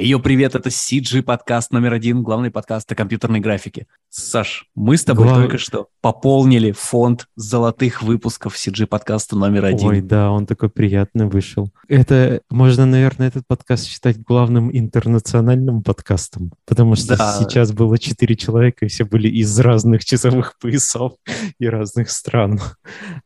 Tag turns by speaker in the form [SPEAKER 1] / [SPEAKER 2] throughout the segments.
[SPEAKER 1] Ее привет, это CG подкаст номер один, главный подкаст о компьютерной графике. Саш, мы с тобой Глав... только что пополнили фонд золотых выпусков CG подкаста номер один.
[SPEAKER 2] Ой, да, он такой приятный вышел. Это можно, наверное, этот подкаст считать главным интернациональным подкастом, потому что да. сейчас было четыре человека, и все были из разных часовых поясов и разных стран.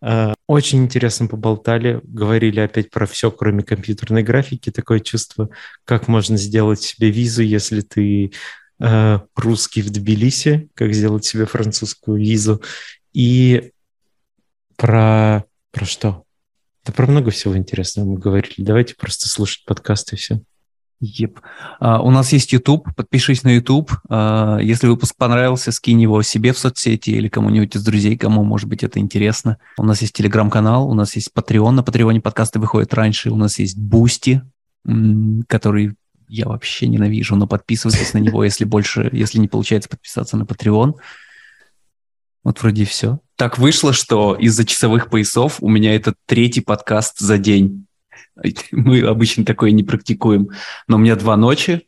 [SPEAKER 2] А, очень интересно поболтали, говорили опять про все, кроме компьютерной графики. Такое чувство, как можно сделать себе визу, если ты э, русский в Тбилиси, как сделать себе французскую визу. И про, про что? Да про много всего интересного мы говорили. Давайте просто слушать подкасты и все.
[SPEAKER 1] Yep. Э, у нас есть YouTube, подпишись на YouTube. Э, если выпуск понравился, скинь его себе в соцсети или кому-нибудь из друзей, кому, может быть, это интересно. У нас есть Телеграм-канал, у нас есть Patreon, на Патреоне подкасты выходят раньше, у нас есть Бусти, который я вообще ненавижу, но подписывайтесь на него, если больше, если не получается подписаться на Patreon. Вот вроде все. Так вышло, что из-за часовых поясов у меня это третий подкаст за день. Мы обычно такое не практикуем. Но у меня два ночи,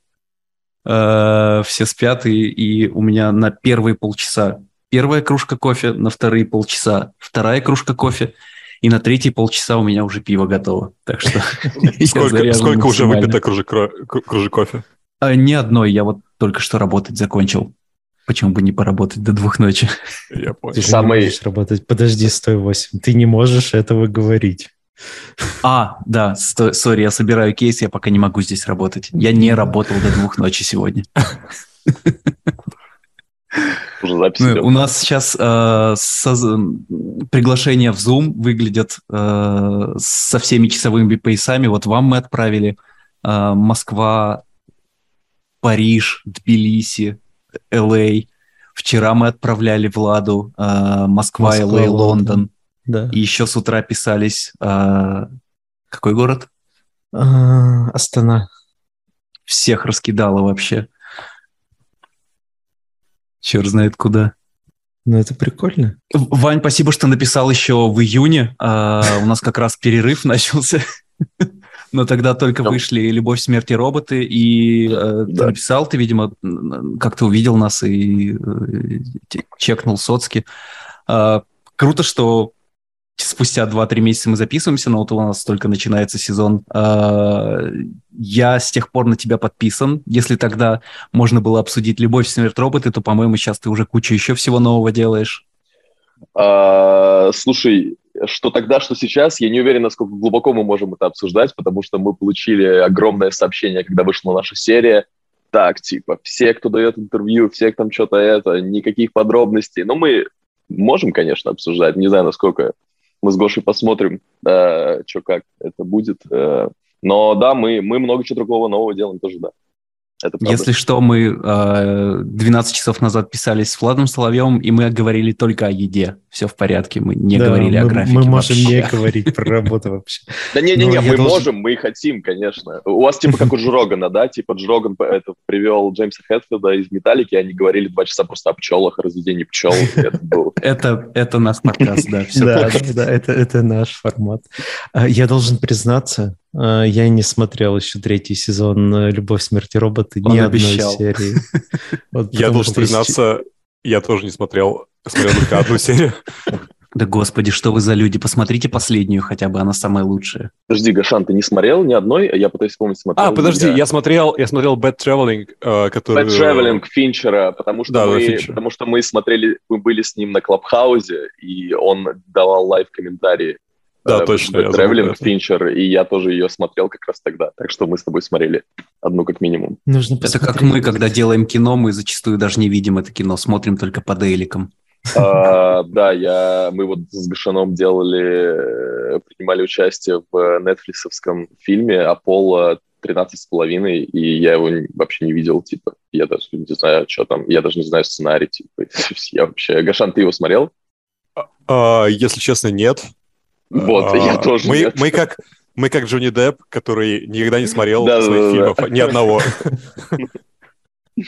[SPEAKER 1] э, все спят, и, и у меня на первые полчаса первая кружка кофе, на вторые полчаса вторая кружка кофе, и на третьи полчаса у меня уже пиво готово. Так что
[SPEAKER 3] Сколько уже выпито кружек кофе?
[SPEAKER 1] А, ни одной, я вот только что работать закончил. Почему бы не поработать до двух ночи?
[SPEAKER 2] Я понял. Ты Самый... не можешь работать. Подожди, 108. Ты не можешь этого говорить.
[SPEAKER 1] А, да, сори, я собираю кейс, я пока не могу здесь работать. Я не работал до двух ночи сегодня. Уже запись ну, У нас сейчас э, со, приглашения в Zoom выглядят э, со всеми часовыми поясами. Вот вам мы отправили э, Москва, Париж, Тбилиси, Л.А. Вчера мы отправляли Владу э, Москва, Москва Л.А., Лондон. Да. И еще с утра писались... Э, какой город?
[SPEAKER 2] А, Астана.
[SPEAKER 1] Всех раскидало вообще. Черт знает куда.
[SPEAKER 2] Ну, это прикольно.
[SPEAKER 1] Вань, спасибо, что написал еще в июне. А, у нас как раз перерыв начался. Но тогда только вышли «Любовь, смерть и роботы», и э, да. ты написал, ты, видимо, как-то увидел нас и э, чекнул соцки. Э, круто, что спустя 2-3 месяца мы записываемся, но вот у нас только начинается сезон. А, я с тех пор на тебя подписан. Если тогда можно было обсудить «Любовь, смерть, роботы», то, по-моему, сейчас ты уже кучу еще всего нового делаешь.
[SPEAKER 4] А, слушай, что тогда, что сейчас, я не уверен, насколько глубоко мы можем это обсуждать, потому что мы получили огромное сообщение, когда вышла наша серия. Так, типа, все, кто дает интервью, все, кто там что-то это, никаких подробностей. Но мы можем, конечно, обсуждать. Не знаю, насколько мы с Гошей посмотрим, э, что как это будет. Э, но да, мы, мы много чего другого нового делаем тоже, да.
[SPEAKER 1] Это Если что, мы э, 12 часов назад писались с Владом Соловьевым, и мы говорили только о еде. Все в порядке, мы не да, говорили мы, о графике
[SPEAKER 2] Мы можем вообще. не говорить про работу вообще.
[SPEAKER 4] Да не-не-не, мы можем, мы хотим, конечно. У вас типа как у Джорогана, да? Типа Джороган это привел Джеймса Хэтфилда из Металлики, они говорили два часа просто о пчелах, о разведении пчел.
[SPEAKER 1] Это это наш подкаст, да.
[SPEAKER 2] Да, это наш формат. А, я должен признаться, я не смотрел еще третий сезон э, «Любовь, смерти роботы», ни одной серии.
[SPEAKER 3] Я должен признаться, я тоже не смотрел, смотрел только одну серию.
[SPEAKER 1] Да господи, что вы за люди? Посмотрите последнюю хотя бы, она самая лучшая.
[SPEAKER 4] Подожди, Гашан, ты не смотрел ни одной? Я пытаюсь вспомнить, смотрел.
[SPEAKER 3] А, подожди, я, смотрел, я смотрел Bad Traveling, э, который...
[SPEAKER 4] Bad Traveling Финчера, потому что, да, мы, да, потому что мы смотрели, мы были с ним на Клабхаузе, и он давал лайв-комментарии
[SPEAKER 3] да, э, точно.
[SPEAKER 4] Traveling Fincher, и я тоже ее смотрел как раз тогда. Так что мы с тобой смотрели одну как минимум.
[SPEAKER 1] Нужно это как мы, когда делаем кино, мы зачастую даже не видим это кино, смотрим только по дейликам.
[SPEAKER 4] А, да, я, мы вот с Гашаном делали, принимали участие в нетфликсовском фильме «Аполло 13 с половиной, и я его вообще не видел, типа, я даже не знаю, что там, я даже не знаю сценарий, типа, я вообще... Гашан, ты его смотрел?
[SPEAKER 3] А, если честно, нет.
[SPEAKER 4] Вот, а, я тоже
[SPEAKER 3] мы, мы как мы как Джонни Депп, который никогда не смотрел да, своих да, фильмов, да. ни одного.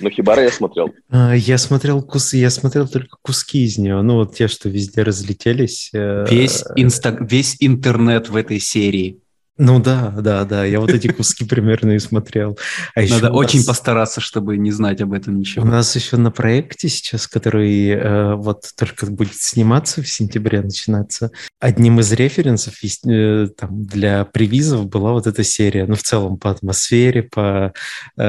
[SPEAKER 4] Но Хибара я смотрел.
[SPEAKER 2] А, я смотрел кусы, я смотрел только куски из нее. Ну, вот те, что везде разлетелись.
[SPEAKER 1] Э, весь, инста... Весь интернет в этой серии
[SPEAKER 2] Ну да, да, да, я вот эти куски примерно и смотрел.
[SPEAKER 1] А Надо очень нас... постараться, чтобы не знать об этом ничего.
[SPEAKER 2] У нас еще на проекте сейчас, который э, вот только будет сниматься в сентябре, начинаться, одним из референсов э, там, для привизов была вот эта серия, ну в целом по атмосфере, по э,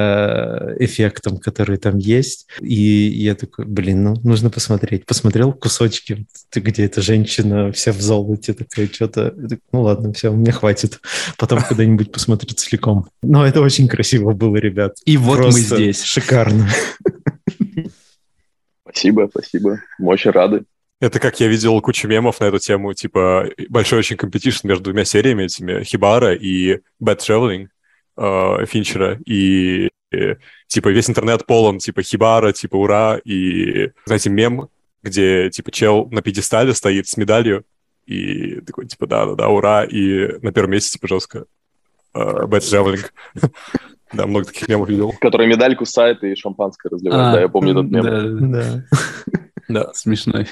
[SPEAKER 2] эффектам, которые там есть. И я такой, блин, ну нужно посмотреть. Посмотрел кусочки, где эта женщина вся в золоте, такая что-то, ну ладно, все, мне хватит. Потом когда-нибудь посмотрю целиком. Но это очень красиво было, ребят.
[SPEAKER 1] И вот Просто мы здесь.
[SPEAKER 2] Шикарно.
[SPEAKER 4] Спасибо, спасибо. Мы очень рады.
[SPEAKER 3] Это как я видел кучу мемов на эту тему, типа большой очень competition между двумя сериями этими, Хибаро и Bad Traveling э, Финчера, и э, типа весь интернет полон, типа Хибаро, типа ура, и, знаете, мем, где типа чел на пьедестале стоит с медалью, и такой, типа, да-да-да, ура, и на первом месте, типа, жестко uh, Traveling. Да, много таких мемов видел.
[SPEAKER 4] Который медаль кусает и шампанское разливает. А, да, я помню этот мем.
[SPEAKER 1] Да, да. смешной.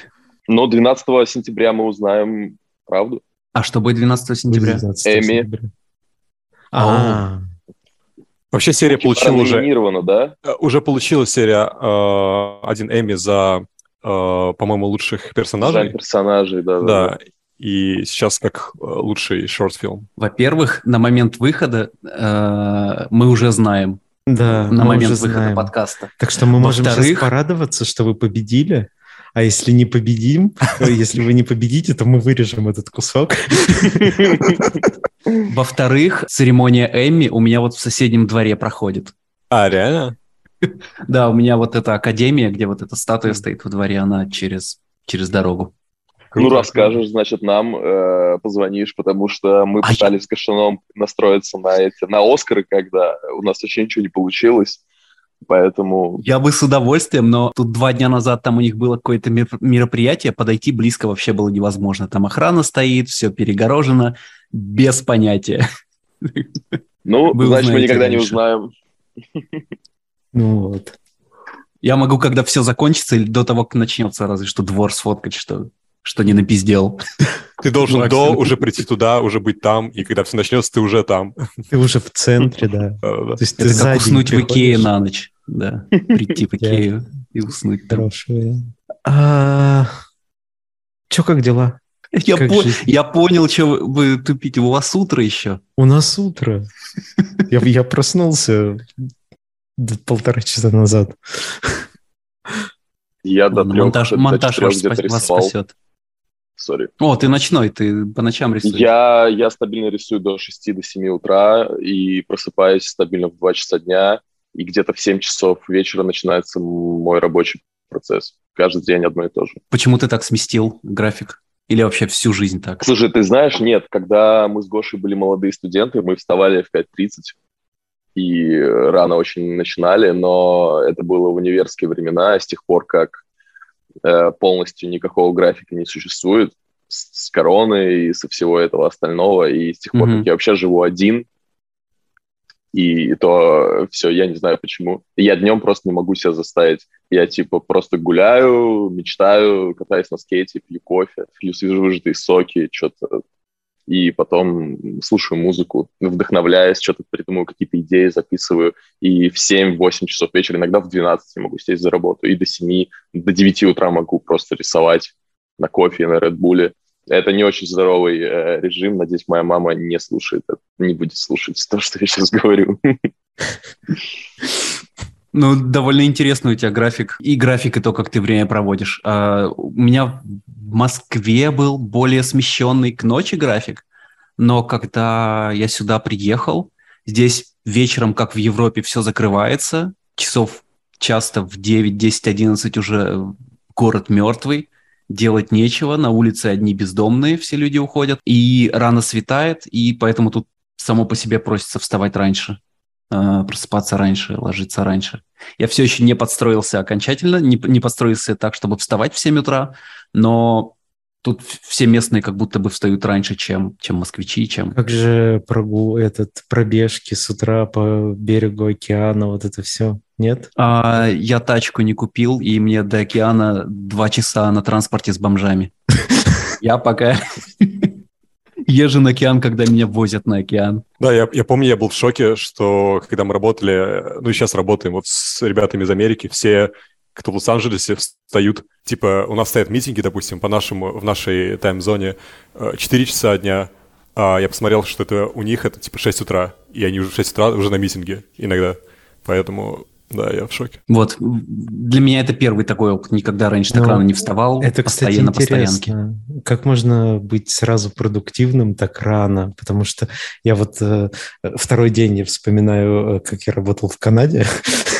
[SPEAKER 4] Но 12 сентября мы узнаем правду.
[SPEAKER 1] А что будет 12 сентября?
[SPEAKER 4] Эми.
[SPEAKER 3] А, Вообще серия получила уже...
[SPEAKER 4] да?
[SPEAKER 3] Э, уже получила серия э, один Эми за, по-моему, лучших персонажей. За
[SPEAKER 4] персонажей, да.
[SPEAKER 3] Да, и сейчас как э, лучший шорт-фильм?
[SPEAKER 1] Во-первых, на момент выхода э, мы уже знаем.
[SPEAKER 2] Да,
[SPEAKER 1] на момент выхода знаем. подкаста.
[SPEAKER 2] Так что мы можем сейчас порадоваться, что вы победили. А если не победим, если вы не победите, то мы вырежем этот кусок.
[SPEAKER 1] Во-вторых, церемония Эмми у меня вот в соседнем дворе проходит.
[SPEAKER 3] А, реально?
[SPEAKER 1] Да, у меня вот эта академия, где вот эта статуя стоит во дворе, она через, через дорогу.
[SPEAKER 4] Круто. Ну, расскажешь, значит, нам э, позвонишь, потому что мы а пытались я... с Кашином настроиться на эти, на Оскары, когда у нас вообще ничего не получилось. Поэтому...
[SPEAKER 1] Я бы с удовольствием, но тут два дня назад там у них было какое-то мероприятие, подойти близко вообще было невозможно. Там охрана стоит, все перегорожено, без понятия.
[SPEAKER 4] Ну, Вы значит, мы никогда раньше. не узнаем.
[SPEAKER 2] Ну вот.
[SPEAKER 1] Я могу, когда все закончится, или до того, как начнется, разве что двор сфоткать, что что не напиздел.
[SPEAKER 3] Ты должен до уже прийти туда, уже быть там, и когда все начнется, ты уже там.
[SPEAKER 2] Ты уже в центре, да. То
[SPEAKER 1] есть Это как уснуть в Икее на ночь. Да, прийти в Икею и уснуть
[SPEAKER 2] там. А, Че, как дела?
[SPEAKER 1] Я, по... я понял, что вы тупите. У вас утро еще?
[SPEAKER 2] У нас утро. Я, я проснулся полтора часа назад.
[SPEAKER 4] Я до трех,
[SPEAKER 1] монтаж, до монтаж вас, вас спасет.
[SPEAKER 4] Сори.
[SPEAKER 1] О, ты ночной, ты по ночам рисуешь?
[SPEAKER 4] Я, я стабильно рисую до 6 до 7 утра и просыпаюсь стабильно в 2 часа дня, и где-то в 7 часов вечера начинается мой рабочий процесс. Каждый день одно и то же.
[SPEAKER 1] Почему ты так сместил график? Или вообще всю жизнь так?
[SPEAKER 4] Слушай, ты знаешь, нет, когда мы с Гошей были молодые студенты, мы вставали в 5.30 и рано очень начинали, но это было в универские времена, с тех пор, как э, полностью никакого графика не существует, с, с короной и со всего этого остального, и с тех пор, mm-hmm. как я вообще живу один, и то все, я не знаю почему. Я днем просто не могу себя заставить. Я типа просто гуляю, мечтаю, катаюсь на скейте, пью кофе, пью свежевыжатые соки, что-то и потом слушаю музыку, вдохновляюсь, что-то придумываю, какие-то идеи записываю, и в 7-8 часов вечера, иногда в 12 могу сесть за работу, и до 7, до 9 утра могу просто рисовать на кофе, на Редбуле. Это не очень здоровый э, режим. Надеюсь, моя мама не слушает, не будет слушать то, что я сейчас говорю.
[SPEAKER 1] Ну, довольно интересный у тебя график. И график, и то, как ты время проводишь. А, у меня в Москве был более смещенный к ночи график, но когда я сюда приехал, здесь вечером, как в Европе, все закрывается. Часов часто в 9, 10, 11 уже город мертвый, делать нечего, на улице одни бездомные, все люди уходят, и рано светает, и поэтому тут само по себе просится вставать раньше. Э, просыпаться раньше, ложиться раньше. Я все еще не подстроился окончательно, не, не подстроился так, чтобы вставать в 7 утра, но тут все местные как будто бы встают раньше, чем, чем москвичи, чем...
[SPEAKER 2] Как же прогул, этот, пробежки с утра по берегу океана, вот это все, нет?
[SPEAKER 1] А, я тачку не купил, и мне до океана два часа на транспорте с бомжами. Я пока... езжу на океан, когда меня возят на океан.
[SPEAKER 3] Да, я, я помню, я был в шоке, что когда мы работали, ну и сейчас работаем вот с ребятами из Америки, все, кто в Лос-Анджелесе, встают, типа, у нас стоят митинги, допустим, по нашему, в нашей тайм-зоне 4 э, часа дня, а я посмотрел, что это у них это типа 6 утра, и они уже в 6 утра уже на митинге иногда. Поэтому да, я в шоке.
[SPEAKER 1] Вот. Для меня это первый такой опыт. Никогда раньше так ну, рано не вставал.
[SPEAKER 2] Это, кстати, постоянно интересно. Как можно быть сразу продуктивным так рано? Потому что я вот э, второй день я вспоминаю, э, как я работал в Канаде.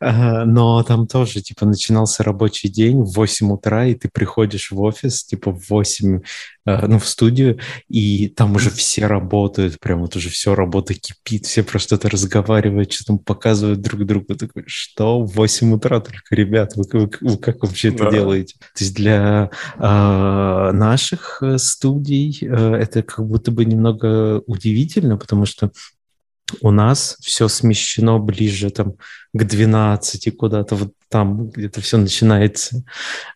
[SPEAKER 2] Но там тоже, типа, начинался рабочий день в 8 утра, и ты приходишь в офис, типа, в 8, э, ну, в студию, и там уже все работают, прям вот уже все, работа кипит, все про что-то разговаривают, что там показывают друг другу. Такой, что? В 8 утра только, ребят, вы, вы, вы как вообще да. это делаете? То есть для э, наших студий э, это как будто бы немного удивительно, потому что у нас все смещено ближе там, к 12 куда-то, вот там где-то все начинается,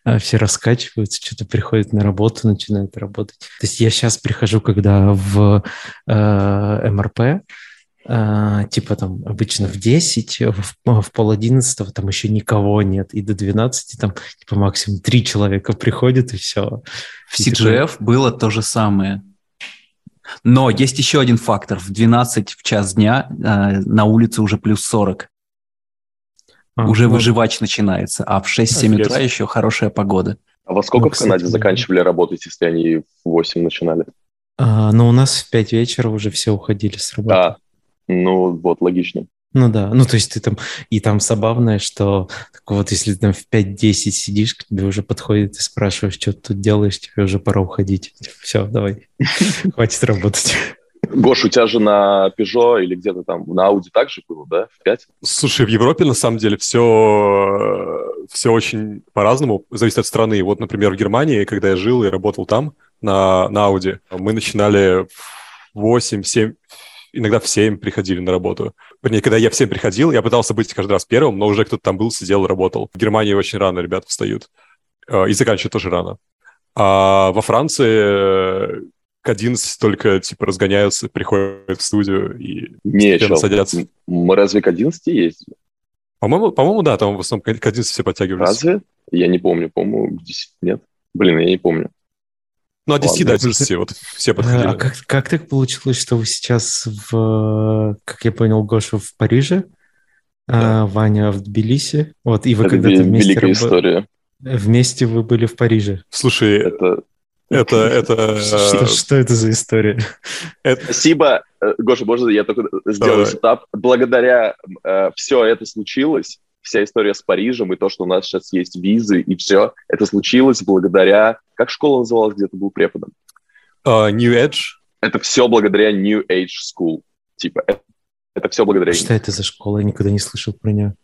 [SPEAKER 2] а, все раскачиваются, что-то приходят на работу, начинают работать. То есть я сейчас прихожу, когда в э, МРП, э, типа там обычно в 10, в, в пол одиннадцатого там еще никого нет, и до 12 там типа максимум три человека приходят, и все.
[SPEAKER 1] В CGF такой... было то же самое. Но есть еще один фактор. В 12 в час дня э, на улице уже плюс 40. А, уже ну... выживач начинается. А в 6-7 утра еще хорошая погода.
[SPEAKER 4] А во сколько ну, в Канаде заканчивали работать, если они в 8 начинали?
[SPEAKER 2] А, ну, у нас в 5 вечера уже все уходили с работы.
[SPEAKER 4] Да, ну вот, логично.
[SPEAKER 2] Ну да, ну то есть ты там, и там забавное, что так вот если ты там в 5-10 сидишь, к тебе уже подходит и спрашиваешь, что ты тут делаешь, тебе уже пора уходить. Все, давай, хватит работать.
[SPEAKER 4] Гош, у тебя же на Peugeot или где-то там на Audi также было, да, в 5?
[SPEAKER 3] Слушай, в Европе на самом деле все, все очень по-разному, зависит от страны. Вот, например, в Германии, когда я жил и работал там на, на Audi, мы начинали в 8-7, иногда в 7 приходили на работу. Вернее, когда я в 7 приходил, я пытался быть каждый раз первым, но уже кто-то там был, сидел, работал. В Германии очень рано ребята встают. Э, и заканчивают тоже рано. А во Франции к 11 только, типа, разгоняются, приходят в студию и
[SPEAKER 4] Не, чел, садятся. Мы разве к 11 ездили?
[SPEAKER 3] По-моему, по-моему, да, там в основном к 11 все подтягивались.
[SPEAKER 4] Разве? Я не помню, по-моему, к 10 нет. Блин, я не помню.
[SPEAKER 3] Ну, 10 до 11 вот все подходили.
[SPEAKER 2] А как, как так получилось, что вы сейчас в, как я понял, Гоша в Париже, а да. а Ваня в Тбилиси? Вот, и вы когда-то вместе...
[SPEAKER 4] Великая раб... история.
[SPEAKER 2] Вместе вы были в Париже.
[SPEAKER 3] Слушай, это... Это, это...
[SPEAKER 2] Что, что это за история?
[SPEAKER 4] Это... Спасибо. Э, Гоша, можно я только сделаю сетап? Благодаря э, все это случилось, вся история с Парижем и то, что у нас сейчас есть визы и все, это случилось благодаря... Как школа называлась, где ты был преподом?
[SPEAKER 3] Uh, New Edge.
[SPEAKER 4] Это все благодаря New Age School. Типа, это, это все благодаря...
[SPEAKER 2] Что это за школа? Я никогда не слышал про нее.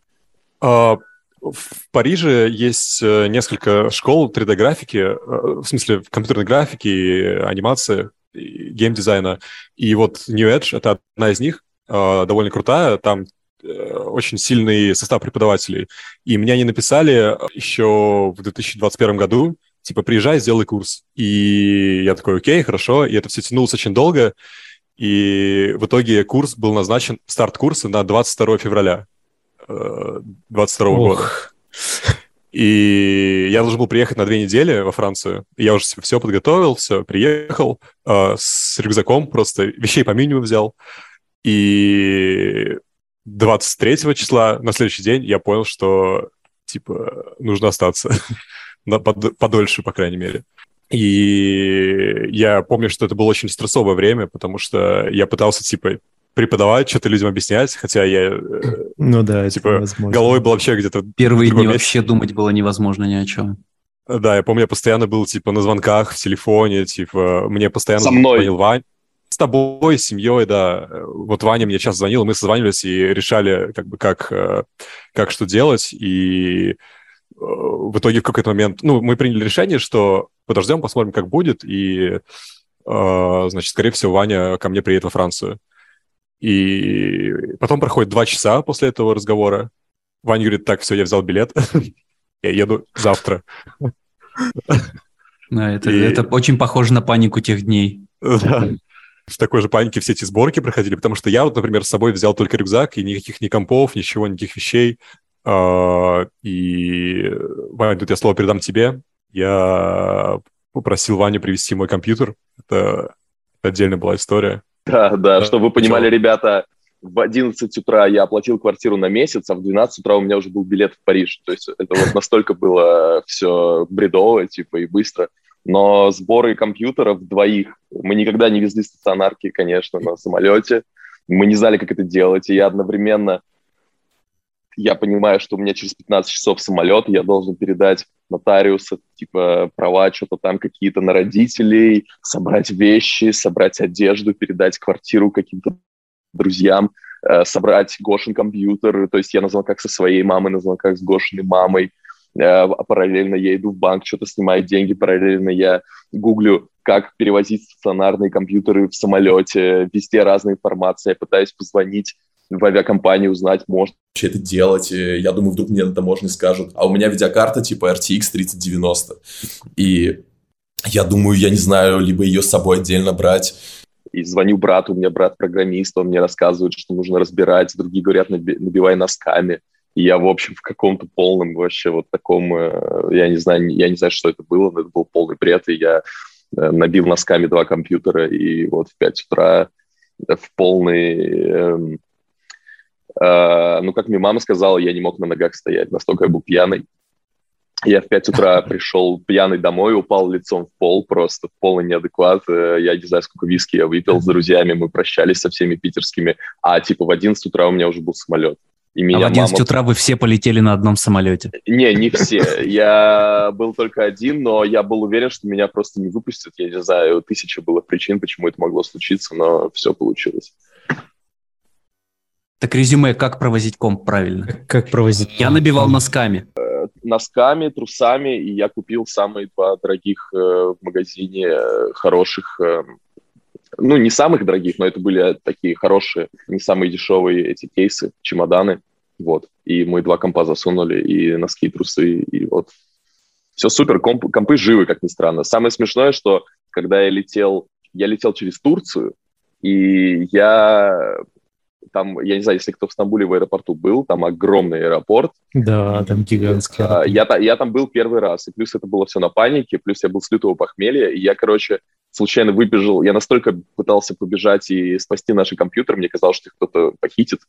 [SPEAKER 3] Uh, в Париже есть э, несколько школ 3D-графики, э, в смысле компьютерной графики, анимации, геймдизайна. И вот New Edge — это одна из них, э, довольно крутая. Там очень сильный состав преподавателей. И мне они написали еще в 2021 году, типа, приезжай, сделай курс. И я такой, окей, хорошо. И это все тянулось очень долго. И в итоге курс был назначен, старт курса на 22 февраля 22 Ох. года. И я должен был приехать на две недели во Францию. Я уже все подготовил, все, приехал э, с рюкзаком, просто вещей по минимуму взял. И 23 числа, на следующий день, я понял, что, типа, нужно остаться подольше, по крайней мере. И я помню, что это было очень стрессовое время, потому что я пытался, типа, преподавать, что-то людям объяснять, хотя я, э,
[SPEAKER 2] ну да,
[SPEAKER 3] типа, головой был вообще где-то...
[SPEAKER 1] Первые дни месте. вообще думать было невозможно ни о чем.
[SPEAKER 3] Да, я помню, я постоянно был, типа, на звонках, в телефоне, типа, мне постоянно
[SPEAKER 4] Со мной.
[SPEAKER 3] звонил Вань. С тобой, с семьей, да. Вот Ваня мне часто звонил, мы созванивались и решали, как бы, как, э, как что делать, и в итоге в какой-то момент, ну, мы приняли решение, что подождем, посмотрим, как будет, и, значит, скорее всего, Ваня ко мне приедет во Францию. И потом проходит два часа после этого разговора. Ваня говорит, так, все, я взял билет, я еду завтра.
[SPEAKER 1] Это, и... это очень похоже на панику тех дней.
[SPEAKER 3] Да. В такой же панике все эти сборки проходили, потому что я вот, например, с собой взял только рюкзак, и никаких ни компов, ничего, никаких вещей. А, и, Ваня, тут я слово передам тебе. Я попросил Ваню привезти мой компьютер. Это отдельная была история.
[SPEAKER 4] Да, да, чтобы вы понимали, ребята, в 11 утра я оплатил квартиру на месяц, а в 12 утра у меня уже был билет в Париж. То есть это вот настолько было все бредово, типа, и быстро. Но сборы компьютеров двоих, мы никогда не везли стационарки, конечно, на самолете. Мы не знали, как это делать, и я одновременно я понимаю, что у меня через 15 часов самолет, я должен передать нотариуса, типа, права, что-то там какие-то на родителей, собрать вещи, собрать одежду, передать квартиру каким-то друзьям, э, собрать Гошин компьютер, то есть я назвал как со своей мамой, назвал как с Гошиной мамой, э, а параллельно я иду в банк, что-то снимаю деньги, параллельно я гуглю, как перевозить стационарные компьютеры в самолете, везде разная информация, я пытаюсь позвонить в авиакомпании узнать, можно
[SPEAKER 5] вообще это делать. Я думаю, вдруг мне на таможне скажут, а у меня видеокарта типа RTX 3090. И я думаю, я не знаю, либо ее с собой отдельно брать,
[SPEAKER 4] и звоню брату, у меня брат программист, он мне рассказывает, что нужно разбирать, другие говорят, наби- набивай носками. И я, в общем, в каком-то полном вообще вот таком, э, я не знаю, я не знаю, что это было, но это был полный бред, и я э, набил носками два компьютера, и вот в 5 утра в полный... Э, э, ну, как мне мама сказала, я не мог на ногах стоять, настолько я был пьяный. Я в 5 утра пришел пьяный домой, упал лицом в пол, просто в полный неадекват. Э, я не знаю, сколько виски я выпил с друзьями, мы прощались со всеми питерскими. А типа в 11 утра у меня уже был самолет.
[SPEAKER 1] И меня а в 11 мама... утра вы все полетели на одном самолете?
[SPEAKER 4] Не, не все. Я был только один, но я был уверен, что меня просто не выпустят. Я не знаю, тысяча было причин, почему это могло случиться, но все получилось.
[SPEAKER 1] Так резюме, как провозить комп правильно?
[SPEAKER 2] Как провозить?
[SPEAKER 1] Я набивал носками
[SPEAKER 4] носками, трусами, и я купил самые два дорогих э, в магазине э, хороших, э, ну, не самых дорогих, но это были такие хорошие, не самые дешевые эти кейсы, чемоданы, вот. И мы два компа засунули, и носки, и трусы, и вот. Все супер, комп, компы живы, как ни странно. Самое смешное, что когда я летел, я летел через Турцию, и я там, я не знаю, если кто в Стамбуле в аэропорту был, там огромный аэропорт.
[SPEAKER 2] Да, там гигантский
[SPEAKER 4] аэропорт. Я, я там был первый раз, и плюс это было все на панике, плюс я был с лютого похмелья, и я, короче, случайно выбежал, я настолько пытался побежать и спасти наши компьютеры, мне казалось, что их кто-то похитит,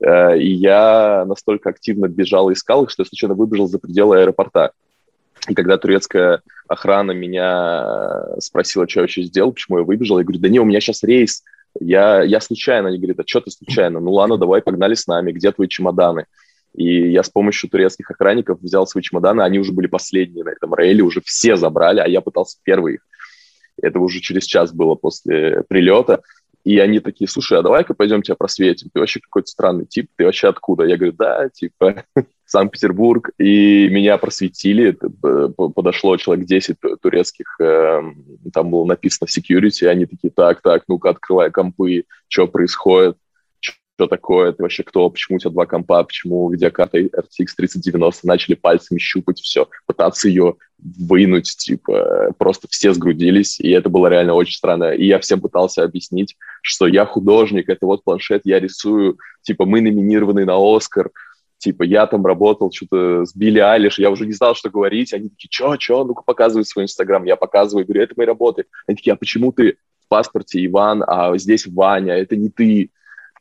[SPEAKER 4] э, и я настолько активно бежал и искал их, что я случайно выбежал за пределы аэропорта. И когда турецкая охрана меня спросила, что я вообще сделал, почему я выбежал, я говорю, да не, у меня сейчас рейс, я, я случайно, они говорят, а что ты случайно? Ну ладно, давай, погнали с нами, где твои чемоданы? И я с помощью турецких охранников взял свои чемоданы, они уже были последние на этом рейле, уже все забрали, а я пытался первый их. Это уже через час было после прилета. И они такие, слушай, а давай-ка пойдем тебя просветим. Ты вообще какой-то странный тип, ты вообще откуда? Я говорю, да, типа, Санкт-Петербург. И меня просветили, подошло человек 10 турецких, эм, там было написано security, они такие, так, так, ну-ка, открывай компы, что происходит что такое, ты вообще кто, почему у тебя два компа, почему видеокарта RTX 3090, начали пальцами щупать все, пытаться ее вынуть, типа, просто все сгрудились, и это было реально очень странно. И я всем пытался объяснить, что я художник, это вот планшет, я рисую, типа, мы номинированы на Оскар, типа, я там работал что-то с Билли Айлиш, я уже не знал, что говорить, они такие, чё, чё, ну-ка показывай свой Инстаграм, я показываю, говорю, это мои работы. Они такие, а почему ты в паспорте Иван, а здесь Ваня, это не ты?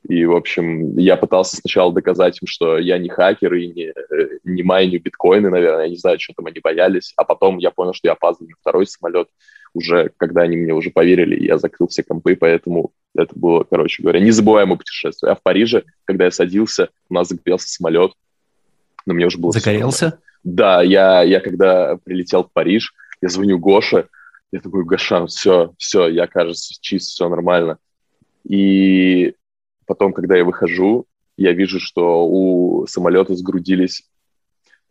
[SPEAKER 4] И, в общем, я пытался сначала доказать им, что я не хакер и не, э, не майню биткоины, наверное, я не знаю, что там они боялись. А потом я понял, что я опаздываю на второй самолет, уже когда они мне уже поверили, я закрыл все компы, поэтому это было, короче говоря, незабываемое путешествие. А в Париже, когда я садился, у нас загорелся самолет, но мне уже было...
[SPEAKER 1] Загорелся?
[SPEAKER 4] Да, я, я когда прилетел в Париж, я звоню Гоше, я такой, Гоша, все, все, я, кажется, чист, все нормально. И Потом, когда я выхожу, я вижу, что у самолета сгрудились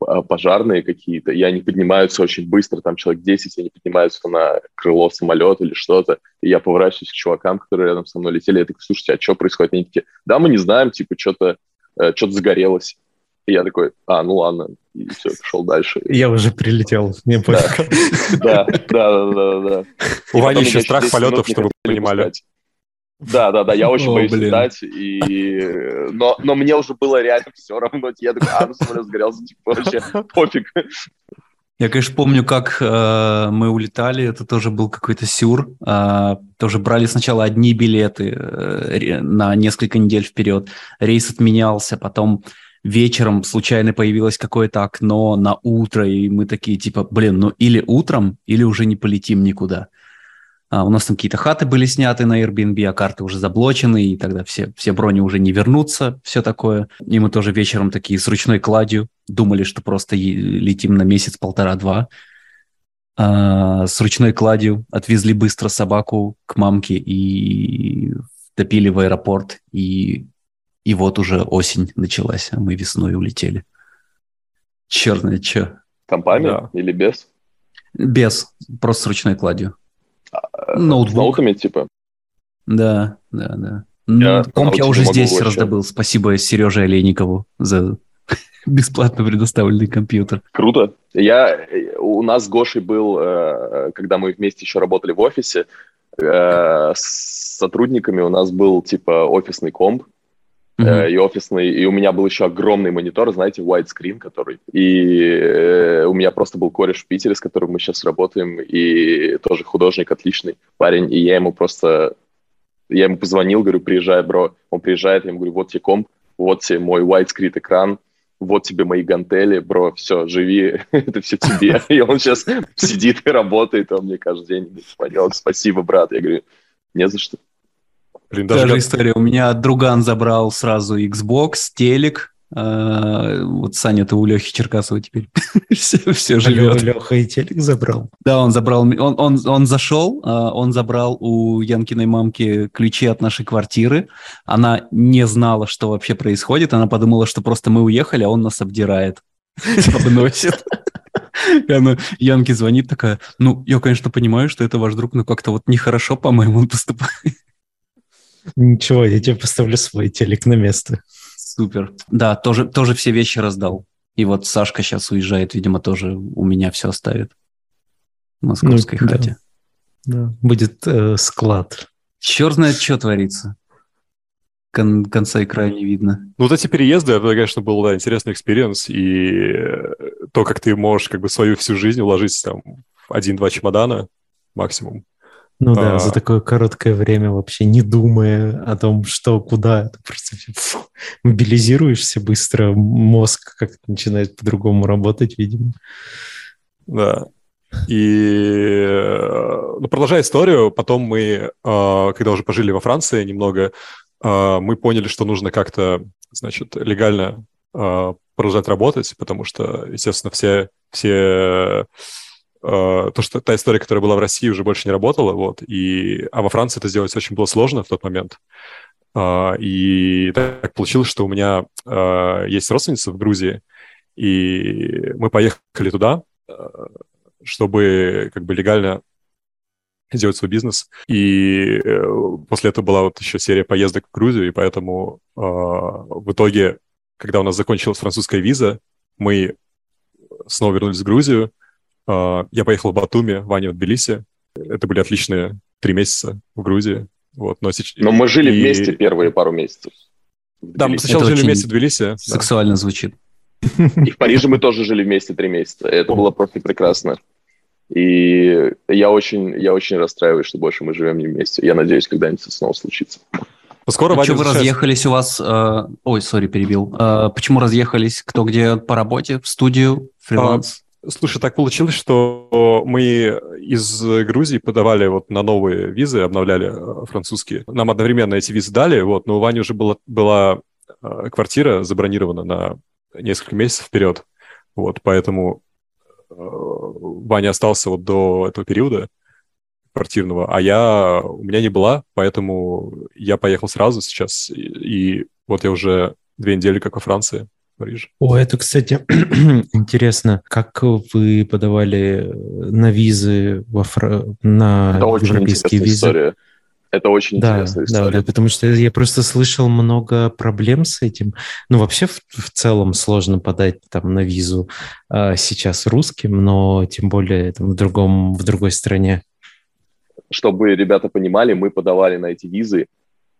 [SPEAKER 4] а, пожарные какие-то, и они поднимаются очень быстро, там человек 10, они поднимаются на крыло самолета или что-то, и я поворачиваюсь к чувакам, которые рядом со мной летели, я такой, слушайте, а что происходит? Они такие, да, мы не знаем, типа, что-то э, что загорелось. И я такой, а, ну ладно, и все, пошел дальше.
[SPEAKER 2] Я уже прилетел, мне
[SPEAKER 4] пофиг. Да, да, да, да.
[SPEAKER 3] У Вани еще страх полетов, чтобы вы понимали.
[SPEAKER 4] Да, да, да, я очень О, боюсь блин. летать, и... но, но мне уже было реально все равно. Я такой, а, ну самолет сгорелся, типа, вообще пофиг.
[SPEAKER 1] Я, конечно, помню, как э, мы улетали, это тоже был какой-то сюр. Э, тоже брали сначала одни билеты э, на несколько недель вперед. Рейс отменялся, потом вечером случайно появилось какое-то окно на утро, и мы такие типа, блин, ну или утром, или уже не полетим никуда. А у нас там какие-то хаты были сняты на Airbnb, а карты уже заблочены, и тогда все, все брони уже не вернутся, все такое. И мы тоже вечером такие с ручной кладью думали, что просто летим на месяц, полтора-два. А, с ручной кладью отвезли быстро собаку к мамке и топили в аэропорт, и и вот уже осень началась, а мы весной улетели. Черное че.
[SPEAKER 4] Компания да. или без?
[SPEAKER 1] Без, просто с ручной кладью.
[SPEAKER 4] Ноутбук. С ноутами, типа?
[SPEAKER 1] Да, да, да. Я ну, комп я уже здесь вообще. раздобыл. Спасибо Сереже Олейникову за бесплатно предоставленный компьютер.
[SPEAKER 4] Круто. Я, у нас с Гошей был, э, когда мы вместе еще работали в офисе, э, с сотрудниками у нас был типа офисный комп, Uh-huh. и офисный, и у меня был еще огромный монитор, знаете, widescreen, который, и э, у меня просто был кореш в Питере, с которым мы сейчас работаем, и тоже художник отличный парень, и я ему просто, я ему позвонил, говорю, приезжай, бро, он приезжает, я ему говорю, вот тебе комп, вот тебе мой widescreen экран, вот тебе мои гантели, бро, все, живи, это все тебе. И он сейчас сидит и работает, он мне каждый день понял, спасибо, брат. Я говорю, не за что.
[SPEAKER 1] Блин, даже Та же история. У меня друган забрал сразу Xbox, телек. А, вот Саня, это у Лехи Черкасова теперь все, все живет.
[SPEAKER 2] Леха и телек забрал?
[SPEAKER 1] Да, он забрал. Он, он, он зашел, а, он забрал у Янкиной мамки ключи от нашей квартиры. Она не знала, что вообще происходит. Она подумала, что просто мы уехали, а он нас обдирает. Обносит. И она Янке звонит такая, ну, я, конечно, понимаю, что это ваш друг, но как-то вот нехорошо, по-моему, он поступает.
[SPEAKER 2] Ничего, я тебе поставлю свой телек на место.
[SPEAKER 1] Супер. Да, тоже, тоже все вещи раздал. И вот Сашка сейчас уезжает, видимо, тоже у меня все оставит. В московской ну, хате.
[SPEAKER 2] Да, да. Будет э, склад.
[SPEAKER 1] Черт знает, что творится. Кон- конца и края не видно.
[SPEAKER 3] Ну, вот эти переезды, это, конечно, был да, интересный experience. И то, как ты можешь как бы свою всю жизнь уложить там в один-два чемодана максимум.
[SPEAKER 2] Ну да, а... за такое короткое время вообще не думая о том, что, куда, ты просто фу, мобилизируешься быстро, мозг как-то начинает по-другому работать, видимо.
[SPEAKER 3] Да. И э, ну, продолжая историю, потом мы, а, когда уже пожили во Франции немного, а, мы поняли, что нужно как-то, значит, легально а, продолжать работать, потому что, естественно, все, все Э, то, что та история, которая была в России, уже больше не работала, вот, и, а во Франции это сделать очень было сложно в тот момент. Uh, и так получилось, что у меня uh, есть родственница в Грузии, и мы поехали туда, чтобы как бы легально делать свой бизнес. И после этого была вот еще серия поездок в Грузию, и поэтому в итоге, когда у нас закончилась французская виза, мы снова вернулись в Грузию, я поехал в Батуми, Ваня в Тбилиси. Это были отличные три месяца в Грузии. Вот,
[SPEAKER 4] но, сейчас... но мы жили и... вместе первые пару месяцев.
[SPEAKER 3] Да, мы сначала это жили вместе в Тбилиси.
[SPEAKER 1] Сексуально да. звучит.
[SPEAKER 4] И в Париже мы тоже жили вместе три месяца. Это О. было просто прекрасно. И я очень, я очень расстраиваюсь, что больше мы живем не вместе. Я надеюсь, когда-нибудь это снова случится.
[SPEAKER 1] Ну, скоро а что вы разъехались у вас... Э, ой, сори, перебил. Э, почему разъехались? Кто где по работе? В студию? Фриланс?
[SPEAKER 3] Слушай, так получилось, что мы из Грузии подавали вот на новые визы, обновляли э, французские. Нам одновременно эти визы дали, вот, но у Вани уже была, была э, квартира забронирована на несколько месяцев вперед. Вот, поэтому э, Ваня остался вот до этого периода квартирного, а я, у меня не была, поэтому я поехал сразу сейчас, и, и вот я уже две недели как во Франции. Париж.
[SPEAKER 2] О, это, кстати, интересно. Как вы подавали на визы во Фра... на
[SPEAKER 4] это очень европейские визы? История. Это очень
[SPEAKER 2] да,
[SPEAKER 4] интересная история.
[SPEAKER 2] Да, да, потому что я просто слышал много проблем с этим. Ну, вообще, в, в целом сложно подать там на визу а, сейчас русским, но тем более там, в, другом, в другой стране.
[SPEAKER 4] Чтобы ребята понимали, мы подавали на эти визы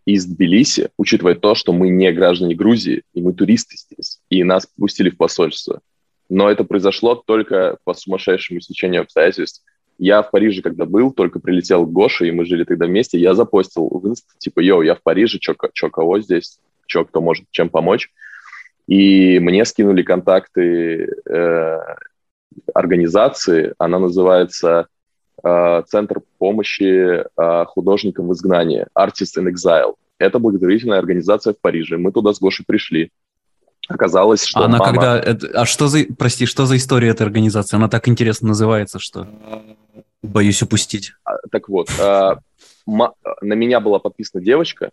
[SPEAKER 4] из Тбилиси, учитывая то, что мы не граждане Грузии, и мы туристы здесь, и нас пустили в посольство. Но это произошло только по сумасшедшему стечению обстоятельств. Я в Париже, когда был, только прилетел Гоша, и мы жили тогда вместе, я запостил в инст, типа, йоу, я в Париже, чё, чё кого здесь, чё, кто может чем помочь. И мне скинули контакты э, организации, она называется Центр помощи э, художникам в изгнании, Artists in Exile. Это благотворительная организация в Париже. Мы туда с Гошей пришли. Оказалось, что
[SPEAKER 1] Она
[SPEAKER 4] мама...
[SPEAKER 1] когда... А что за... Прости, что за история этой организации? Она так интересно называется, что боюсь упустить.
[SPEAKER 4] А, так вот, э, на меня была подписана девочка.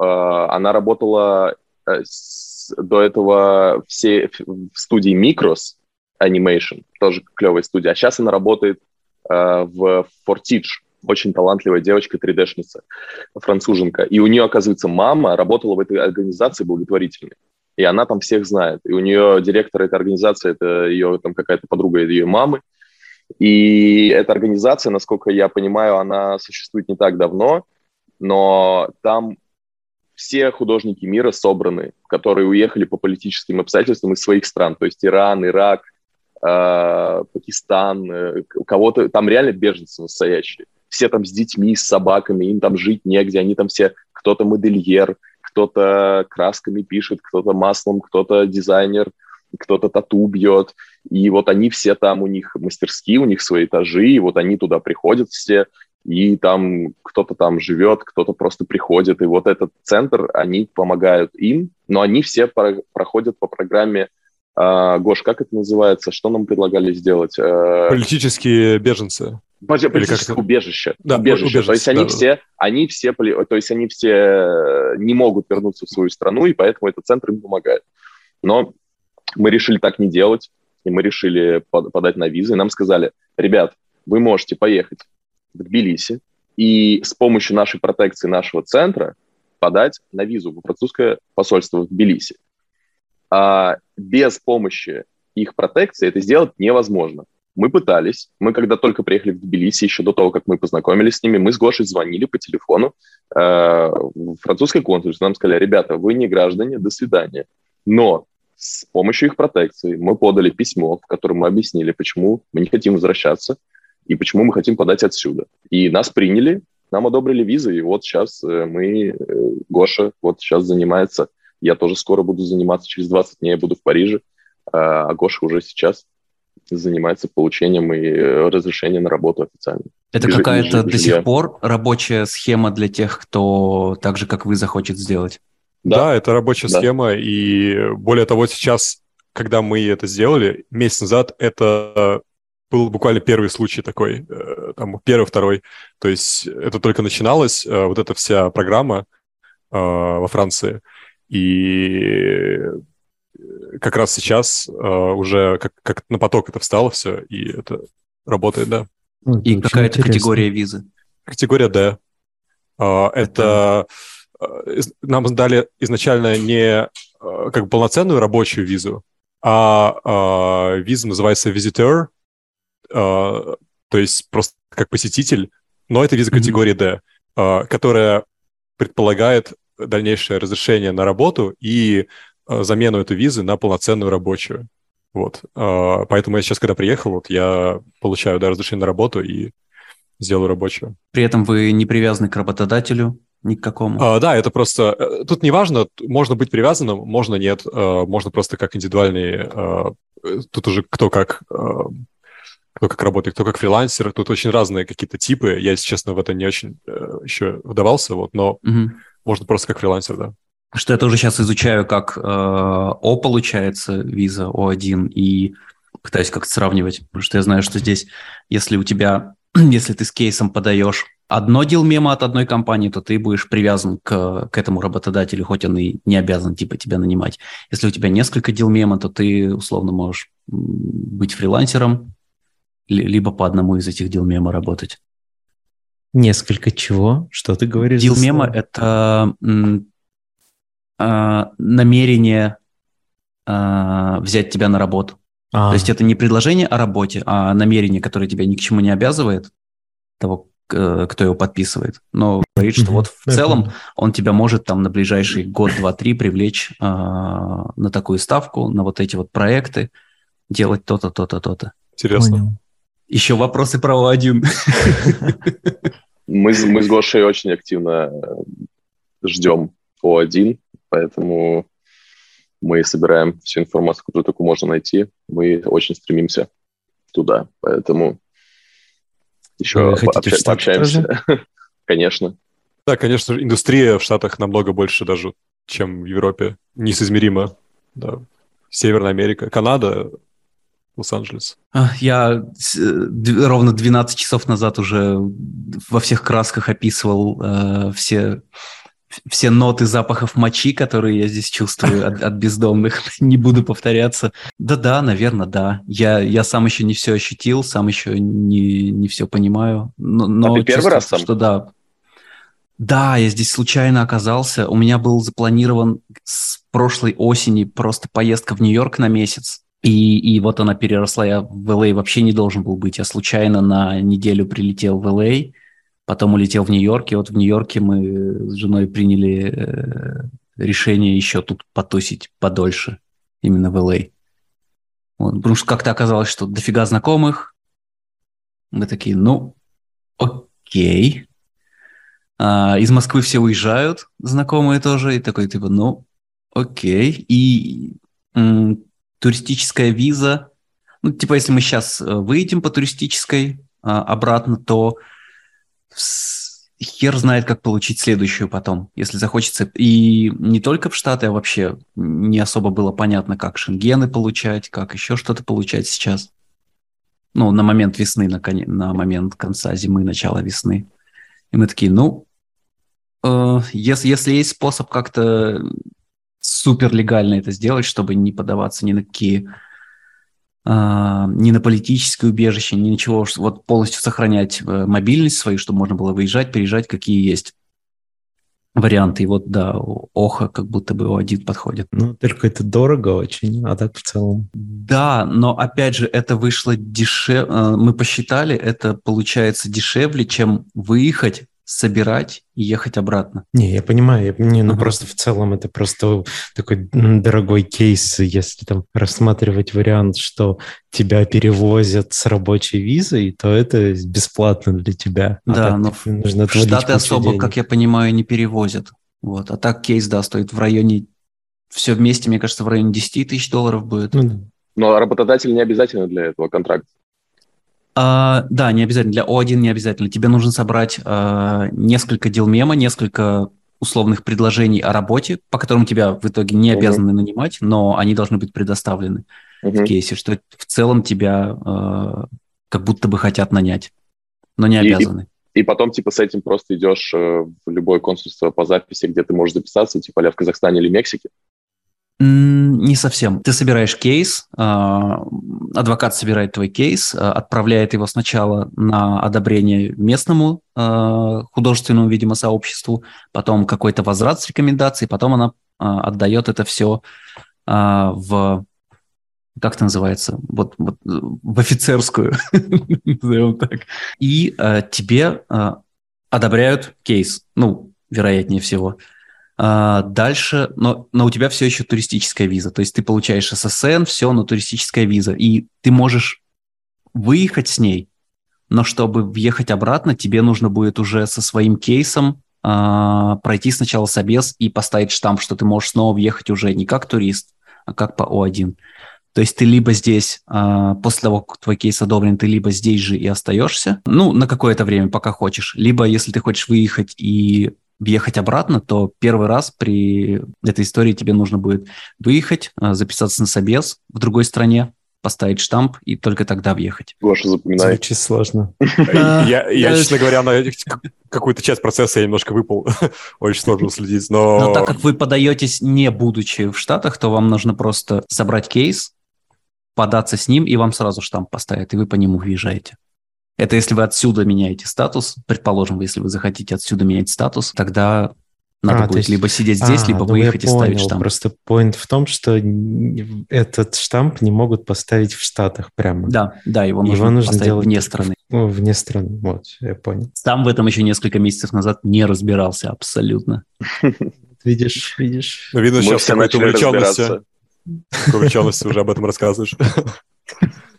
[SPEAKER 4] Э, она работала э, до этого все в студии Micros Animation, тоже клевая студия. А сейчас она работает в Fortich, очень талантливая девочка, 3D-шница, француженка. И у нее, оказывается, мама работала в этой организации благотворительной и она там всех знает. И у нее директор этой организации, это ее там какая-то подруга ее мамы. И эта организация, насколько я понимаю, она существует не так давно, но там все художники мира собраны, которые уехали по политическим обстоятельствам из своих стран, то есть Иран, Ирак, э, Пакистан, э, кого-то там реально беженцы настоящие. Все там с детьми, с собаками, им там жить негде, они там все, кто-то модельер, кто-то красками пишет, кто-то маслом, кто-то дизайнер, кто-то тату бьет. И вот они все там, у них мастерские, у них свои этажи, и вот они туда приходят все, и там кто-то там живет, кто-то просто приходит. И вот этот центр, они помогают им, но они все про- проходят по программе Uh, Гош, как это называется? Что нам предлагали сделать?
[SPEAKER 3] Uh... Политические беженцы.
[SPEAKER 4] Политическое убежище.
[SPEAKER 3] Да,
[SPEAKER 4] убежище. убежище. То есть они да, все, они все, то есть они все э, не могут вернуться в свою страну, и поэтому этот центр им помогает. Но мы решили так не делать, и мы решили подать на визы, и нам сказали, ребят, вы можете поехать в Тбилиси и с помощью нашей протекции нашего центра подать на визу в французское посольство в Тбилиси. А без помощи их протекции это сделать невозможно. Мы пытались. Мы, когда только приехали в Тбилиси, еще до того, как мы познакомились с ними, мы с Гошей звонили по телефону э, в французской консульстве. Нам сказали, ребята, вы не граждане, до свидания. Но с помощью их протекции мы подали письмо, в котором мы объяснили, почему мы не хотим возвращаться и почему мы хотим подать отсюда. И нас приняли, нам одобрили визы, и вот сейчас э, мы, э, Гоша, вот сейчас занимается, я тоже скоро буду заниматься, через 20 дней я буду в Париже, а Гоша уже сейчас занимается получением и э, разрешением на работу официально.
[SPEAKER 1] Это какая-то до сих пор рабочая схема для тех, кто так же, как вы, захочет сделать?
[SPEAKER 3] Да, да это рабочая да. схема, и более того, сейчас, когда мы это сделали, месяц назад, это был буквально первый случай такой, э, там, первый, второй. То есть это только начиналось, э, вот эта вся программа во Франции, и как раз сейчас э, уже как, как на поток это встало все, и это работает, да.
[SPEAKER 1] Ну, и какая-то категория визы?
[SPEAKER 3] Категория D. Э, это э, нам дали изначально не э, как полноценную рабочую визу, а э, виза называется visitor, э, то есть просто как посетитель, но это виза категории D, э, которая предполагает дальнейшее разрешение на работу и Э, замену этой визы на полноценную рабочую. Вот. Э, поэтому я сейчас, когда приехал, вот я получаю да, разрешение на работу и сделаю рабочую.
[SPEAKER 1] При этом вы не привязаны к работодателю ни к какому?
[SPEAKER 3] А, да, это просто... Э, тут неважно, можно быть привязанным, можно нет, можно просто как индивидуальный... Тут уже кто как кто как работает, кто как фрилансер. Тут очень разные какие-то типы. Я, если честно, в это не очень еще вдавался, вот, но угу. Можно просто как фрилансер, да
[SPEAKER 1] что я тоже сейчас изучаю, как э, О получается, виза О1, и пытаюсь как-то сравнивать, потому что я знаю, что здесь, если у тебя, если ты с кейсом подаешь одно дел мема от одной компании, то ты будешь привязан к, к этому работодателю, хоть он и не обязан типа тебя нанимать. Если у тебя несколько дел мема, то ты условно можешь быть фрилансером, либо по одному из этих дел мема работать.
[SPEAKER 2] Несколько чего? Что ты говоришь?
[SPEAKER 1] Дил мема — это э, намерение э, взять тебя на работу. А. То есть это не предложение о работе, а намерение, которое тебя ни к чему не обязывает, того, э, кто его подписывает. Но говорит, что вот в целом он тебя может там на ближайший год, два, три привлечь э, на такую ставку, на вот эти вот проекты, делать то-то, то-то, то-то.
[SPEAKER 3] Интересно. Понял.
[SPEAKER 1] Еще вопросы про О1.
[SPEAKER 4] Мы, мы с Гошей очень активно ждем О1, поэтому мы собираем всю информацию, которую только можно найти. Мы очень стремимся туда, поэтому еще Вы пообща- пообщаемся. конечно.
[SPEAKER 3] Да, конечно, индустрия в Штатах намного больше даже, чем в Европе. Несоизмеримо. Да. Северная Америка, Канада, Лос-Анджелес.
[SPEAKER 1] А, я ровно 12 часов назад уже во всех красках описывал э, все все ноты запахов мочи, которые я здесь чувствую от, от бездомных, не буду повторяться. Да-да, наверное, да. Я, я сам еще не все ощутил, сам еще не, не все понимаю. Но, но
[SPEAKER 4] а ты первый раз там?
[SPEAKER 1] Что да. Да, я здесь случайно оказался. У меня был запланирован с прошлой осени просто поездка в Нью-Йорк на месяц. И, и вот она переросла. Я в LA вообще не должен был быть. Я случайно на неделю прилетел в LA Потом улетел в Нью-Йорк, и вот в Нью-Йорке мы с женой приняли э, решение еще тут потусить подольше, именно в Л.А. Вот, потому что как-то оказалось, что дофига знакомых. Мы такие, ну, окей. А, из Москвы все уезжают, знакомые тоже, и такой, типа, ну, окей. И туристическая виза, ну, типа, если мы сейчас э, выйдем по туристической а, обратно, то хер знает, как получить следующую потом, если захочется. И не только в Штаты, а вообще не особо было понятно, как шенгены получать, как еще что-то получать сейчас. Ну, на момент весны, на, кон... на момент конца зимы, начала весны. И мы такие, ну, э, если, если есть способ как-то супер легально это сделать, чтобы не подаваться ни на какие а, ни на политическое убежище, ни ничего, вот полностью сохранять э, мобильность свою, чтобы можно было выезжать, переезжать, какие есть варианты. И вот, да, Оха как будто бы один подходит.
[SPEAKER 2] Ну, только это дорого очень, а так в целом.
[SPEAKER 1] Да, но опять же, это вышло дешевле. Э, мы посчитали, это получается дешевле, чем выехать собирать и ехать обратно.
[SPEAKER 2] Не, я понимаю, я, не, ну uh-huh. просто в целом это просто такой дорогой кейс, если там рассматривать вариант, что тебя перевозят с рабочей визой, то это бесплатно для тебя.
[SPEAKER 1] А да, но нужно Штаты особо, денег. как я понимаю, не перевозят. Вот. А так кейс, да, стоит в районе, все вместе, мне кажется, в районе 10 тысяч долларов будет. Ну,
[SPEAKER 4] но работодатель не обязательно для этого контракт.
[SPEAKER 1] А, да, не обязательно. Для О1 не обязательно. Тебе нужно собрать а, несколько дел мема, несколько условных предложений о работе, по которым тебя в итоге не обязаны uh-huh. нанимать, но они должны быть предоставлены uh-huh. в кейсе, что в целом тебя а, как будто бы хотят нанять, но не обязаны.
[SPEAKER 4] И, и потом типа с этим просто идешь э, в любое консульство по записи, где ты можешь записаться, типа в Казахстане или Мексике.
[SPEAKER 1] Не совсем. Ты собираешь кейс, а, адвокат собирает твой кейс, а, отправляет его сначала на одобрение местному а, художественному, видимо, сообществу, потом какой-то возврат с рекомендацией, потом она отдает это все в как это называется, вот, вот в офицерскую, назовем так, и тебе одобряют кейс, ну, вероятнее всего. А, дальше, но, но у тебя все еще туристическая виза. То есть ты получаешь ССН, все, но туристическая виза. И ты можешь выехать с ней, но чтобы въехать обратно, тебе нужно будет уже со своим кейсом а, пройти сначала собес и поставить штамп, что ты можешь снова въехать уже не как турист, а как по О1. То есть ты либо здесь, а, после того, как твой кейс одобрен, ты либо здесь же и остаешься, ну, на какое-то время, пока хочешь, либо если ты хочешь выехать и въехать обратно, то первый раз при этой истории тебе нужно будет выехать, а, записаться на собес в другой стране, поставить штамп и только тогда въехать.
[SPEAKER 4] Гоша, запоминай.
[SPEAKER 2] Звучит сложно.
[SPEAKER 3] Я, честно говоря, на какую-то часть процесса я немножко выпал. Очень сложно следить, но...
[SPEAKER 1] Но так как вы подаетесь не будучи в Штатах, то вам нужно просто собрать кейс, податься с ним, и вам сразу штамп поставят, и вы по нему въезжаете. Это если вы отсюда меняете статус, предположим, если вы захотите отсюда менять статус, тогда надо а, будет есть... либо сидеть здесь, а, либо ну выехать и понял. ставить штамп.
[SPEAKER 2] Просто point в том, что этот штамп не могут поставить в Штатах прямо.
[SPEAKER 1] Да, да, его нужно, его нужно поставить делать вне страны.
[SPEAKER 2] Ну, вне страны, вот, я понял.
[SPEAKER 1] Там в этом еще несколько месяцев назад не разбирался абсолютно.
[SPEAKER 2] Видишь, видишь.
[SPEAKER 3] Ну, видно, сейчас какая-то увлеченность. Увлеченность уже об этом рассказываешь.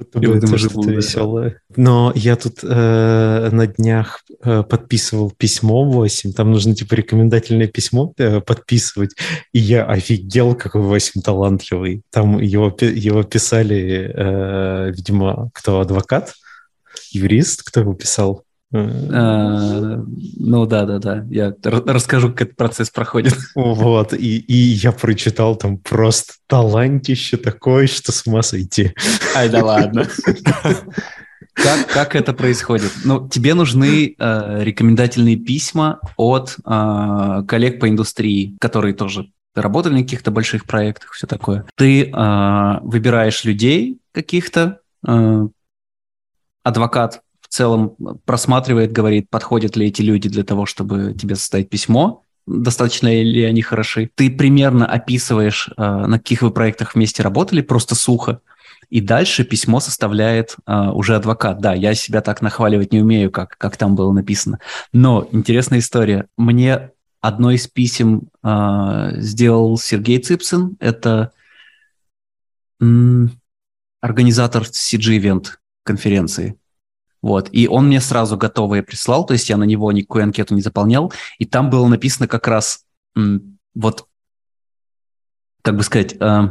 [SPEAKER 2] будто бы это что-то веселое. Но я тут э, на днях э, подписывал письмо 8, там нужно типа рекомендательное письмо э, подписывать, и я офигел, какой 8 талантливый. Там его, его писали, э, видимо, кто адвокат, юрист, кто его писал?
[SPEAKER 1] А, ну да, да, да. Я расскажу, как этот процесс проходит.
[SPEAKER 2] Вот, и, и я прочитал там просто талантище такое, что с ума сойти.
[SPEAKER 1] Ай, да ладно. Как, как это происходит? Ну, тебе нужны э, рекомендательные письма от э, коллег по индустрии, которые тоже работали на каких-то больших проектах, все такое. Ты э, выбираешь людей каких-то, э, адвокат целом просматривает, говорит, подходят ли эти люди для того, чтобы тебе составить письмо, достаточно ли они хороши. Ты примерно описываешь, э, на каких вы проектах вместе работали, просто сухо. И дальше письмо составляет uh, уже адвокат. Да, я себя так нахваливать не умею, как, как там было написано. Но интересная история. Мне одно из писем uh, сделал Сергей Цыпсин. Это м- организатор CG-event конференции. Вот. И он мне сразу готовое прислал, то есть я на него никакую анкету не заполнял, и там было написано как раз вот, как бы сказать, э,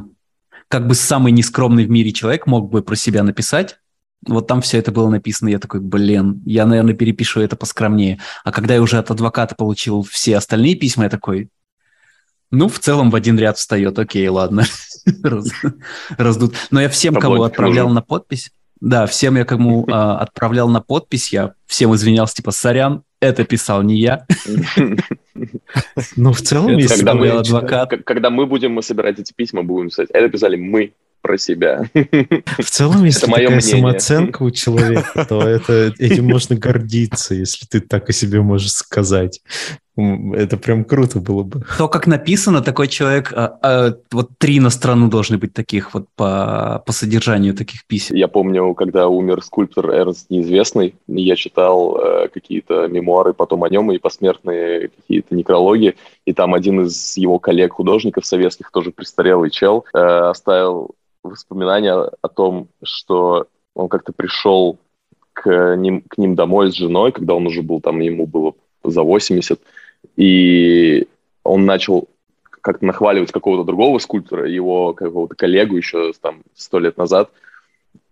[SPEAKER 1] как бы самый нескромный в мире человек мог бы про себя написать, вот там все это было написано, я такой, блин, я, наверное, перепишу это поскромнее. А когда я уже от адвоката получил все остальные письма, я такой, ну, в целом в один ряд встает, окей, ладно, раздут. Но я всем, кого отправлял на подпись, да, всем я кому э, отправлял на подпись, я всем извинялся, типа, сорян, это писал не я.
[SPEAKER 2] Ну, в целом,
[SPEAKER 4] если мы, адвокат... Когда мы будем собирать эти письма, будем писать, это писали мы про себя.
[SPEAKER 2] В целом, если это такая мнение. самооценка у человека, то это, этим можно гордиться, если ты так о себе можешь сказать. Это прям круто было бы.
[SPEAKER 1] То, как написано, такой человек, а, а, вот три на страну должны быть таких вот по, по содержанию таких писем.
[SPEAKER 4] Я помню, когда умер скульптор Эрнст Неизвестный, я читал э, какие-то мемуары потом о нем и посмертные какие-то некрологи, и там один из его коллег-художников советских, тоже престарелый чел, э, оставил воспоминания о том, что он как-то пришел к ним, к ним домой с женой, когда он уже был там, ему было за 80, и он начал как-то нахваливать какого-то другого скульптора, его какого-то коллегу еще там сто лет назад,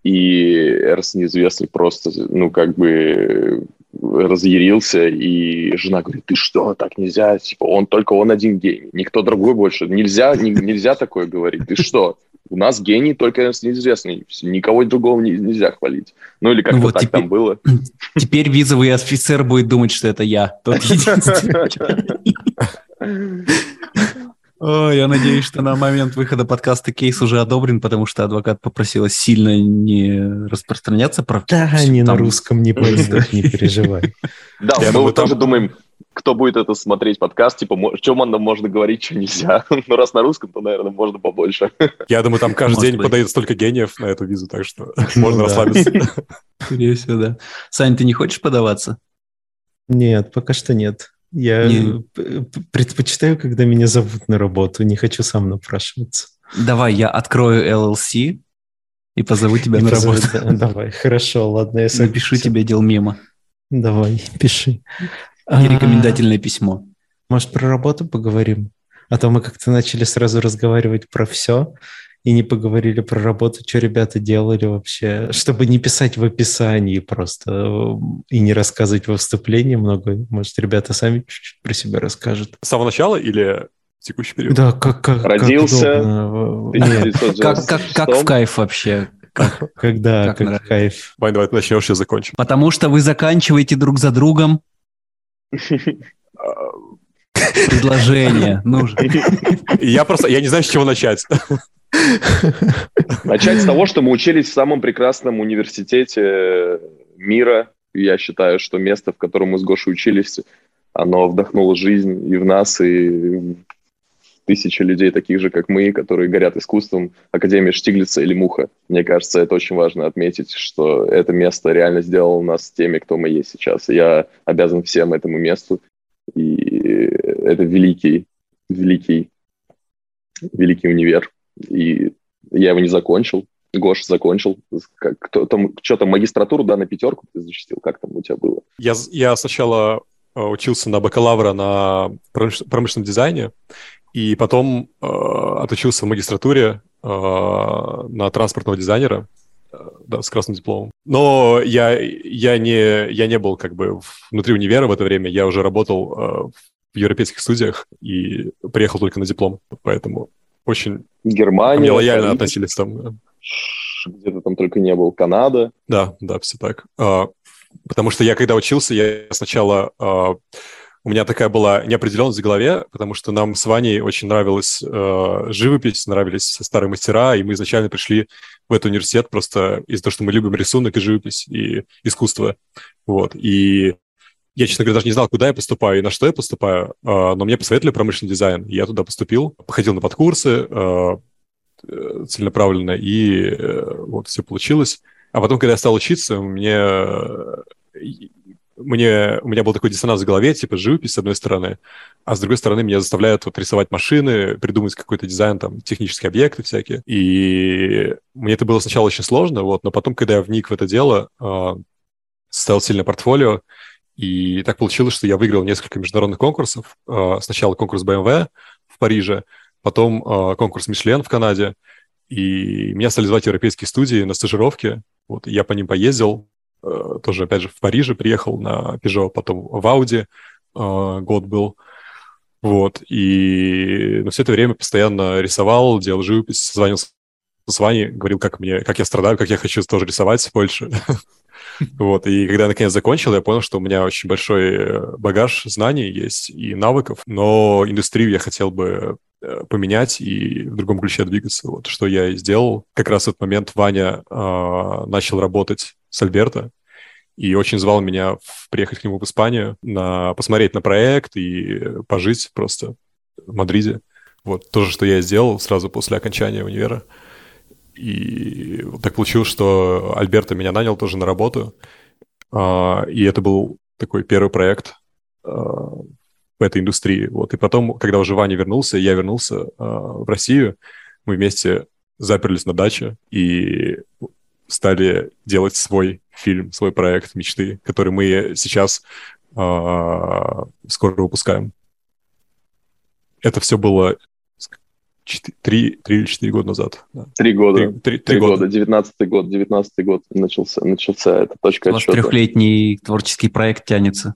[SPEAKER 4] и Эрс неизвестный просто, ну, как бы разъярился, и жена говорит, ты что, так нельзя, типа, он только он один гений, никто другой больше, нельзя, не, нельзя такое говорить, ты что? У нас гений только неизвестный, никого другого не, нельзя хвалить. Ну или как-то ну, вот так теперь, там было.
[SPEAKER 1] Теперь визовый офицер будет думать, что это я, тот единственный. О, я надеюсь, что на момент выхода подкаста кейс уже одобрен, потому что адвокат попросила сильно не распространяться
[SPEAKER 2] про... Да, они там... на русском не пойдут, не переживай.
[SPEAKER 4] Да, мы тоже думаем, кто будет это смотреть подкаст, типа, о чем нам можно говорить, что нельзя. ну, раз на русском, то, наверное, можно побольше.
[SPEAKER 3] Я думаю, там каждый день подают столько гениев на эту визу, так что можно расслабиться.
[SPEAKER 1] Скорее всего, да. Сань, ты не хочешь подаваться?
[SPEAKER 2] Нет, пока что нет. Я не... предпочитаю, когда меня зовут на работу, не хочу сам напрашиваться.
[SPEAKER 1] Давай, я открою LLC и позову тебя и на позову, работу.
[SPEAKER 2] Да, давай, хорошо, ладно, я
[SPEAKER 1] Напишу тебе дел мема.
[SPEAKER 2] Давай, пиши.
[SPEAKER 1] И рекомендательное письмо.
[SPEAKER 2] Может, про работу поговорим? А то мы как-то начали сразу разговаривать про все и не поговорили про работу, что ребята делали вообще, чтобы не писать в описании просто э, и не рассказывать во вступлении много. Может, ребята сами чуть-чуть про себя расскажут.
[SPEAKER 3] С самого начала или текущий период?
[SPEAKER 2] Да, как, как
[SPEAKER 4] Родился.
[SPEAKER 1] Как, как, как в кайф вообще.
[SPEAKER 2] Когда, как, как кайф.
[SPEAKER 3] Вань, давай ты начнешь, я закончим.
[SPEAKER 1] Потому что вы заканчиваете друг за другом. Предложение нужно.
[SPEAKER 3] Я просто, я не знаю, с чего начать.
[SPEAKER 4] Начать с того, что мы учились в самом прекрасном университете мира. Я считаю, что место, в котором мы с Гошей учились, оно вдохнуло жизнь и в нас, и тысячи людей, таких же, как мы, которые горят искусством, Академия Штиглица или Муха. Мне кажется, это очень важно отметить, что это место реально сделало нас теми, кто мы есть сейчас. я обязан всем этому месту. И это великий, великий, великий универ. И я его не закончил. Гош закончил. Как, кто, там, что там, магистратуру, да, на пятерку ты защитил? Как там у тебя было?
[SPEAKER 3] Я, я сначала э, учился на бакалавра на промышленном дизайне, и потом э, отучился в магистратуре э, на транспортного дизайнера, э, да, с красным дипломом. Но я, я, не, я не был как бы внутри универа в это время, я уже работал э, в европейских студиях и приехал только на диплом, поэтому очень
[SPEAKER 4] Германия,
[SPEAKER 3] лояльно Париж, относились там.
[SPEAKER 4] Где-то там только не был. Канада.
[SPEAKER 3] Да, да, все так. А, потому что я когда учился, я сначала а, у меня такая была неопределенность в голове, потому что нам с Ваней очень нравилась э, живопись, нравились старые мастера, и мы изначально пришли в этот университет просто из-за того, что мы любим рисунок и живопись, и искусство. Вот. И я, честно говоря, даже не знал, куда я поступаю и на что я поступаю, э, но мне посоветовали промышленный дизайн. Я туда поступил, походил на подкурсы э, целенаправленно, и э, вот все получилось. А потом, когда я стал учиться, мне мне, у меня был такой диссонанс в голове, типа живопись с одной стороны, а с другой стороны меня заставляют вот рисовать машины, придумать какой-то дизайн, там, технические объекты всякие. И мне это было сначала очень сложно, вот, но потом, когда я вник в это дело, э, составил сильное портфолио, и так получилось, что я выиграл несколько международных конкурсов. Э, сначала конкурс BMW в Париже, потом э, конкурс Мишлен в Канаде, и меня стали звать европейские студии на стажировки. Вот, я по ним поездил, тоже, опять же, в Париже приехал на Peugeot, потом в Audi э, год был. Вот, и на все это время постоянно рисовал, делал живопись, звонил с Ваней, говорил, как мне, как я страдаю, как я хочу тоже рисовать больше. Вот, и когда я наконец закончил, я понял, что у меня очень большой э, багаж знаний есть и навыков, но индустрию я хотел бы поменять и в другом ключе двигаться. Вот что я и сделал. Как раз в этот момент Ваня э, начал работать с Альберто, и очень звал меня приехать к нему в Испанию, на, посмотреть на проект и пожить просто в Мадриде. Вот то же, что я сделал сразу после окончания универа. И вот так получилось, что Альберто меня нанял тоже на работу. А, и это был такой первый проект а, в этой индустрии. Вот. И потом, когда уже Ваня вернулся, я вернулся а, в Россию, мы вместе заперлись на даче и стали делать свой фильм, свой проект мечты, который мы сейчас э, скоро выпускаем. Это все было три, три или четыре года назад.
[SPEAKER 4] Три года. Три, года. Девятнадцатый год. Девятнадцатый год начался, начался эта точка
[SPEAKER 1] вас трехлетний творческий проект тянется.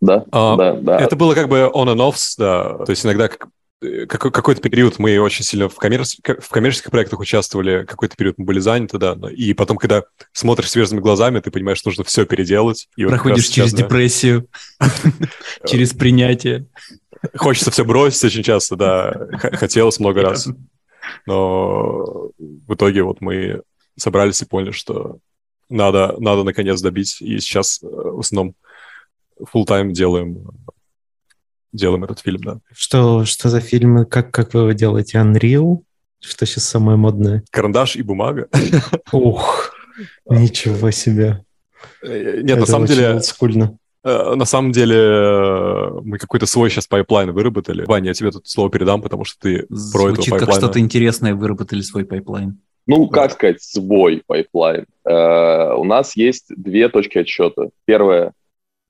[SPEAKER 4] Да, а, да, да.
[SPEAKER 3] Это было как бы on and off, да. То есть иногда как Э, какой-то период мы очень сильно в, коммерц... в коммерческих проектах участвовали, какой-то период мы были заняты, да, и потом, когда смотришь свежими глазами, ты понимаешь, что нужно все переделать.
[SPEAKER 1] И Проходишь вот через сейчас, депрессию, через принятие.
[SPEAKER 3] Хочется все бросить очень часто, да, хотелось много раз. Но в итоге вот мы собрались и поняли, что надо, надо наконец добить, и сейчас э, в основном full time делаем делаем этот фильм, да.
[SPEAKER 2] Что, что за фильмы? Как, как вы его делаете? Unreal? Что сейчас самое модное?
[SPEAKER 3] Карандаш и бумага.
[SPEAKER 2] Ух, ничего себе.
[SPEAKER 3] Э, нет, на самом деле...
[SPEAKER 2] Прикольно.
[SPEAKER 3] Э, на самом деле э, мы какой-то свой сейчас pipeline выработали. Ваня, я тебе тут слово передам, потому что ты
[SPEAKER 1] Звучит про этого pipeline а. как что-то интересное выработали свой pipeline.
[SPEAKER 4] Ну, как сказать, свой pipeline. у нас есть две точки отсчета. Первая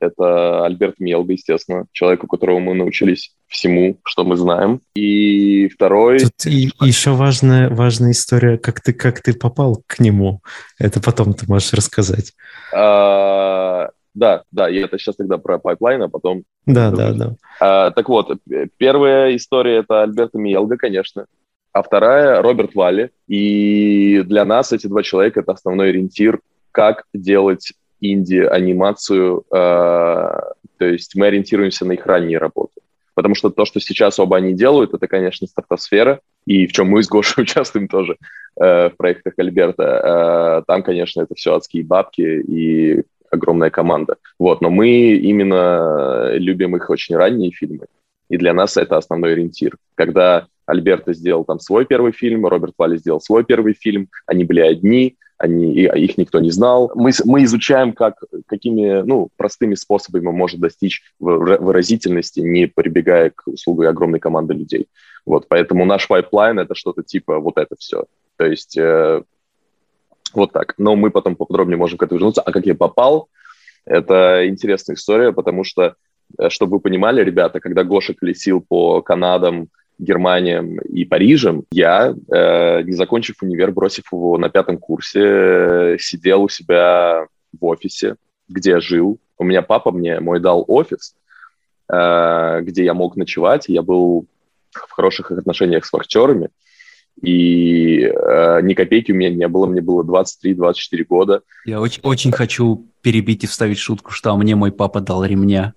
[SPEAKER 4] это Альберто Мьельго, естественно, человек, у которого мы научились всему, что мы знаем. И второй...
[SPEAKER 2] Тут и, еще важная, важная история, как ты, как ты попал к нему. Это потом ты можешь рассказать.
[SPEAKER 4] А, да, да, и это сейчас тогда про pipeline, а потом...
[SPEAKER 2] Да, да, да.
[SPEAKER 4] А, так вот, первая история — это Альберто Миелго, конечно. А вторая — Роберт Валли. И для нас эти два человека — это основной ориентир, как делать инди-анимацию, э, то есть мы ориентируемся на их ранние работы. Потому что то, что сейчас оба они делают, это, конечно, стартосфера, и в чем мы с Гошей участвуем тоже э, в проектах Альберта, э, там, конечно, это все адские бабки и огромная команда. Вот, но мы именно любим их очень ранние фильмы, и для нас это основной ориентир. Когда Альберто сделал там свой первый фильм, Роберт Валли сделал свой первый фильм, они были одни, они, их никто не знал. Мы, мы изучаем, как, какими ну, простыми способами можно достичь выразительности, не прибегая к услугам огромной команды людей. Вот, поэтому наш pipeline — это что-то типа вот это все. То есть э, вот так. Но мы потом поподробнее можем к этому вернуться. А как я попал, это интересная история, потому что, э, чтобы вы понимали, ребята, когда Гоша колесил по Канадам, Германиям и Парижам, я, э, не закончив универ, бросив его на пятом курсе, э, сидел у себя в офисе, где я жил. У меня папа мне мой дал офис, э, где я мог ночевать. Я был в хороших отношениях с вахтерами и э, ни копейки у меня не было, мне было 23-24 года.
[SPEAKER 1] Я очень, очень хочу перебить и вставить шутку, что мне мой папа дал ремня.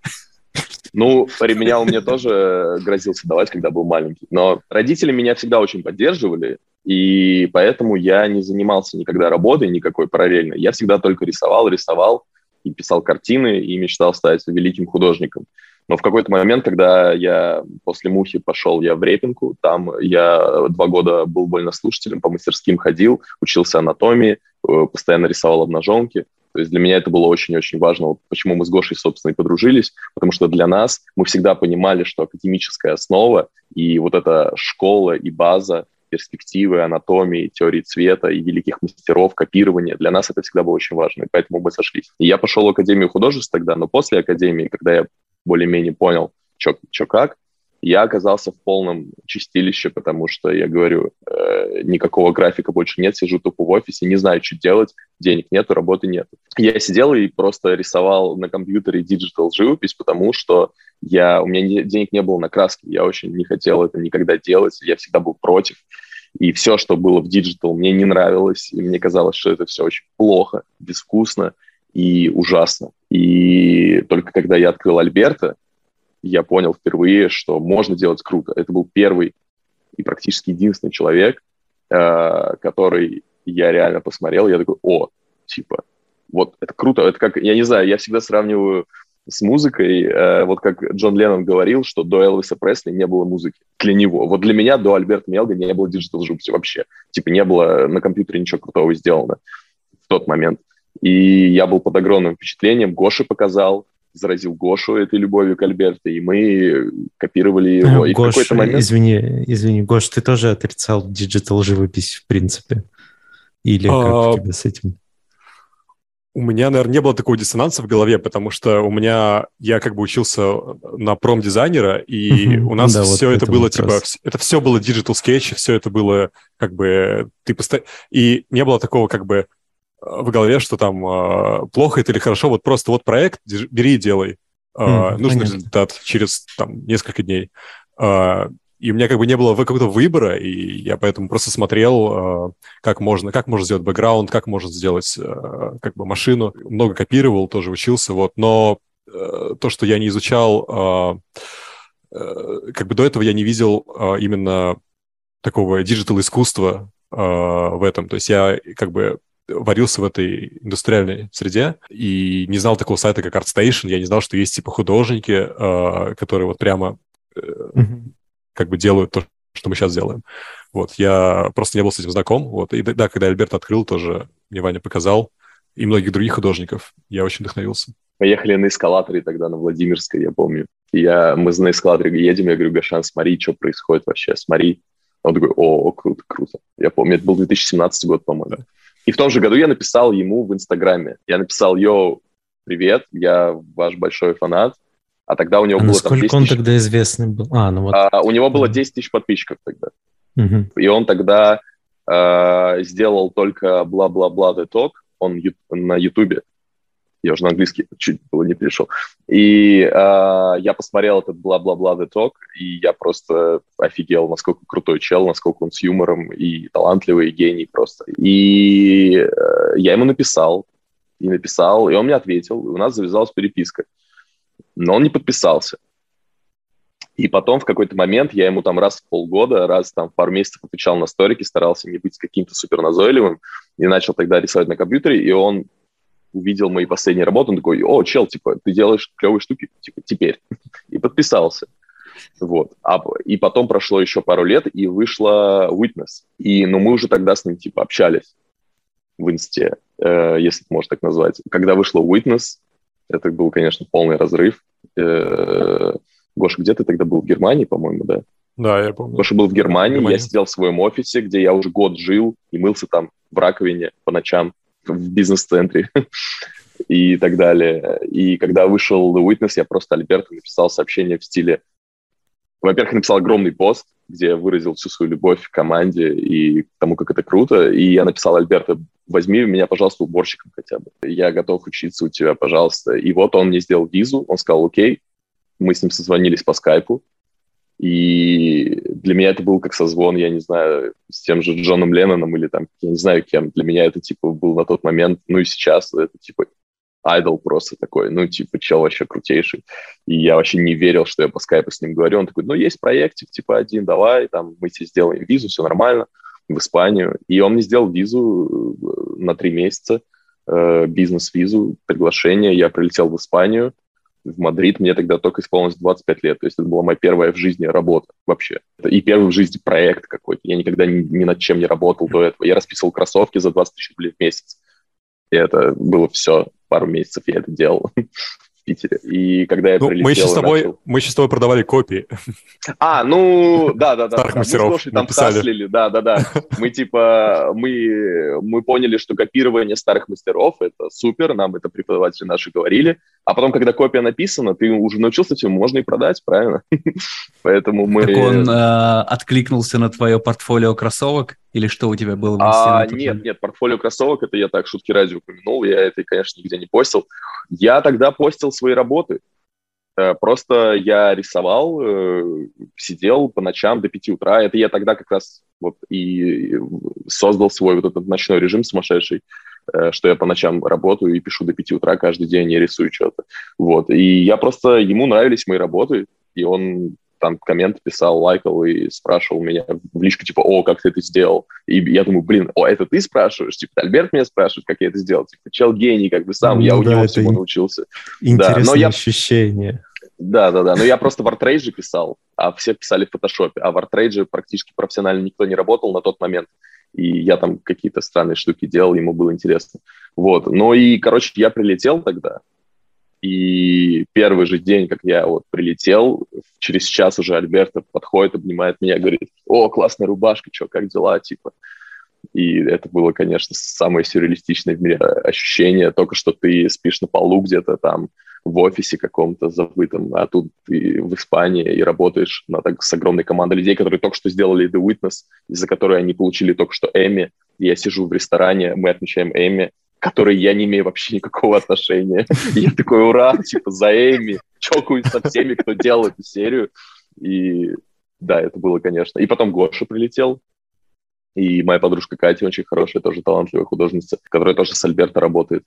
[SPEAKER 4] Ну, ремня у меня тоже грозился давать, когда был маленький. Но родители меня всегда очень поддерживали, и поэтому я не занимался никогда работой никакой параллельно. Я всегда только рисовал, рисовал и писал картины, и мечтал стать великим художником. Но в какой-то момент, когда я после «Мухи» пошел я в репинку, там я два года был вольнослушателем, по мастерским ходил, учился анатомии, э, постоянно рисовал обнаженки. То есть для меня это было очень-очень важно. Вот почему мы с Гошей, собственно, и подружились, потому что для нас мы всегда понимали, что академическая основа и вот эта школа и база перспективы анатомии, теории цвета и великих мастеров, копирования. Для нас это всегда было очень важно, и поэтому мы сошлись. И я пошел в Академию художеств тогда, но после Академии, когда я более-менее понял, что как, я оказался в полном чистилище, потому что, я говорю, э, никакого графика больше нет, сижу тупо в офисе, не знаю, что делать, денег нету, работы нету. Я сидел и просто рисовал на компьютере digital живопись, потому что я, у меня не, денег не было на краски, я очень не хотел это никогда делать, я всегда был против. И все, что было в digital, мне не нравилось, и мне казалось, что это все очень плохо, безвкусно и ужасно. И только когда я открыл Альберто, я понял впервые, что можно делать круто. Это был первый и практически единственный человек, э, который я реально посмотрел, я такой, о, типа, вот это круто. Это как, я не знаю, я всегда сравниваю с музыкой, э, вот как Джон Леннон говорил, что до Элвиса Пресли не было музыки для него. Вот для меня до Альберто Миелго не было digital живописи вообще. Типа не было на компьютере ничего крутого сделано в тот момент. И я был под огромным впечатлением. Гоше показал, заразил Гошу этой любовью к Альберто, и мы копировали его.
[SPEAKER 2] И Гош, в момент... извини, извини, Гош, ты тоже отрицал digital живопись в принципе? Или как а... у тебя с этим?
[SPEAKER 3] У меня, наверное, не было такого диссонанса в голове, потому что у меня, я как бы учился на промдизайнера, и у нас да, все вот это было, типа, типа, это все было digital sketch, все это было, как бы, ты постоянно... И не было такого, как бы, в голове, что там э, плохо это или хорошо, вот просто вот проект, бери и делай. Э, mm, нужный понятно. результат через там несколько дней. Э, и у меня как бы не было какого-то выбора, и я поэтому просто смотрел, как можно, как можно сделать бэкграунд, как можно сделать как бы машину. Много копировал, тоже учился, вот. Но э, то, что я не изучал, э, как бы до этого я не видел именно такого digital искусства в этом. То есть я как бы варился в этой индустриальной среде и не знал такого сайта, как ArtStation. Я не знал, что есть типа художники, э, которые вот прямо э, mm-hmm. как бы делают то, что мы сейчас делаем. Вот, я просто не был с этим знаком. Вот, и да, когда Альберто открыл, тоже мне Ваня показал, и многих других художников. Я очень вдохновился.
[SPEAKER 4] Поехали на эскалаторе тогда на Владимирской, я помню. И я, мы на эскалаторе едем, я говорю, Гашан, смотри, что происходит вообще, смотри. Он такой, о, круто, круто. Я помню, это был 2017 год, по-моему. Да. И в том же году я написал ему в Инстаграме. Я написал, йоу, привет, я ваш большой фанат. А тогда у него а было
[SPEAKER 2] там 10 он тысяч... тогда известный был? А, ну вот.
[SPEAKER 4] А, у него было 10 тысяч подписчиков тогда. Угу. И он тогда э, сделал только бла-бла-бла Talk он на Ютубе я уже на английский чуть было не перешел. И э, я посмотрел этот бла-бла-бла The Talk, и я просто офигел, насколько крутой чел, насколько он с юмором и талантливый, и гений просто. И э, я ему написал, и написал, и он мне ответил, и у нас завязалась переписка. Но он не подписался. И потом в какой-то момент я ему там раз в полгода, раз там в пару месяцев отвечал на сторики, старался не быть каким-то супер назойливым, и начал тогда рисовать на компьютере, и он увидел мои последние работы, он такой, о, чел, типа, ты делаешь клевые штуки, типа, теперь. И подписался. Вот. А, и потом прошло еще пару лет, и вышла Witness. И, ну, мы уже тогда с ним, типа, общались в инсте, э, если это можно так назвать. Когда вышла Witness, это был, конечно, полный разрыв. Э, Гоша, где ты тогда был? В Германии, по-моему, да?
[SPEAKER 3] Да, я помню.
[SPEAKER 4] Гоша был в Германии, Германии, я сидел в своем офисе, где я уже год жил и мылся там в раковине по ночам в бизнес-центре и так далее. И когда вышел The Witness, я просто Альберту написал сообщение в стиле... Во-первых, написал огромный пост, где я выразил всю свою любовь к команде и к тому, как это круто. И я написал Альберту, возьми меня, пожалуйста, уборщиком хотя бы. Я готов учиться у тебя, пожалуйста. И вот он мне сделал визу, он сказал, окей, мы с ним созвонились по скайпу, и для меня это был как созвон, я не знаю, с тем же Джоном Ленноном или там, я не знаю кем. Для меня это, типа, был на тот момент, ну и сейчас это, типа, idol просто такой, ну, типа, чел вообще крутейший. И я вообще не верил, что я по скайпу с ним говорю. Он такой, ну, есть проектик, типа, один, давай, там, мы тебе сделаем визу, все нормально, в Испанию. И он мне сделал визу э, на три месяца, э, бизнес-визу, приглашение. Я прилетел в Испанию, в Мадрид, мне тогда только исполнилось 25 лет, то есть это была моя первая в жизни работа вообще. И первый в жизни проект какой-то. Я никогда ни, ни над чем не работал до этого. Я расписывал кроссовки за 20 тысяч рублей в месяц. И это было все. Пару месяцев я это делал. Питере. И когда я ну, прилетел...
[SPEAKER 3] Мы еще, с тобой, начал... мы еще с тобой продавали копии.
[SPEAKER 4] А, ну, да-да-да.
[SPEAKER 3] Старых да, мастеров
[SPEAKER 4] Мы там хаслили, да-да-да. Мы типа, мы, мы поняли, что копирование старых мастеров — это супер, нам это преподаватели наши говорили. А потом, когда копия написана, ты уже научился этим, можно и продать, правильно? Поэтому мы...
[SPEAKER 1] Так он э, откликнулся на твое портфолио кроссовок? Или что у тебя было в
[SPEAKER 4] а, Нет, нет, портфолио кроссовок, это я так шутки ради упомянул, я это, конечно, нигде не постил. Я тогда постил свои работы. Э, просто я рисовал, э, сидел по ночам до 5 утра. Это я тогда как раз вот и создал свой вот этот ночной режим сумасшедший, э, что я по ночам работаю и пишу до 5 утра каждый день, я рисую что-то. Вот. И я просто, ему нравились мои работы, и он там коммент писал, лайкал и спрашивал меня в личку, типа, о, как ты это сделал? И я думаю, блин, о, это ты спрашиваешь? Типа, Альберт меня спрашивает, как я это сделал? Типа, чел гений, как бы сам, ну, я у да, него всего научился.
[SPEAKER 2] Интересное да, но я... ощущение.
[SPEAKER 4] Да, да, да. Но я просто в артрейдже писал, а все писали в фотошопе. А в артрейдже практически профессионально никто не работал на тот момент. И я там какие-то странные штуки делал, ему было интересно. Вот. Ну и, короче, я прилетел тогда, и первый же день, как я вот прилетел, через час уже Альберто подходит, обнимает меня, говорит, о, классная рубашка, что, как дела, типа. И это было, конечно, самое сюрреалистичное в мире ощущение, только что ты спишь на полу где-то там, в офисе каком-то забытом, а тут ты в Испании и работаешь на, так, с огромной командой людей, которые только что сделали The Witness, из-за которой они получили только что Эми. Я сижу в ресторане, мы отмечаем Эми, которой я не имею вообще никакого отношения. И я такой, ура, типа, за Эми, чокаюсь со всеми, кто делал эту серию. И да, это было, конечно. И потом Гоша прилетел, и моя подружка Катя очень хорошая, тоже талантливая художница, которая тоже с Альберто работает.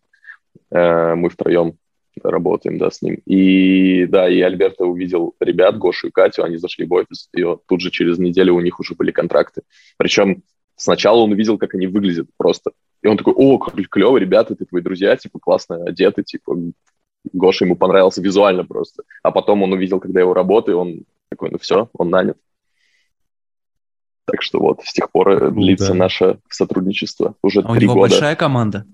[SPEAKER 4] Э, мы втроем работаем, да, с ним. И да, и Альберто увидел ребят, Гошу и Катю, они зашли в офис, и вот тут же через неделю у них уже были контракты. Причем сначала он увидел, как они выглядят просто. И он такой, о, клево, ребята, ты твои друзья, типа, классно одеты, типа, Гоша ему понравился визуально просто. А потом он увидел, когда его работы, он такой, ну все, он нанят. Так что вот, с тех пор ну, длится да. наше сотрудничество уже а три года. у него года.
[SPEAKER 1] большая команда?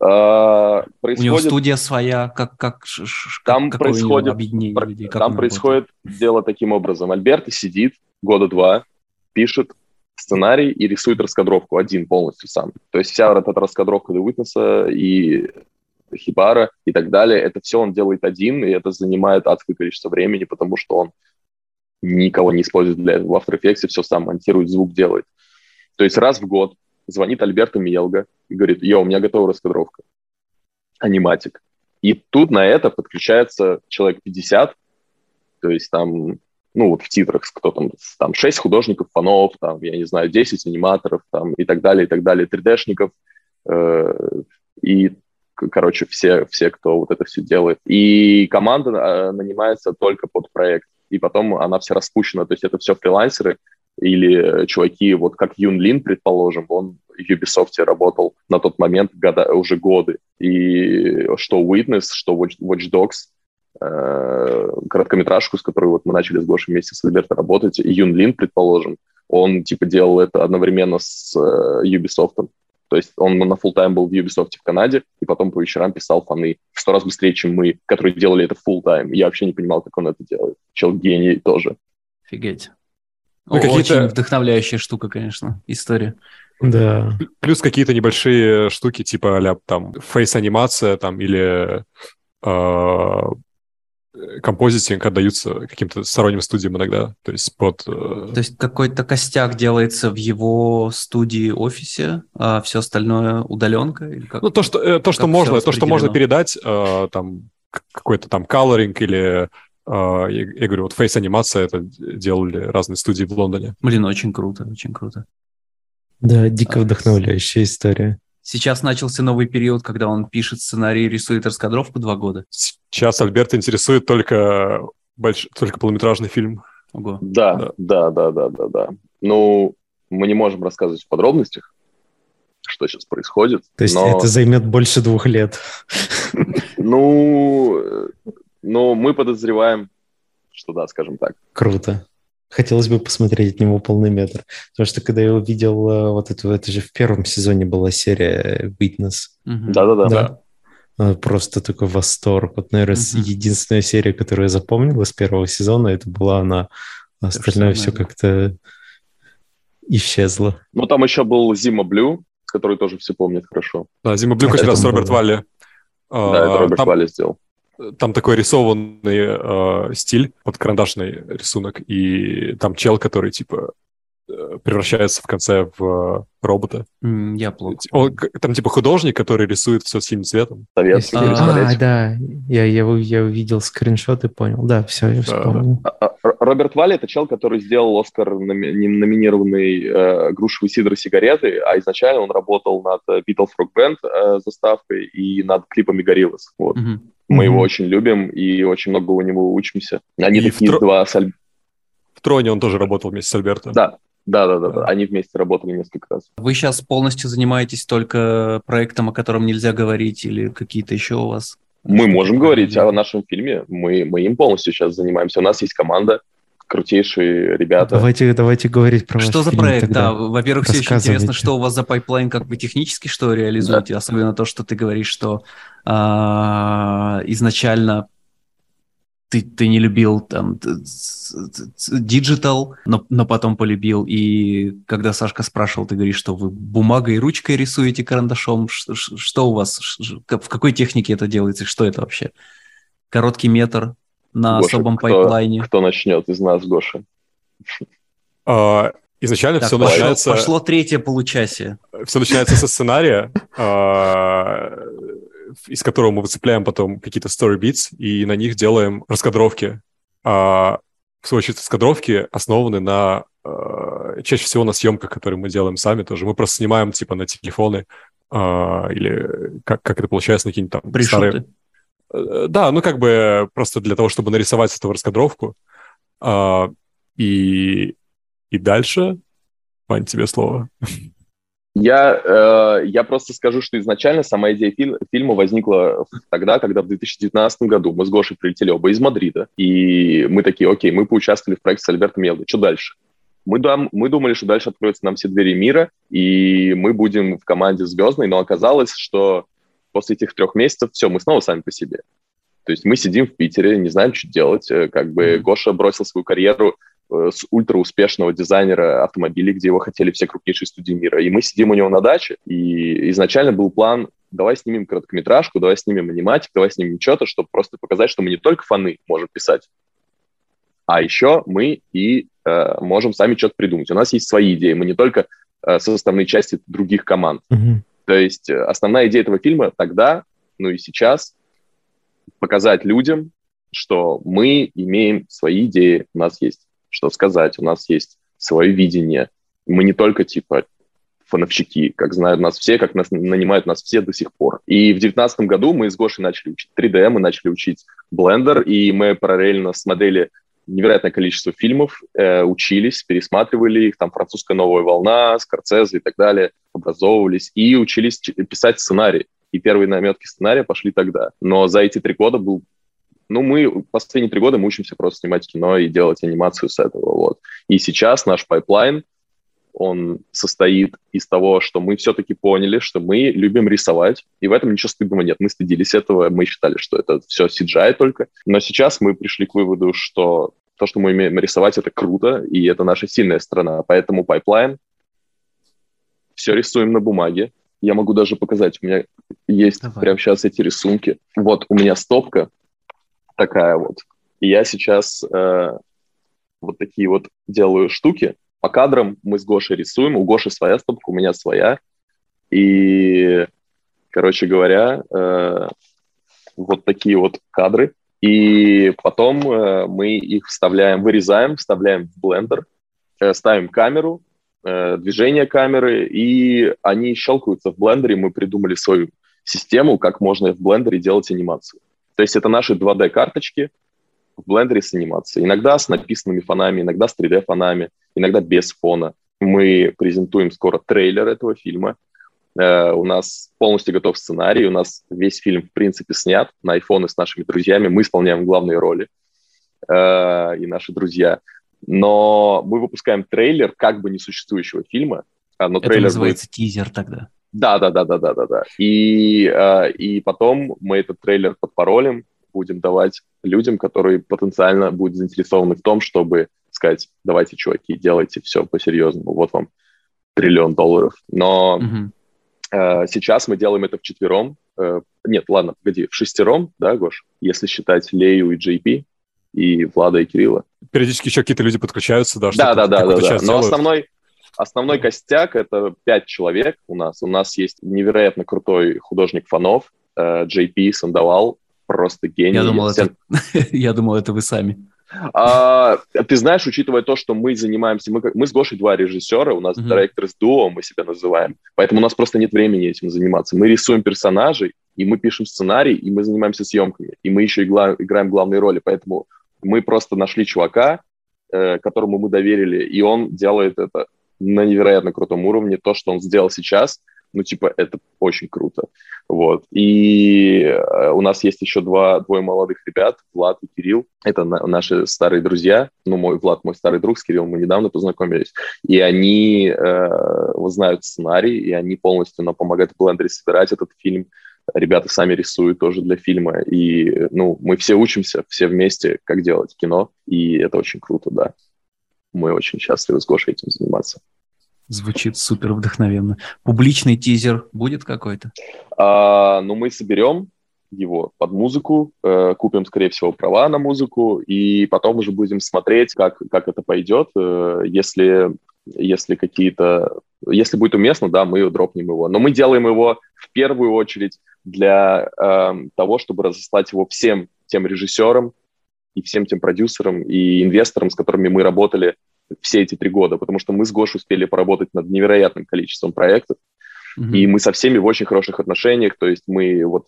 [SPEAKER 4] А,
[SPEAKER 1] происходит... У него студия своя, как, как,
[SPEAKER 4] там как происходит, объединение людей? Как там происходит работает? дело таким образом. Альберто сидит года два, пишет сценарий и рисует раскадровку один полностью сам. То есть вся вот эта раскадровка The Witness и Хибара и так далее, это все он делает один, и это занимает адское количество времени, потому что он никого не использует для этого. В After Effects все сам монтирует, звук делает. То есть раз в год звонит Альберто Миелга и говорит, йо, у меня готова раскадровка. Аниматик. И тут на это подключается человек 50, то есть там ну, вот в титрах, кто там, там 6 художников, фанов, там, я не знаю, 10 аниматоров, там, и так далее, и так далее, 3D-шников, э, и, короче, все, все, кто вот это все делает. И команда э, нанимается только под проект. и потом она вся распущена. То есть это все фрилансеры или чуваки, вот как Юн Лин, предположим, он в Ubisoft работал на тот момент года, уже годы. И что Witness, что Watch, Watch Dogs, э, короткометражку, с которой вот мы начали с Гошей вместе с Альберто работать, Юн Лин, предположим, он типа делал это одновременно с э, Ubisoft. То есть он на full тайм был в Ubisoft в Канаде, и потом по вечерам писал фаны в сто раз быстрее, чем мы, которые делали это full тайм. Я вообще не понимал, как он это делает. Чел гений тоже.
[SPEAKER 1] Офигеть. Ну, Очень вдохновляющая штука, конечно, история.
[SPEAKER 2] Да.
[SPEAKER 3] Плюс какие-то небольшие штуки, типа а там фейс-анимация там или э, композитинг отдаются каким-то сторонним студиям иногда, то есть под... Э...
[SPEAKER 1] То есть какой-то костяк делается в его студии, офисе, а все остальное удаленка? Или
[SPEAKER 3] как, ну, то, что, э, то, что можно, то, что можно передать, э, там, какой-то там колоринг или э, я, я говорю, вот фейс-анимация это делали разные студии в Лондоне.
[SPEAKER 1] Блин, очень круто, очень круто.
[SPEAKER 2] Да, дико а, вдохновляющая история.
[SPEAKER 1] Сейчас начался новый период, когда он пишет сценарий и рисует раскадровку два года.
[SPEAKER 3] Сейчас Альберт интересует только, больш... только полнометражный фильм.
[SPEAKER 4] Ого. Да, да, да, да, да, да. Ну, мы не можем рассказывать в подробностях, что сейчас происходит.
[SPEAKER 2] То есть но... это займет больше двух лет?
[SPEAKER 4] Ну, ну, мы подозреваем, что да, скажем так.
[SPEAKER 2] Круто. Хотелось бы посмотреть от него полный метр. Потому что когда я увидел э, вот эту, это же в первом сезоне была серия Witness.
[SPEAKER 4] Да-да-да. Да.
[SPEAKER 2] Э, просто такой восторг. Вот, наверное, uh единственная серия, которую я запомнил из первого сезона, это была она. А остальное все как-то исчезло.
[SPEAKER 4] Ну, там еще был Зима Блю, который тоже все помнят хорошо.
[SPEAKER 3] Да, Зима Блю как раз Роберт Валли.
[SPEAKER 4] Да, это Роберт Валли сделал
[SPEAKER 3] там такой рисованный э, стиль, под карандашный рисунок, и там чел, который, типа, превращается в конце в робота.
[SPEAKER 1] Mm, я плохо.
[SPEAKER 3] Он, там типа художник, который рисует все синим цветом.
[SPEAKER 2] Советский а, а, да, я, я, я увидел скриншот и понял. Да, все, я вспомнил.
[SPEAKER 4] А, а, Роберт Валли — это чел, который сделал Оскар номинированный э, грушевый сидр сигареты, а изначально он работал над Beatles Rock Band э, заставкой и над клипами Гориллас. Вот. Mm-hmm. Мы mm-hmm. его очень любим и очень много у него учимся. Они и такие в тро... два...
[SPEAKER 3] В Троне он тоже работал вместе с Альберто.
[SPEAKER 4] Да, да, да, да, да. Они вместе работали несколько раз.
[SPEAKER 1] Вы сейчас полностью занимаетесь только проектом, о котором нельзя говорить, или какие-то еще у вас?
[SPEAKER 4] Мы можем говорить о нашем фильме. Мы, мы им полностью сейчас занимаемся. У нас есть команда, крутейшие ребята.
[SPEAKER 2] Давайте, давайте говорить про
[SPEAKER 1] Что за проект, тогда. да. Во-первых, все очень интересно, что у вас за pipeline, как вы технически что реализуете, да. особенно то, что ты говоришь, что а, изначально ты, ты не любил там digital, но, но потом полюбил. И когда Сашка спрашивал, ты говоришь, что вы бумагой и ручкой рисуете карандашом. Что, что у вас, в какой технике это делается? Что это вообще? Короткий метр на Гоша, особом
[SPEAKER 4] кто,
[SPEAKER 1] пайплайне?
[SPEAKER 4] Кто начнет из нас, Гоша?
[SPEAKER 3] А, изначально так, все
[SPEAKER 1] пошло,
[SPEAKER 3] начинается...
[SPEAKER 1] Пошло третье получасие.
[SPEAKER 3] Все начинается со сценария. Из которого мы выцепляем потом какие-то story beats и на них делаем раскадровки. А, в свою очередь, раскадровки основаны на э, чаще всего на съемках, которые мы делаем сами тоже. Мы просто снимаем типа на телефоны э, или как, как это получается на какие-нибудь там
[SPEAKER 1] Пришуты.
[SPEAKER 3] старые... Э, да, ну как бы просто для того, чтобы нарисовать эту раскадровку. Э, и, и дальше, Вань, тебе слово.
[SPEAKER 4] Я, э, я просто скажу, что изначально сама идея фильм, фильма возникла тогда, когда в 2019 году мы с Гошей прилетели оба из Мадрида, и мы такие, окей, мы поучаствовали в проекте с Альбертом Мелдо, что дальше? Мы, дам, мы думали, что дальше откроются нам все двери мира, и мы будем в команде звездной, но оказалось, что после этих трех месяцев все, мы снова сами по себе. То есть мы сидим в Питере, не знаем, что делать. Э, как бы Гоша бросил свою карьеру с ультра-успешного дизайнера автомобилей, где его хотели все крупнейшие студии мира. И мы сидим у него на даче, и изначально был план давай снимем короткометражку, давай снимем аниматик, давай снимем что-то, чтобы просто показать, что мы не только фаны можем писать, а еще мы и э, можем сами что-то придумать. У нас есть свои идеи, мы не только э, составные части других команд.
[SPEAKER 2] Mm-hmm.
[SPEAKER 4] То есть э, основная идея этого фильма тогда, ну и сейчас, показать людям, что мы имеем свои идеи, у нас есть что сказать, у нас есть свое видение. Мы не только типа фановщики, как знают нас все, как нас нанимают нас все до сих пор. И в девятнадцатом году мы с Гошей начали учить 3D, мы начали учить Blender, и мы параллельно смотрели невероятное количество фильмов, э, учились, пересматривали их, там «Французская новая волна», «Скорсезе» и так далее, образовывались и учились писать сценарий. И первые наметки сценария пошли тогда. Но за эти три года был ну, мы последние три года мы учимся просто снимать кино и делать анимацию с этого, вот. И сейчас наш pipeline, он состоит из того, что мы все-таки поняли, что мы любим рисовать, и в этом ничего стыдного нет. Мы стыдились этого, мы считали, что это все CGI только. Но сейчас мы пришли к выводу, что то, что мы умеем рисовать, это круто, и это наша сильная сторона. Поэтому pipeline все рисуем на бумаге. Я могу даже показать, у меня есть Давай. прямо сейчас эти рисунки. Вот у меня стопка такая вот. И я сейчас э, вот такие вот делаю штуки, по кадрам мы с Гошей рисуем. У Гоши своя стопка, у меня своя. И, короче говоря, э, вот такие вот кадры. И потом э, мы их вставляем, вырезаем, вставляем в блендер, э, ставим камеру, э, движение камеры, и они щелкаются в блендере. Мы придумали свою систему, как можно в блендере делать анимацию. То есть это наши 2D-карточки, в блендере с анимацией. Иногда с написанными фонами, иногда с 3D-фонами, иногда без фона. Мы презентуем скоро трейлер этого фильма. Uh, у нас полностью готов сценарий, у нас весь фильм, в принципе, снят на айфоны с нашими друзьями, мы исполняем главные роли uh, и наши друзья. Но мы выпускаем трейлер как бы несуществующего фильма.
[SPEAKER 1] А, но Это трейлер называется будет... тизер тогда.
[SPEAKER 4] Да, да, да, да, да, да, да. И, uh, и потом мы этот трейлер подпаролим, будем давать людям, которые потенциально будут заинтересованы в том, чтобы сказать, давайте, чуваки, делайте все по-серьезному, вот вам триллион долларов. Но mm-hmm. э, сейчас мы делаем это в четвером. Э, нет, ладно, погоди, в шестером, да, Гош, если считать Лею и JP, и Влада и Кирилла.
[SPEAKER 3] Периодически еще какие-то люди подключаются, да?
[SPEAKER 4] Да, да, да, да, да. Но основной, основной костяк — это пять человек у нас. У нас есть невероятно крутой художник фонов, э, JP Сандавал, просто гений.
[SPEAKER 1] Я думал, это, я думал, это вы сами.
[SPEAKER 4] А, ты знаешь, учитывая то, что мы занимаемся, мы, мы с Гошей два режиссера, у нас uh-huh. директор с дуо, мы себя называем, поэтому у нас просто нет времени этим заниматься. Мы рисуем персонажей, и мы пишем сценарий, и мы занимаемся съемками, и мы еще игла, играем главные роли, поэтому мы просто нашли чувака, э, которому мы доверили, и он делает это на невероятно крутом уровне. То, что он сделал сейчас – ну, типа, это очень круто. Вот. И э, у нас есть еще два, двое молодых ребят, Влад и Кирилл. Это на, наши старые друзья. Ну, мой Влад, мой старый друг, с Кириллом мы недавно познакомились. И они э, знают сценарий, и они полностью нам помогают в блендере собирать этот фильм. Ребята сами рисуют тоже для фильма. И, ну, мы все учимся, все вместе, как делать кино. И это очень круто, да. Мы очень счастливы с Гошей этим заниматься.
[SPEAKER 1] Звучит супер вдохновенно. Публичный тизер будет какой-то?
[SPEAKER 4] А, ну, мы соберем его под музыку, э, купим, скорее всего, права на музыку, и потом уже будем смотреть, как, как это пойдет. Э, если, если какие-то... Если будет уместно, да, мы дропнем его. Но мы делаем его в первую очередь для э, того, чтобы разослать его всем тем режиссерам и всем тем продюсерам и инвесторам, с которыми мы работали все эти три года, потому что мы с Гошей успели поработать над невероятным количеством проектов, mm-hmm. и мы со всеми в очень хороших отношениях, то есть мы вот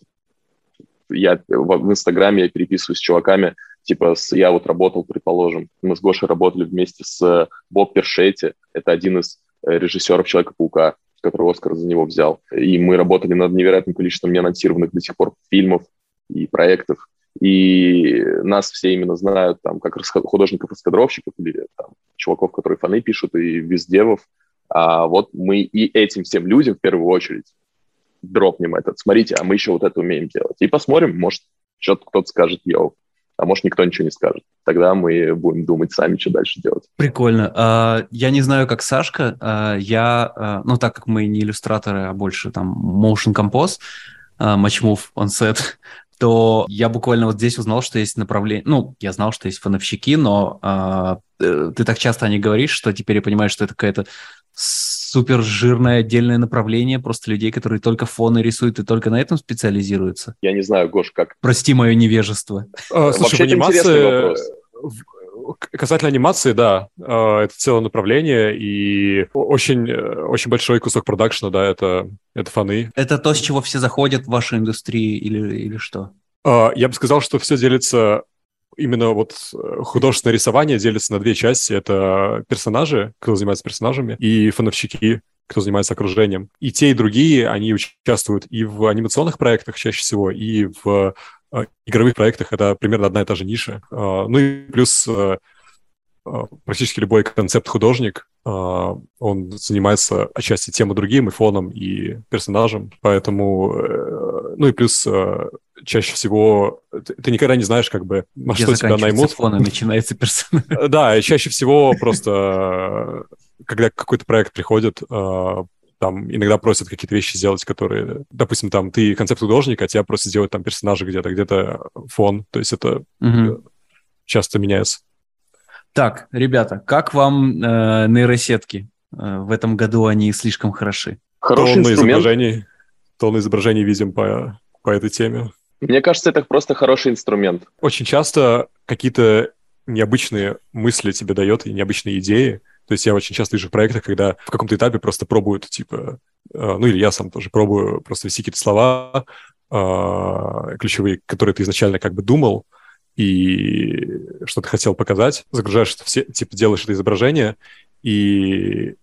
[SPEAKER 4] я в, Инстаграме я переписываюсь с чуваками, типа с, я вот работал, предположим, мы с Гошей работали вместе с Боб Першетти, это один из э, режиссеров Человека-паука, который Оскар за него взял, и мы работали над невероятным количеством неанонсированных до сих пор фильмов и проектов, и нас все именно знают там как художников-раскадровщиков или там, чуваков, которые фаны пишут, и вездевов. А вот мы и этим всем людям в первую очередь дропнем этот. Смотрите, а мы еще вот это умеем делать. И посмотрим, может, что-то кто-то скажет, йоу, а может, никто ничего не скажет. Тогда мы будем думать сами, что дальше делать.
[SPEAKER 1] Прикольно. А, я не знаю, как Сашка. А, я, а, ну, так как мы не иллюстраторы, а больше там motion compose, on set, то я буквально вот здесь узнал, что есть направление... Ну, я знал, что есть фановщики, но а, э, ты так часто о них говоришь, что теперь я понимаю, что это какая-то супер жирное отдельное направление просто людей, которые только фоны рисуют и только на этом специализируются.
[SPEAKER 4] Я не знаю, Гош, как...
[SPEAKER 1] Прости мое невежество.
[SPEAKER 3] А, слушай, Вообще, в анимации Касательно анимации, да, э, это целое направление, и очень, э, очень большой кусок продакшна, да, это, это фаны.
[SPEAKER 1] Это то, с чего все заходят в вашу индустрию или, или что?
[SPEAKER 3] Э, я бы сказал, что все делится именно вот художественное рисование делится на две части. Это персонажи, кто занимается персонажами, и фановщики, кто занимается окружением. И те, и другие, они участвуют и в анимационных проектах чаще всего, и в игровых проектах. Это примерно одна и та же ниша. Э, ну и плюс практически любой концепт-художник, он занимается отчасти тем и другим, и фоном, и персонажем. Поэтому, ну и плюс чаще всего ты, никогда не знаешь, как бы,
[SPEAKER 1] на Где что тебя наймут. фон, начинается персонаж.
[SPEAKER 3] Да, и чаще всего просто, когда какой-то проект приходит, там иногда просят какие-то вещи сделать, которые, допустим, там ты концепт-художник, а тебя просят сделать там персонажа где-то, где-то фон, то есть это угу. часто меняется.
[SPEAKER 1] Так, ребята, как вам э, нейросетки? Э, в этом году они слишком хороши.
[SPEAKER 3] Хороший тонны инструмент. изображений, тонны изображений видим по, по этой теме.
[SPEAKER 4] Мне кажется, это просто хороший инструмент.
[SPEAKER 3] Очень часто какие-то необычные мысли тебе дает и необычные идеи. То есть я очень часто вижу в проектах, когда в каком-то этапе просто пробуют, типа, э, ну или я сам тоже пробую просто вести какие-то слова э, ключевые, которые ты изначально как бы думал, и что ты хотел показать, загружаешь это все, типа делаешь это изображение, и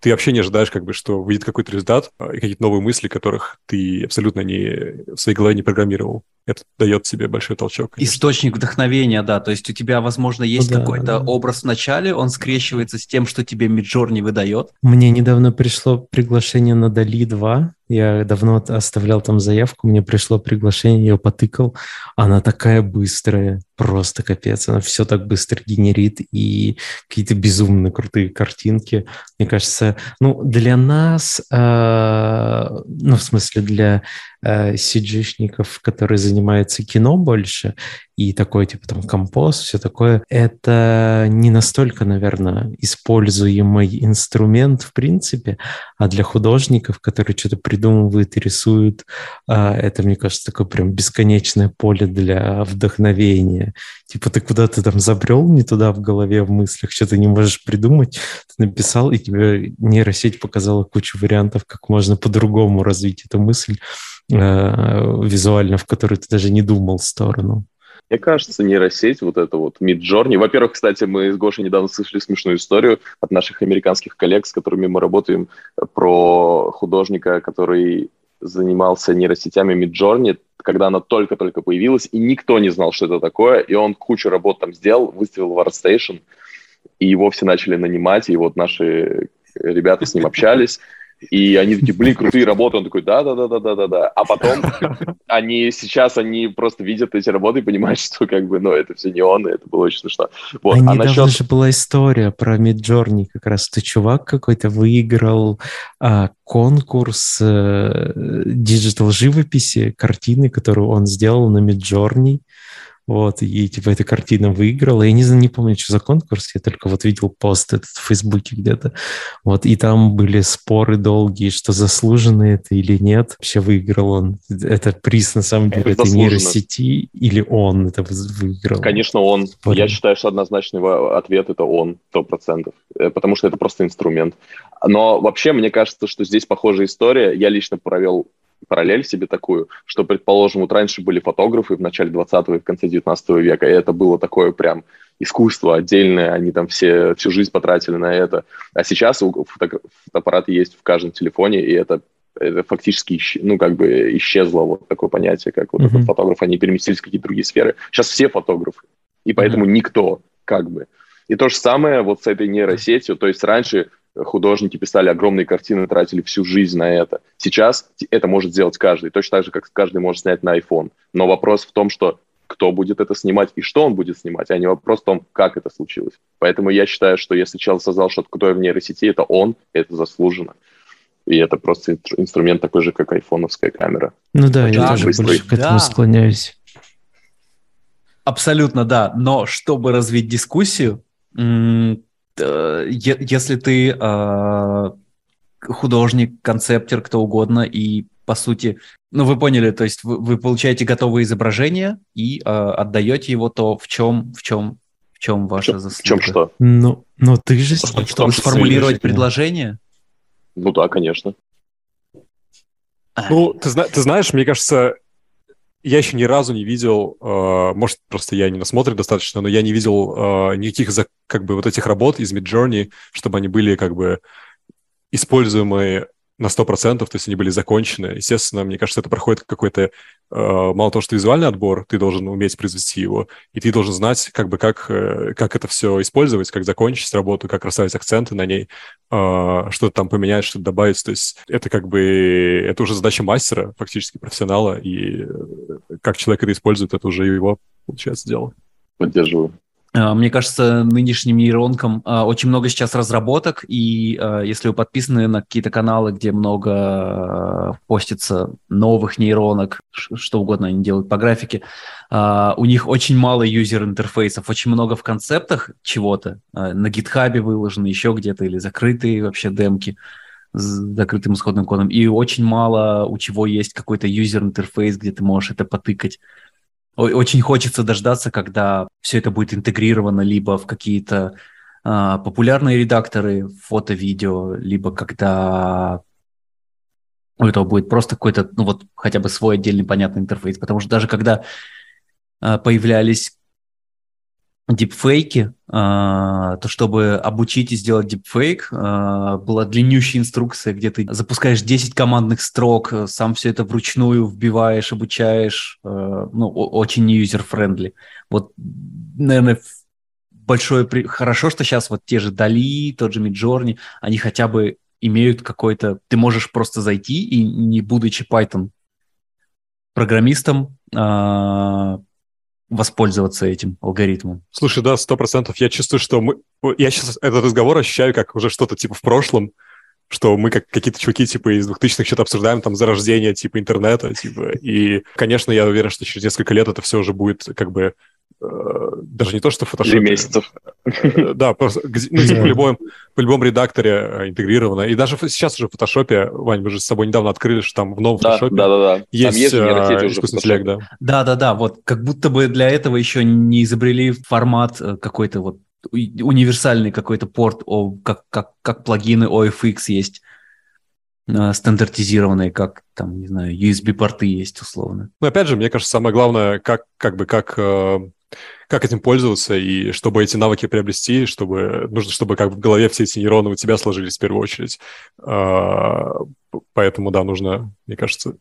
[SPEAKER 3] ты вообще не ожидаешь, как бы, что выйдет какой-то результат а, и какие-то новые мысли, которых ты абсолютно не, в своей голове не программировал. Это дает тебе большой толчок.
[SPEAKER 1] Конечно. Источник вдохновения, да. То есть у тебя, возможно, есть ну, какой-то да. образ в начале, он скрещивается с тем, что тебе Midjourney выдает.
[SPEAKER 2] Мне недавно пришло приглашение на Дали 2, я давно оставлял там заявку, мне пришло приглашение, я потыкал. Она такая быстрая, просто капец. Она все так быстро генерит и какие-то безумно крутые картинки. Мне кажется, ну, для нас, э, ну, в смысле, для э, CG-шников, которые занимаются кино больше, и такой, типа, там, компост, все такое, это не настолько, наверное, используемый инструмент, в принципе, а для художников, которые что-то придумывают и рисуют, а, это, мне кажется, такое прям бесконечное поле для вдохновения. Типа ты куда-то там забрел не туда в голове, в мыслях, что-то не можешь придумать, ты написал, и тебе нейросеть показала кучу вариантов, как можно по-другому развить эту мысль э, визуально, в которую ты даже не думал сторону.
[SPEAKER 4] Мне кажется, нейросеть, вот это вот Midjourney. Во-первых, кстати, мы с Гошей недавно слышали смешную историю от наших американских коллег, с которыми мы работаем, про художника, который занимался нейросетями Midjourney, когда она только-только появилась, и никто не знал, что это такое, и он кучу работ там сделал, выставил в ArtStation, и его все начали нанимать, и вот наши ребята с ним общались, и они такие, блин, крутые работы. Он такой, да-да-да-да-да-да. А потом они сейчас, они просто видят эти работы и понимают, что как бы, ну, это все не он, и это было очень смешно.
[SPEAKER 2] Вот. А, а насчет... же была история про Midjourney как раз. Типа чувак какой-то выиграл а, конкурс а, digital живописи, картины, которую он сделал на Midjourney. Вот, и типа эта картина выиграла. Я не, не помню, что за конкурс, я только вот видел пост этот в Фейсбуке где-то. Вот, и там были споры долгие, что заслуженно это или нет. Вообще выиграл он. Это приз, на самом деле, это нейросети или он это выиграл?
[SPEAKER 4] Конечно, он. Вот. Я считаю, что однозначный ответ это он, сто процентов. Э, потому что это просто инструмент. Но вообще, мне кажется, что здесь похожая история. Я лично провел параллель себе такую, что, предположим, вот раньше были фотографы в начале 20 и в конце 19 века, и это было такое прям искусство отдельное, они там все всю жизнь потратили на это. А сейчас фото фотоаппараты есть в каждом телефоне, и это, это фактически, ну, как бы исчезло вот такое понятие, как вот mm-hmm. этот фотограф, они переместились в какие-то другие сферы. Сейчас все фотографы, и поэтому mm-hmm. никто, как бы. И то же самое вот с этой нейросетью, то есть раньше художники писали огромные картины, тратили всю жизнь на это. Сейчас это может сделать каждый, точно так же, как каждый может снять на iPhone. Но вопрос в том, что кто будет это снимать и что он будет снимать, а не вопрос в том, как это случилось. Поэтому я считаю, что если человек создал что-то крутое в нейросети, это он, это заслуженно. И это просто инструмент такой же, как айфоновская камера.
[SPEAKER 2] Ну да, Очень я тоже быстрый. больше к этому да. склоняюсь.
[SPEAKER 1] Абсолютно, да. Но чтобы развить дискуссию, если ты э, художник, концептер, кто угодно, и по сути, ну вы поняли, то есть вы, вы получаете готовое изображение и э, отдаете его, то в чем, в чем, в чем ваша в чем, заслуга? В чем
[SPEAKER 4] что?
[SPEAKER 2] Ну, но ты же
[SPEAKER 1] чтобы, чтобы сформулировать предложение.
[SPEAKER 4] Ну да, конечно.
[SPEAKER 3] Ну, ты, ты знаешь, мне кажется, я еще ни разу не видел, э, может, просто я не насмотрен достаточно, но я не видел э, никаких как бы вот этих работ из Midjourney, чтобы они были как бы используемые на 100%, то есть они были закончены. Естественно, мне кажется, это проходит какой-то, э, мало того, что визуальный отбор, ты должен уметь произвести его, и ты должен знать, как бы, как, э, как это все использовать, как закончить работу, как расставить акценты на ней, э, что-то там поменять, что-то добавить. То есть это как бы, это уже задача мастера, фактически профессионала, и э, как человек это использует, это уже его, получается, дело.
[SPEAKER 4] Поддерживаю.
[SPEAKER 1] А, мне кажется, нынешним нейронкам а, очень много сейчас разработок, и а, если вы подписаны на какие-то каналы, где много постится новых нейронок, что угодно они делают по графике, у них очень мало юзер-интерфейсов, очень много в концептах чего-то, на гитхабе выложены, еще где-то, или закрытые вообще демки с закрытым исходным кодом, и очень мало у чего есть какой-то user-интерфейс, где ты можешь это потыкать. Очень хочется дождаться, когда все это будет интегрировано либо в какие-то а, популярные редакторы фото-видео, либо когда у этого будет просто какой-то, ну вот хотя бы свой отдельный понятный интерфейс. Потому что даже когда а, появлялись дипфейки, а, то чтобы обучить и сделать дипфейк, а, была длиннющая инструкция, где ты запускаешь 10 командных строк, сам все это вручную вбиваешь, обучаешь, а, ну, очень не user-friendly. Вот, наверное, большое... Хорошо, что сейчас вот те же Дали, тот же Midjourney, они хотя бы имеют какой-то... Ты можешь просто зайти и, не будучи Python программистом, воспользоваться этим алгоритмом.
[SPEAKER 3] Слушай, да, сто процентов. Я чувствую, что мы... Я сейчас этот разговор ощущаю как уже что-то типа в прошлом, что мы как какие-то чуваки типа из 2000-х что-то обсуждаем, там, зарождение типа интернета, типа, и, конечно, я уверен, что через несколько лет это все уже будет как бы даже не то, что в фотошопе.
[SPEAKER 4] месяцев.
[SPEAKER 3] Э, да, просто, ну, типа, в любом, в любом редакторе э, интегрировано. И даже сейчас уже в фотошопе, Вань, мы же с собой недавно открыли, что там в новом
[SPEAKER 4] да,
[SPEAKER 3] фотошопе
[SPEAKER 4] да, да, да.
[SPEAKER 3] есть, есть искусственный интеллект, да.
[SPEAKER 1] Да, да, да, вот как будто бы для этого еще не изобрели формат какой-то вот универсальный какой-то порт, о, как, как, как плагины OFX есть стандартизированные, как там, не знаю, USB-порты есть условно.
[SPEAKER 3] Ну, опять же, мне кажется, самое главное, как, как бы, как как этим пользоваться, и чтобы эти навыки приобрести, чтобы нужно, чтобы как в голове все эти нейроны у тебя сложились в первую очередь. А, поэтому, да, нужно, мне кажется.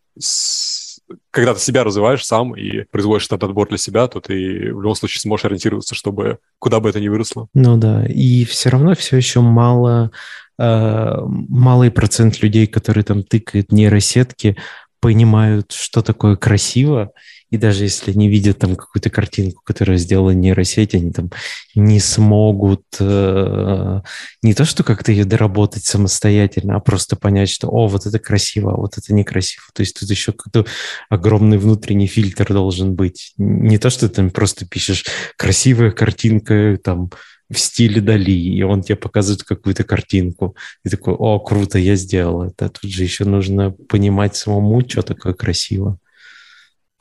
[SPEAKER 3] Когда ты себя развиваешь сам и производишь этот отбор для себя, то ты в любом случае сможешь ориентироваться, чтобы куда бы это ни выросло.
[SPEAKER 2] Ну да, и все равно все еще мало э, малый процент людей, которые там тыкают нейросетки, понимают, что такое красиво, и даже если они видят там какую-то картинку, которая сделала нейросеть, они там не смогут э, не то, что как-то ее доработать самостоятельно, а просто понять, что, о, вот это красиво, а вот это некрасиво. То есть тут еще какой-то огромный внутренний фильтр должен быть. Не то, что ты там просто пишешь красивая картинка, там, в стиле Дали, и он тебе показывает какую-то картинку. И такой, о, круто, я сделал это. Тут же еще нужно понимать самому, что такое красиво.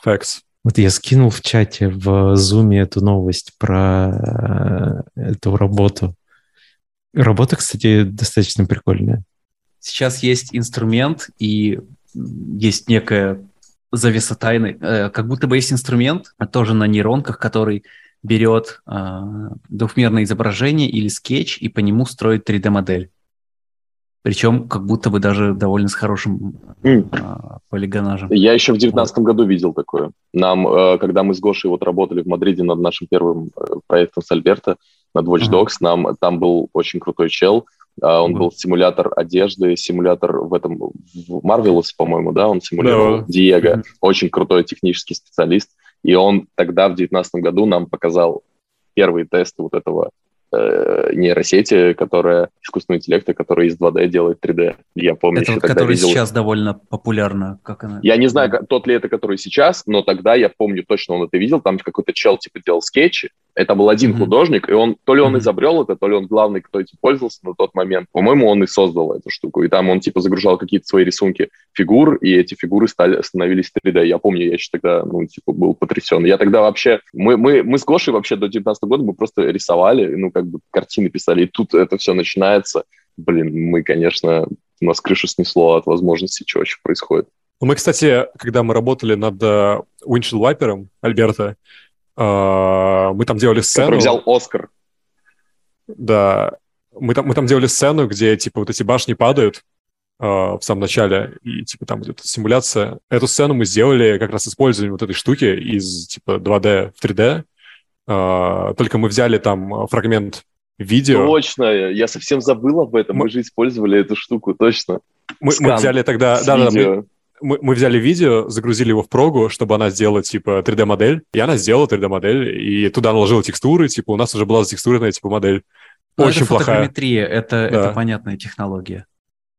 [SPEAKER 3] Facts.
[SPEAKER 2] Вот я скинул в чате в Zoom эту новость про э, эту работу. Работа, кстати, достаточно прикольная.
[SPEAKER 1] Сейчас есть инструмент и есть некая завеса тайны. Э, как будто бы есть инструмент, тоже на нейронках, который берет э, двухмерное изображение или скетч и по нему строит 3D-модель. Причем как будто бы даже довольно с хорошим mm. а, полигонажем.
[SPEAKER 4] Я еще в девятнадцатом году видел такое. Нам, э, когда мы с Гошей вот работали в Мадриде над нашим первым э, проектом с Альберто, над Watch Dogs, uh-huh. нам там был очень крутой чел. Uh, он uh-huh. был симулятор одежды, симулятор в этом, в Marvelous, по-моему, да, он симулировал uh-huh. Диего. Uh-huh. Очень крутой технический специалист. И он тогда, в девятнадцатом году, нам показал первые тесты вот этого э, нейросети, которая искусственного интеллекта, который из 2D делает 3D. Я помню,
[SPEAKER 1] это
[SPEAKER 4] еще
[SPEAKER 1] вот, который
[SPEAKER 4] видел...
[SPEAKER 1] сейчас довольно популярна. Как она?
[SPEAKER 4] Я не знаю, тот ли это, который сейчас, но тогда я помню точно, он это видел. Там какой-то чел типа делал скетчи, это был один mm-hmm. художник, и он то ли он изобрел это, то ли он главный, кто этим пользовался на тот момент. По-моему, он и создал эту штуку. И там он типа загружал какие-то свои рисунки фигур, и эти фигуры стали, становились 3D. Я помню, я еще тогда, ну, типа, был потрясен. Я тогда вообще... Мы, мы, мы с Гошей вообще до 19 года мы просто рисовали, ну, как бы картины писали, и тут это все начинается. Блин, мы, конечно, у нас крышу снесло от возможности, чего еще происходит.
[SPEAKER 3] Ну, мы, кстати, когда мы работали над uh, Windshield Wiper Альберта, мы там делали сцену...
[SPEAKER 4] Который взял Оскар.
[SPEAKER 3] Да. Мы там, мы там делали сцену, где, типа, вот эти башни падают uh, в самом начале, и, типа, там идет симуляция. Эту сцену мы сделали как раз используя вот этой штуки из, типа, 2D в 3D. Uh, только мы взяли там фрагмент видео.
[SPEAKER 4] Точно, я совсем забыл об этом. Мы, мы же использовали эту штуку, точно.
[SPEAKER 3] Мы, мы взяли тогда... Да, да, мы, мы, мы взяли видео, загрузили его в прогу, чтобы она сделала, типа, 3D-модель, и она сделала 3D-модель, и туда наложила текстуры, типа, у нас уже была затекстуренная, типа, модель.
[SPEAKER 1] Но ну, Очень это плохая. это, да. это понятная технология.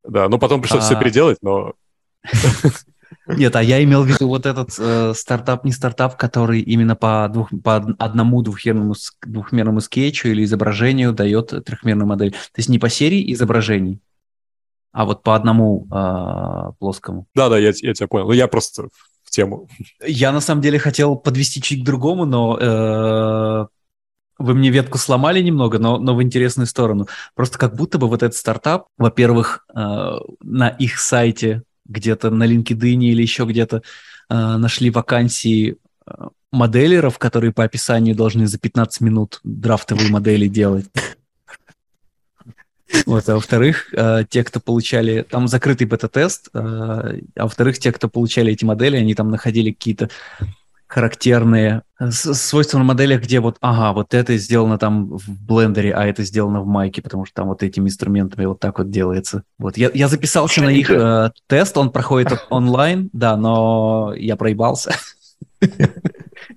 [SPEAKER 3] Да, но потом пришлось а... все переделать, но...
[SPEAKER 1] Нет, а я имел в виду вот этот э, стартап, не стартап, который именно по, двух, по одному двухмерному, двухмерному скетчу или изображению дает трехмерную модель. То есть не по серии изображений, а вот по одному э, плоскому.
[SPEAKER 3] Да-да, я, я тебя понял. Ну, я просто в тему.
[SPEAKER 1] Я на самом деле хотел подвести чуть к другому, но э, вы мне ветку сломали немного, но, но в интересную сторону. Просто как будто бы вот этот стартап, во-первых, э, на их сайте где-то на LinkedIn или еще где-то э, нашли вакансии э, моделеров, которые по описанию должны за 15 минут драфтовые модели делать. Вот, а во-вторых, э, те, кто получали, там закрытый бета-тест, э, а во-вторых, те, кто получали эти модели, они там находили какие-то характерные э, свойства на моделях, где вот, ага, вот это сделано там в блендере, а это сделано в майке, потому что там вот этими инструментами вот так вот делается. Вот я, я записался на их э, тест, он проходит онлайн, да, но я проебался.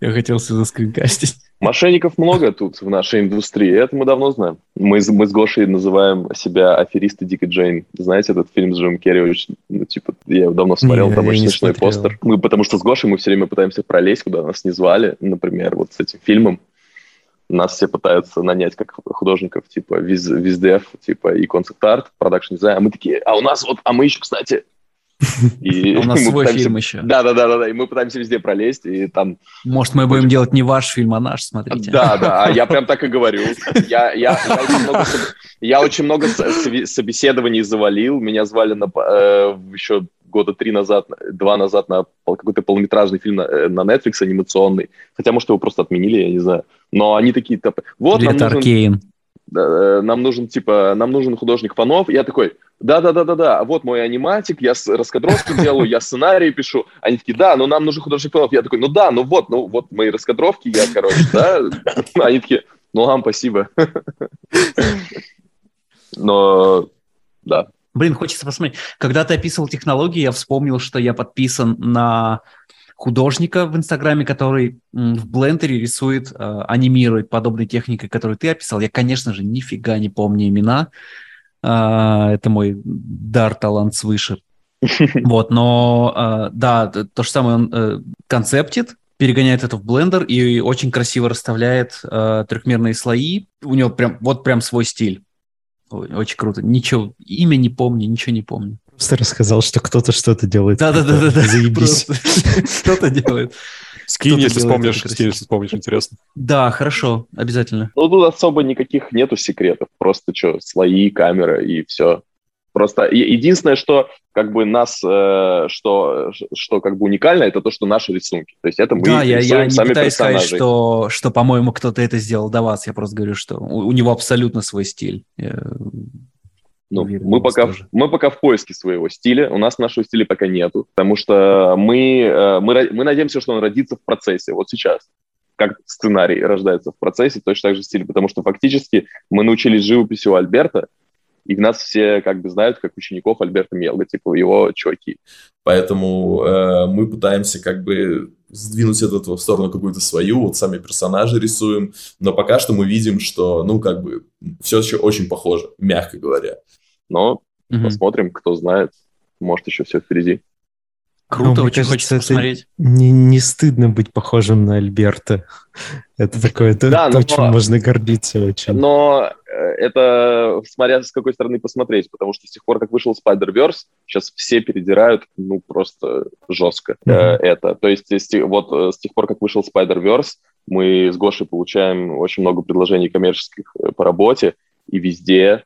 [SPEAKER 1] Я хотел все заскринкастить.
[SPEAKER 4] Мошенников много тут в нашей индустрии, это мы давно знаем. Мы, мы с Гошей называем себя аферисты Дик и Джейн. Знаете этот фильм с Джимом Керри? Очень, ну, типа, я его давно смотрел, не, там очень смешной смотрел. постер. Мы, потому что с Гошей мы все время пытаемся пролезть, куда нас не звали. Например, вот с этим фильмом. Нас все пытаются нанять как художников, типа, vis, vis dev, типа, и concept art, production design. А мы такие, а у нас вот, а мы еще, кстати,
[SPEAKER 1] и У нас свой пытаемся... фильм еще.
[SPEAKER 4] Да, да, да, да, да. И мы пытаемся везде пролезть, и там.
[SPEAKER 1] Может, мы будем делать не ваш фильм, а наш, смотрите.
[SPEAKER 4] Да, да, а я прям так и говорю. Я, я, я, очень, много, я очень много собеседований завалил. Меня звали на, э, еще года три назад, два назад на какой-то полнометражный фильм на, э, на Netflix анимационный. Хотя, может, его просто отменили, я не знаю. Но они такие, типа, вот
[SPEAKER 1] нам нужен... Аркейн.
[SPEAKER 4] Э, нам нужен, типа, нам нужен художник фанов. Я такой, да-да-да-да-да, вот мой аниматик, я раскадровки делаю, я сценарии пишу. Они такие, да, но нам нужен художник фанов. Я такой, ну да, ну вот, ну вот мои раскадровки, я, короче, да. Они такие, ну вам спасибо. Но, да.
[SPEAKER 1] Блин, хочется посмотреть. Когда ты описывал технологии, я вспомнил, что я подписан на художника в Инстаграме, который в блендере рисует, э, анимирует подобной техникой, которую ты описал. Я, конечно же, нифига не помню имена. Э, это мой дар, талант свыше. Вот, но э, да, то же самое он э, концептит, перегоняет это в блендер и очень красиво расставляет трехмерные слои. У него прям вот прям свой стиль. Очень круто. Ничего, имя не помню, ничего не помню.
[SPEAKER 2] Просто рассказал, что кто-то что-то делает.
[SPEAKER 1] Да-да-да. Заебись. Кто-то делает.
[SPEAKER 3] Скинь, если вспомнишь, скинь, если вспомнишь, интересно.
[SPEAKER 1] Да, хорошо, обязательно.
[SPEAKER 4] Ну, тут особо никаких нету секретов. Просто что, слои, камера и все. Просто единственное, что как бы нас, э, что, что как бы уникально, это то, что наши рисунки. То есть это мы
[SPEAKER 1] да, я, я не сами пытаюсь персонажи. сказать, что, что, по-моему, кто-то это сделал до вас. Я просто говорю, что у, у него абсолютно свой стиль.
[SPEAKER 4] Ну, мы, пока, мы пока в поиске своего стиля, у нас нашего стиля пока нету, потому что мы, э, мы, мы надеемся, что он родится в процессе, вот сейчас. Как сценарий рождается в процессе, точно так же стиль, потому что фактически мы научились живописи у Альберта, и нас все как бы знают как учеников Альберта Мелга, типа его чоки.
[SPEAKER 5] Поэтому э, мы пытаемся как бы сдвинуть от этого в сторону какую-то свою, вот сами персонажи рисуем, но пока что мы видим, что, ну, как бы, все еще очень похоже, мягко говоря.
[SPEAKER 4] Но угу. посмотрим, кто знает, может, еще все впереди.
[SPEAKER 1] Круто, ну, очень кажется, хочется посмотреть.
[SPEAKER 2] Не, не стыдно быть похожим на Альберта. Это такое, это да, то, но, чем можно гордиться очень.
[SPEAKER 4] Но э, это смотря с какой стороны посмотреть, потому что с тех пор, как вышел Spider-Verse, сейчас все передирают, ну, просто жестко mm-hmm. это. То есть вот э, с тех пор, как вышел Spider-Verse, мы с Гошей получаем очень много предложений коммерческих по работе, и везде,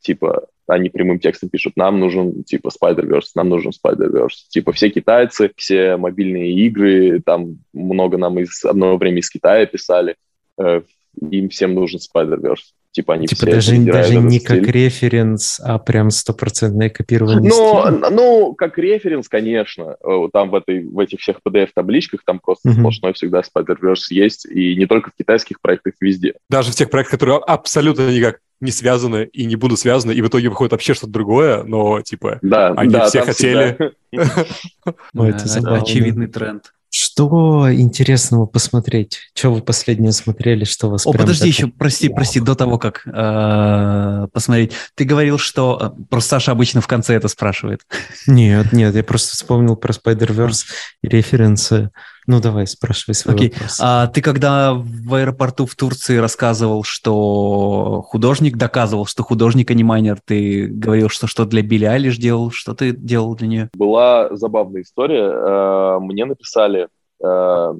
[SPEAKER 4] типа, они прямым текстом пишут, нам нужен, типа, Spider-Verse, нам нужен Spider-Verse. Типа, все китайцы, все мобильные игры, там много нам из одного времени из Китая писали, э, им всем нужен Spider-Verse. Типа они
[SPEAKER 2] типа
[SPEAKER 4] все
[SPEAKER 2] даже, даже не как референс, а прям стопроцентное копирование
[SPEAKER 4] ну, стиля. Ну, как референс, конечно. Э, там в, этой, в этих всех PDF-табличках там просто uh-huh. сплошной всегда Spider-Verse есть. И не только в китайских проектах, везде.
[SPEAKER 3] Даже в тех проектах, которые абсолютно никак не связаны и не будут связаны, и в итоге выходит вообще что-то другое, но, типа, да, они да, все хотели...
[SPEAKER 1] Это очевидный тренд.
[SPEAKER 2] Что интересного посмотреть? Что вы последнее смотрели? Что вас
[SPEAKER 1] О, подожди еще, прости, прости, до того, как э, посмотреть. Ты говорил, что... Э, просто Саша обычно в конце это спрашивает.
[SPEAKER 2] Нет, нет, я просто вспомнил про Spider-Verse и референсы. Ну, давай, спрашивай свой Окей. вопрос.
[SPEAKER 1] А ты когда в аэропорту в Турции рассказывал, что художник, доказывал, что художник анимайнер, ты говорил, что что для Билли Айлиш делал, что ты делал для нее?
[SPEAKER 4] Была забавная история. Э, мне написали э,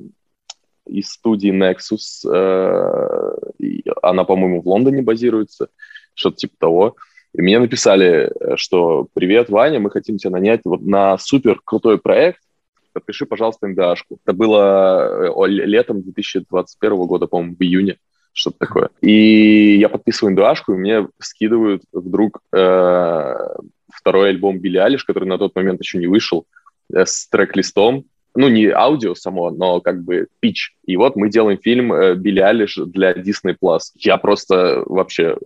[SPEAKER 4] из студии Nexus, э, она, по-моему, в Лондоне базируется, что-то типа того. И мне написали, что «Привет, Ваня, мы хотим тебя нанять вот на супер крутой проект, подпиши, пожалуйста, НДАшку. Это было э, летом 2021 года, по-моему, в июне, что-то такое. И я подписываю НДАшку, и мне скидывают вдруг э, второй альбом Билли Алиш, который на тот момент еще не вышел, э, с трек-листом. Ну, не аудио само, но как бы пич. И вот мы делаем фильм э, Билли Алиш для Disney+. Plus. Я просто вообще э,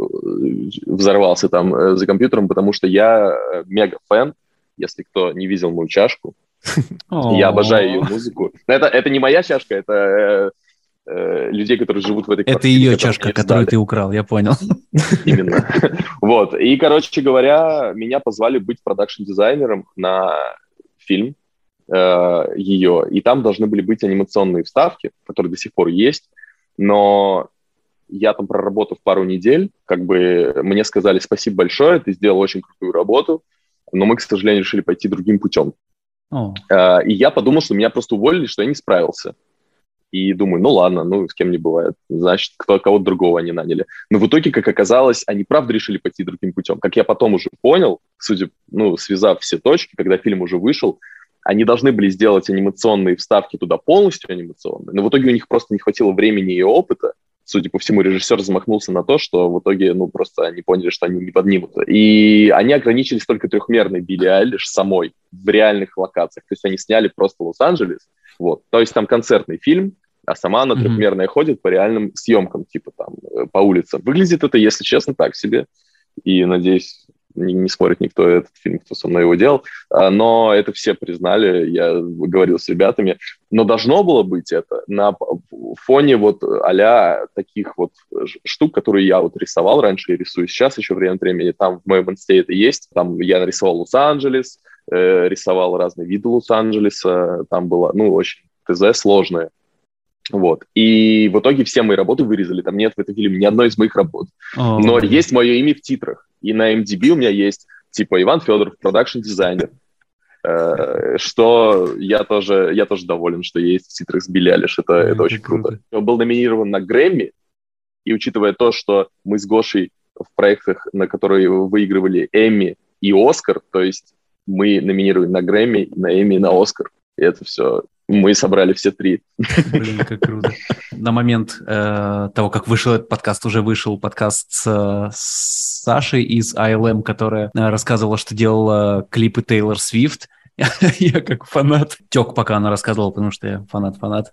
[SPEAKER 4] взорвался там э, за компьютером, потому что я мега фэн. Если кто не видел мою чашку, я обожаю ее музыку. Это, это не моя чашка, это э, э, людей, которые живут в этой
[SPEAKER 1] Это ее чашка, которую ты украл, я понял.
[SPEAKER 4] Именно. Вот. И, короче говоря, меня позвали быть продакшн-дизайнером на фильм э, ее. И там должны были быть анимационные вставки, которые до сих пор есть. Но я там проработав пару недель, как бы мне сказали спасибо большое, ты сделал очень крутую работу, но мы, к сожалению, решили пойти другим путем. Uh, и я подумал, что меня просто уволили, что я не справился. И думаю, ну ладно, ну с кем не бывает. Значит, кто, кого-то другого они наняли. Но в итоге, как оказалось, они правда решили пойти другим путем. Как я потом уже понял, судя, ну, связав все точки, когда фильм уже вышел, они должны были сделать анимационные вставки туда полностью анимационные, но в итоге у них просто не хватило времени и опыта, судя по всему, режиссер замахнулся на то, что в итоге, ну, просто они поняли, что они не поднимут. И они ограничились только трехмерной Билли Айлиш самой в реальных локациях. То есть они сняли просто Лос-Анджелес, вот. То есть там концертный фильм, а сама она mm-hmm. трехмерная ходит по реальным съемкам, типа там, э, по улицам. Выглядит это, если честно, так себе. И, надеюсь, не, не смотрит никто этот фильм, кто со мной его делал, а, но это все признали, я говорил с ребятами, но должно было быть это на фоне вот а таких вот штук, которые я вот рисовал раньше и рисую сейчас еще время от времени, там в моем инсте это есть, там я нарисовал Лос-Анджелес, э, рисовал разные виды Лос-Анджелеса, там было, ну, очень ТЗ сложное, вот. И в итоге все мои работы вырезали. Там нет в этом фильме ни одной из моих работ. Oh. Но есть мое имя в титрах. И на MDB у меня есть типа Иван Федоров, продакшн-дизайнер. Э, что я тоже, я тоже доволен, что есть в титрах с Билли Алиш. Это, это очень круто. Он был номинирован на Грэмми, и учитывая то, что мы с Гошей в проектах, на которые выигрывали Эмми и Оскар, то есть мы номинировали на Грэмми, на Эмми и на Оскар. И это все мы собрали все три.
[SPEAKER 1] Блин, как круто. На момент э, того, как вышел этот подкаст, уже вышел подкаст с, с Сашей из ILM, которая э, рассказывала, что делала клипы Тейлор Свифт. я как фанат тек, пока она рассказывала, потому что я фанат-фанат.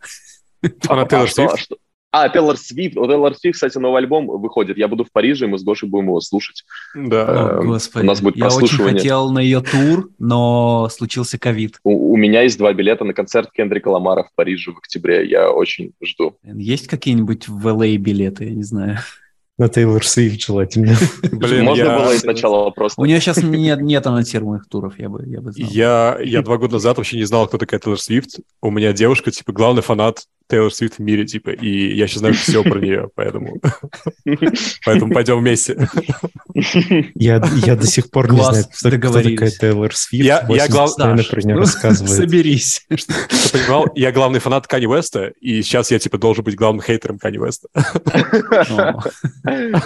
[SPEAKER 3] Фанат Тейлор Свифт?
[SPEAKER 4] А, Тейлор Свифт. У Тейлор Свифт, кстати, новый альбом выходит. Я буду в Париже, и мы с Гошей будем его слушать.
[SPEAKER 1] Да. О, эм, господи. У нас будет Я очень хотел на ее тур, но случился ковид.
[SPEAKER 4] У, у меня есть два билета на концерт Кендрика Ламара в Париже в октябре. Я очень жду.
[SPEAKER 1] Есть какие-нибудь в LA а билеты? Я не знаю.
[SPEAKER 2] На Тейлор Свифт желательно.
[SPEAKER 4] Блин, Можно я... было сначала вопрос.
[SPEAKER 1] У нее сейчас нет, нет анонсируемых туров, я бы, я бы знал.
[SPEAKER 3] Я, я два года назад вообще не знал, кто такая Тейлор Свифт. У меня девушка, типа, главный фанат Тейлор Свифт в мире, типа, и я сейчас знаю все про нее, поэтому... Поэтому пойдем вместе.
[SPEAKER 2] Я, я до сих пор не знаю, кто, кто такая Тейлор Свифт.
[SPEAKER 3] Я, я глав...
[SPEAKER 2] про нее рассказывает.
[SPEAKER 1] Соберись.
[SPEAKER 3] Ты понимал, я главный фанат Кани Уэста, и сейчас я, типа, должен быть главным хейтером Кани Уэста.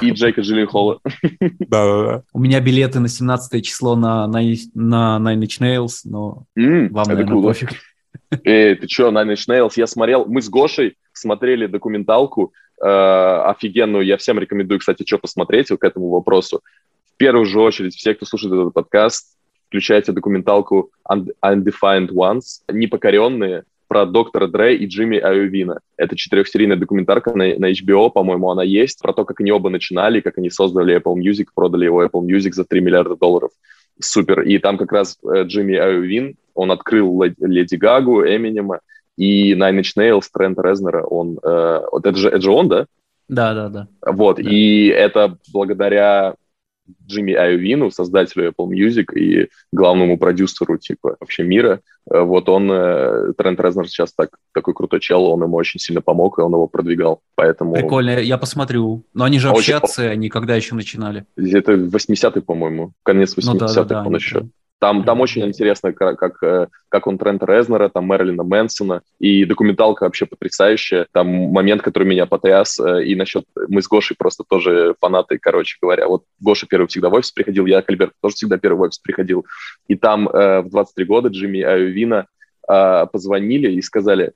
[SPEAKER 4] И Джейка Джилленхола.
[SPEAKER 3] Да-да-да.
[SPEAKER 1] У меня билеты на 17 число на, на, на Nine Inch Nails, но вам, наверное, пофиг.
[SPEAKER 4] Эй, ты что, Nine Inch Nails? Я смотрел, мы с Гошей смотрели документалку э, офигенную. Я всем рекомендую, кстати, что посмотреть к этому вопросу. В первую же очередь, все, кто слушает этот подкаст, включайте документалку Undefined Ones, непокоренные, про доктора Дре и Джимми Айовина. Это четырехсерийная документарка на, на HBO, по-моему, она есть, про то, как они оба начинали, как они создали Apple Music, продали его Apple Music за 3 миллиарда долларов. Супер. И там как раз э, Джимми Айовин, он открыл Леди Гагу, Эминема, и Nine Inch Nails, Трент Резнера, он... Э, вот это же, это же он, да?
[SPEAKER 1] Да, да, да.
[SPEAKER 4] Вот, да. и это благодаря Джимми Айовину, создателю Apple Music и главному продюсеру, типа, вообще мира. Э, вот он, э, Трент Резнер сейчас так, такой крутой чел, он ему очень сильно помог, и он его продвигал, поэтому...
[SPEAKER 1] Прикольно, я посмотрю. Но они же очень... общаться, они когда еще начинали?
[SPEAKER 4] Это 80-й, по-моему, конец 80-х ну, да, да, да, он еще. Там, там очень интересно, как, как, э, как он Трента Резнера, там Мэрилина Мэнсона, и документалка вообще потрясающая. Там момент, который меня потряс, э, и насчет... Мы с Гошей просто тоже фанаты, короче говоря. Вот Гоша первый всегда в офис приходил, я, Кальберт, тоже всегда первый в офис приходил. И там э, в 23 года Джимми Айовина э, позвонили и сказали,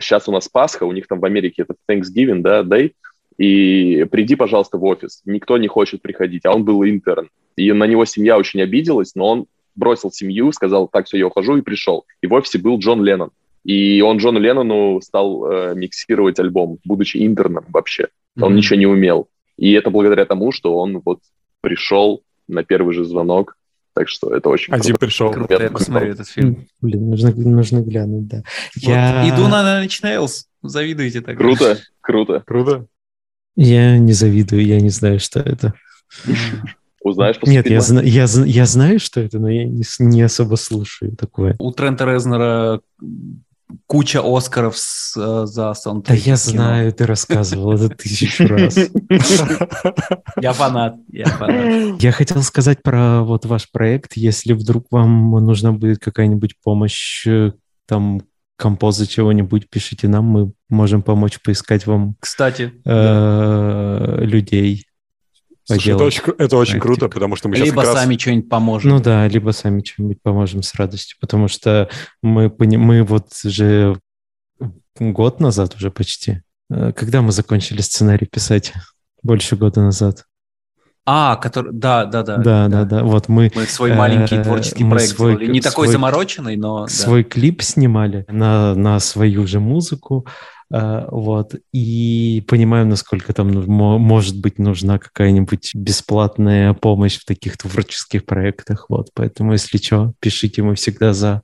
[SPEAKER 4] сейчас у нас Пасха, у них там в Америке это Thanksgiving, да, Day, и приди, пожалуйста, в офис. Никто не хочет приходить, а он был интерн. И на него семья очень обиделась, но он бросил семью, сказал, так, все, я ухожу, и пришел. И в офисе был Джон Леннон. И он Джону Леннону стал э, миксировать альбом, будучи интерном вообще. Он mm-hmm. ничего не умел. И это благодаря тому, что он вот пришел на первый же звонок. Так что это очень
[SPEAKER 3] Один круто. пришел.
[SPEAKER 1] Круто, я посмотрю этот фильм.
[SPEAKER 2] Блин, нужно, нужно глянуть, да.
[SPEAKER 1] Вот. Я... Иду на Nine Nails. Завидуете так.
[SPEAKER 4] Круто, круто.
[SPEAKER 3] Круто.
[SPEAKER 2] Я не завидую, я не знаю, что это.
[SPEAKER 4] Узнаешь после
[SPEAKER 2] Нет, я, я, я знаю, что это, но я не, не особо слушаю такое.
[SPEAKER 1] У Трента Резнера куча Оскаров с, э, за саундтрек.
[SPEAKER 2] Да я знаю, ты рассказывал это тысячу раз.
[SPEAKER 1] Я фанат, я фанат.
[SPEAKER 2] Я хотел сказать про вот ваш проект. Если вдруг вам нужна будет какая-нибудь помощь, э, там, композа чего-нибудь, пишите нам, мы можем помочь поискать вам
[SPEAKER 1] Кстати,
[SPEAKER 2] э, людей.
[SPEAKER 3] Слушай, это очень, это очень круто, потому что мы
[SPEAKER 1] сейчас Либо
[SPEAKER 3] раз...
[SPEAKER 1] сами что-нибудь поможем.
[SPEAKER 2] Ну да, либо сами что-нибудь поможем с радостью, потому что мы, мы вот же год назад уже почти, э, когда мы закончили сценарий писать? Больше года назад.
[SPEAKER 1] А, который, да, да, да.
[SPEAKER 2] Да, да, да. Вот мы...
[SPEAKER 1] Мы свой маленький э, творческий проект свой, сделали. Не такой замороченный, но...
[SPEAKER 2] Свой да. клип снимали на, на свою же музыку. Э, вот, и понимаем, насколько там может быть нужна какая-нибудь бесплатная помощь в таких творческих проектах, вот, поэтому, если что, пишите, мы всегда за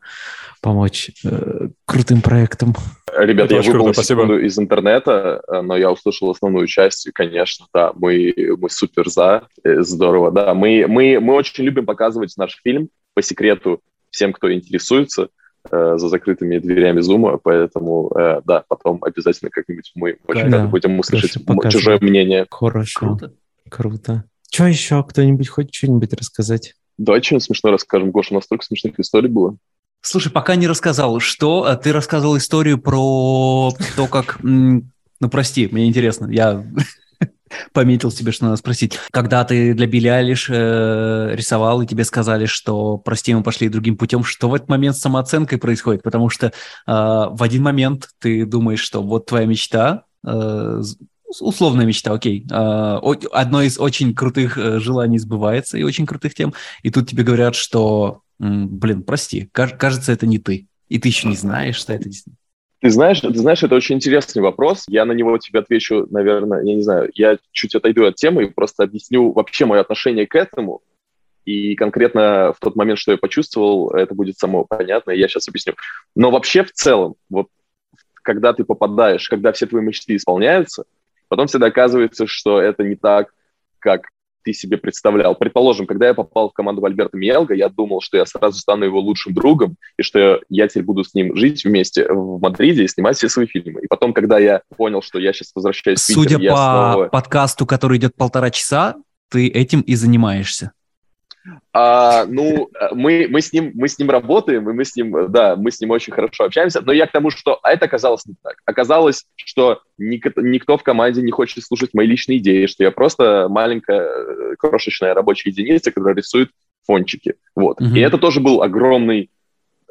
[SPEAKER 2] помочь э, крутым проектам.
[SPEAKER 4] Ребята, я выбрал секунду из интернета, э, но я услышал основную часть, конечно, да, мы, мы супер за, э, здорово, да, мы, мы, мы очень любим показывать наш фильм, по секрету, всем, кто интересуется, Э, за закрытыми дверями зума, поэтому э, да, потом обязательно как-нибудь мы очень да, рады будем услышать чужое мнение.
[SPEAKER 2] Хорошо. Круто. Круто. Что еще? Кто-нибудь хочет что-нибудь рассказать?
[SPEAKER 4] Давай что-нибудь смешное расскажем. Гоша, у нас столько смешных историй было.
[SPEAKER 1] Слушай, пока не рассказал, что а ты рассказывал историю про то, как... Ну, прости, мне интересно. Я пометил себе, что надо спросить. Когда ты для Билли Айлиш э, рисовал, и тебе сказали, что прости, мы пошли другим путем, что в этот момент с самооценкой происходит? Потому что э, в один момент ты думаешь, что вот твоя мечта, э, условная мечта, окей, э, одно из очень крутых э, желаний сбывается и очень крутых тем, и тут тебе говорят, что, блин, прости, кажется, это не ты, и ты еще не знаешь, что это действительно
[SPEAKER 4] ты знаешь, ты знаешь, это очень интересный вопрос. Я на него тебе отвечу, наверное, я не знаю, я чуть отойду от темы и просто объясню вообще мое отношение к этому. И конкретно в тот момент, что я почувствовал, это будет само понятно, я сейчас объясню. Но вообще в целом, вот когда ты попадаешь, когда все твои мечты исполняются, потом всегда оказывается, что это не так, как ты себе представлял? Предположим, когда я попал в команду Альберта Миелга, я думал, что я сразу стану его лучшим другом, и что я теперь буду с ним жить вместе в Мадриде и снимать все свои фильмы. И потом, когда я понял, что я сейчас возвращаюсь в
[SPEAKER 1] Питер,
[SPEAKER 4] Судя
[SPEAKER 1] по
[SPEAKER 4] снова...
[SPEAKER 1] подкасту, который идет полтора часа, ты этим и занимаешься.
[SPEAKER 4] А, ну, мы, мы, с ним, мы с ним работаем, и мы с ним, да, мы с ним очень хорошо общаемся, но я к тому, что это оказалось не так. Оказалось, что никто, никто в команде не хочет слушать мои личные идеи, что я просто маленькая э, крошечная рабочая единица, которая рисует фончики. Вот. Mm-hmm. И это тоже был огромный,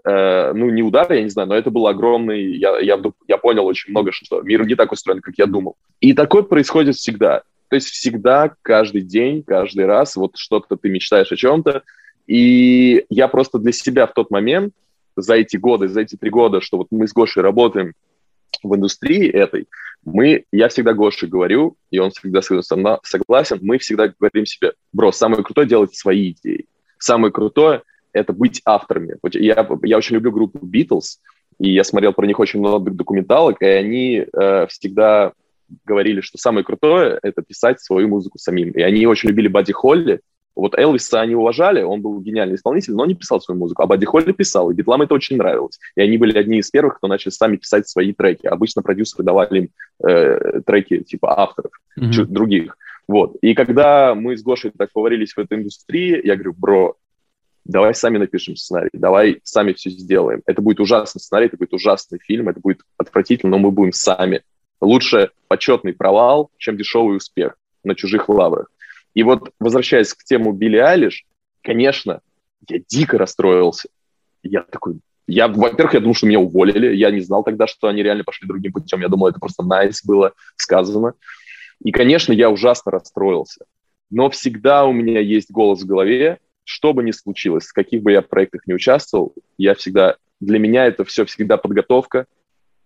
[SPEAKER 4] э, ну, не удар, я не знаю, но это был огромный, я, я, я понял очень много, что мир не так устроен, как я думал. И такое происходит всегда. То есть всегда, каждый день, каждый раз вот что-то ты мечтаешь о чем-то. И я просто для себя в тот момент, за эти годы, за эти три года, что вот мы с Гошей работаем в индустрии этой, мы, я всегда Гоше говорю, и он всегда со мной согласен, мы всегда говорим себе, бро, самое крутое делать свои идеи. Самое крутое — это быть авторами. Я, я очень люблю группу Beatles, и я смотрел про них очень много документалок, и они э, всегда говорили, что самое крутое — это писать свою музыку самим. И они очень любили Бадди Холли. Вот Элвиса они уважали, он был гениальный исполнитель, но не писал свою музыку. А Бадди Холли писал, и Битлам это очень нравилось. И они были одни из первых, кто начали сами писать свои треки. Обычно продюсеры давали им э, треки типа авторов, mm-hmm. других. Вот. И когда мы с Гошей так поварились в этой индустрии, я говорю, бро, давай сами напишем сценарий, давай сами все сделаем. Это будет ужасный сценарий, это будет ужасный фильм, это будет отвратительно, но мы будем сами Лучше почетный провал, чем дешевый успех на чужих лаврах. И вот, возвращаясь к тему Билли Алиш, конечно, я дико расстроился. Я такой, я, во-первых, я думал, что меня уволили. Я не знал тогда, что они реально пошли другим путем. Я думал, это просто nice было сказано. И, конечно, я ужасно расстроился. Но всегда у меня есть голос в голове, что бы ни случилось, в каких бы я проектах не участвовал, я всегда, для меня это все всегда подготовка,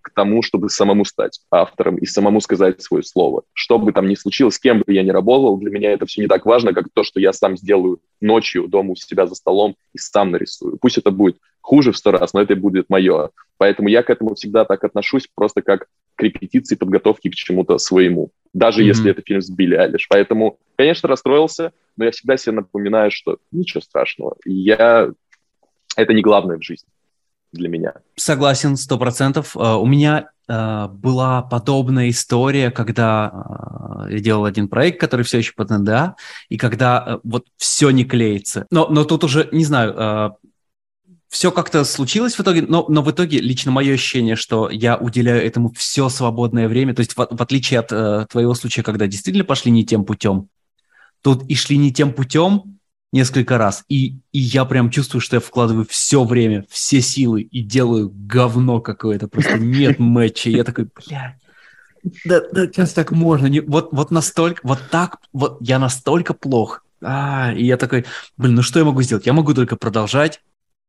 [SPEAKER 4] к тому, чтобы самому стать автором и самому сказать свое слово. Что бы там ни случилось, с кем бы я ни работал, для меня это все не так важно, как то, что я сам сделаю ночью дома у себя за столом и сам нарисую. Пусть это будет хуже в сто раз, но это будет мое. Поэтому я к этому всегда так отношусь, просто как к репетиции, подготовке к чему-то своему, даже mm-hmm. если это фильм с Билли Алиш. Поэтому, конечно, расстроился, но я всегда себе напоминаю, что ничего страшного. Я... Это не главное в жизни для меня.
[SPEAKER 1] Согласен, сто процентов. Э, у меня э, была подобная история, когда э, я делал один проект, который все еще под НДА, и когда вот все не клеится. Но, но тут уже, не знаю, все как-то случилось в итоге, но, но в итоге лично мое ощущение, что я уделяю этому все свободное время, то есть в, в отличие от э, твоего случая, когда действительно пошли не тем путем, тут и шли не тем путем, несколько раз. И, и я прям чувствую, что я вкладываю все время, все силы и делаю говно какое-то. Просто нет матча. Я такой, блядь. Да, да, сейчас так можно. Не, вот, вот настолько, вот так, вот я настолько плох. А, и я такой, блин, ну что я могу сделать? Я могу только продолжать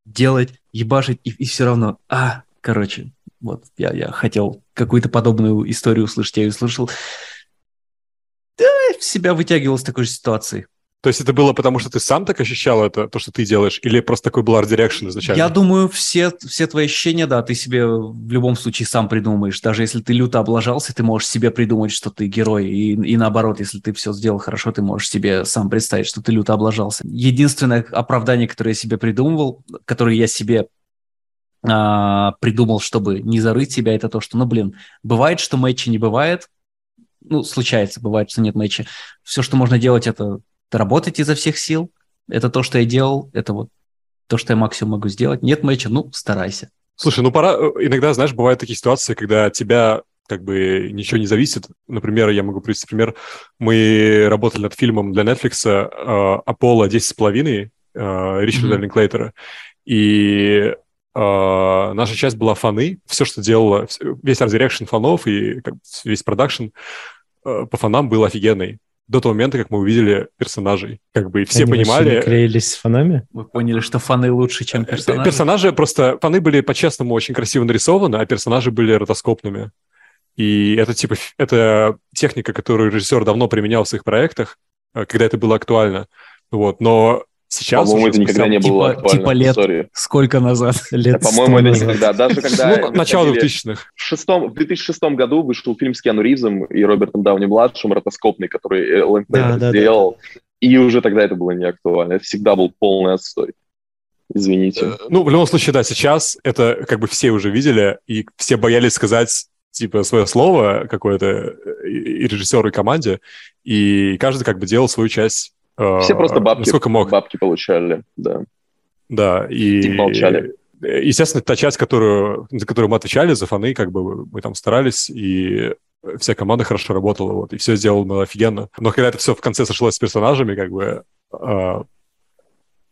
[SPEAKER 1] делать, ебашить, и, и все равно, а, короче, вот я, я хотел какую-то подобную историю услышать, я ее услышал. Да, себя вытягивал с такой же ситуации.
[SPEAKER 3] То есть это было потому, что ты сам так ощущал это, то, что ты делаешь, или просто такой был art direction изначально?
[SPEAKER 1] Я думаю, все, все твои ощущения, да, ты себе в любом случае сам придумаешь. Даже если ты люто облажался, ты можешь себе придумать, что ты герой. И, и наоборот, если ты все сделал хорошо, ты можешь себе сам представить, что ты люто облажался. Единственное оправдание, которое я себе придумывал, которое я себе а, придумал, чтобы не зарыть себя, это то, что, ну, блин, бывает, что матча не бывает, ну, случается, бывает, что нет матча. Все, что можно делать, это работать изо всех сил. Это то, что я делал, это вот то, что я максимум могу сделать. Нет матча, ну, старайся.
[SPEAKER 3] Слушай, ну пора... Э, иногда, знаешь, бывают такие ситуации, когда от тебя как бы ничего не зависит. Например, я могу привести пример. Мы работали над фильмом для Netflix э, «Аполло 10,5» э, Ричарда mm-hmm. Линклейтера. И Э, наша часть была фоны, все, что делала, весь art direction фонов и как, весь продакшн э, по фонам был офигенный до того момента, как мы увидели персонажей. Как бы все
[SPEAKER 2] Они
[SPEAKER 3] понимали...
[SPEAKER 2] клеились с фонами?
[SPEAKER 1] Мы поняли, что фоны лучше, чем э, персонажи.
[SPEAKER 3] Персонажи просто... Фоны были по-честному очень красиво нарисованы, а персонажи были ротоскопными. И это типа... Это техника, которую режиссер давно применял в своих проектах, э, когда это было актуально. Вот. Но Сейчас
[SPEAKER 4] По-моему, это никогда не было
[SPEAKER 1] типа, актуально. Типа лет Sorry. сколько назад?
[SPEAKER 2] Лет
[SPEAKER 4] По-моему, это никогда. Даже когда...
[SPEAKER 3] Ну, начало 2000-х.
[SPEAKER 4] В, шестом, в 2006 году вышел фильм с Киану Ривзом и Робертом Дауни-младшим «Ротоскопный», который да, да, сделал. Да. И уже тогда это было не актуально. Это всегда был полный отстой. Извините. Э,
[SPEAKER 3] ну, в любом случае, да, сейчас это как бы все уже видели, и все боялись сказать типа свое слово какое-то э, и режиссеру, и команде, и каждый как бы делал свою часть.
[SPEAKER 4] Э, все просто бабки, сколько мог. бабки получали, да.
[SPEAKER 3] Да, и... И молчали. Естественно, та часть, которую, за которую мы отвечали, за фаны, как бы мы там старались, и вся команда хорошо работала, вот, и все сделано офигенно. Но когда это все в конце сошлось с персонажами, как бы э,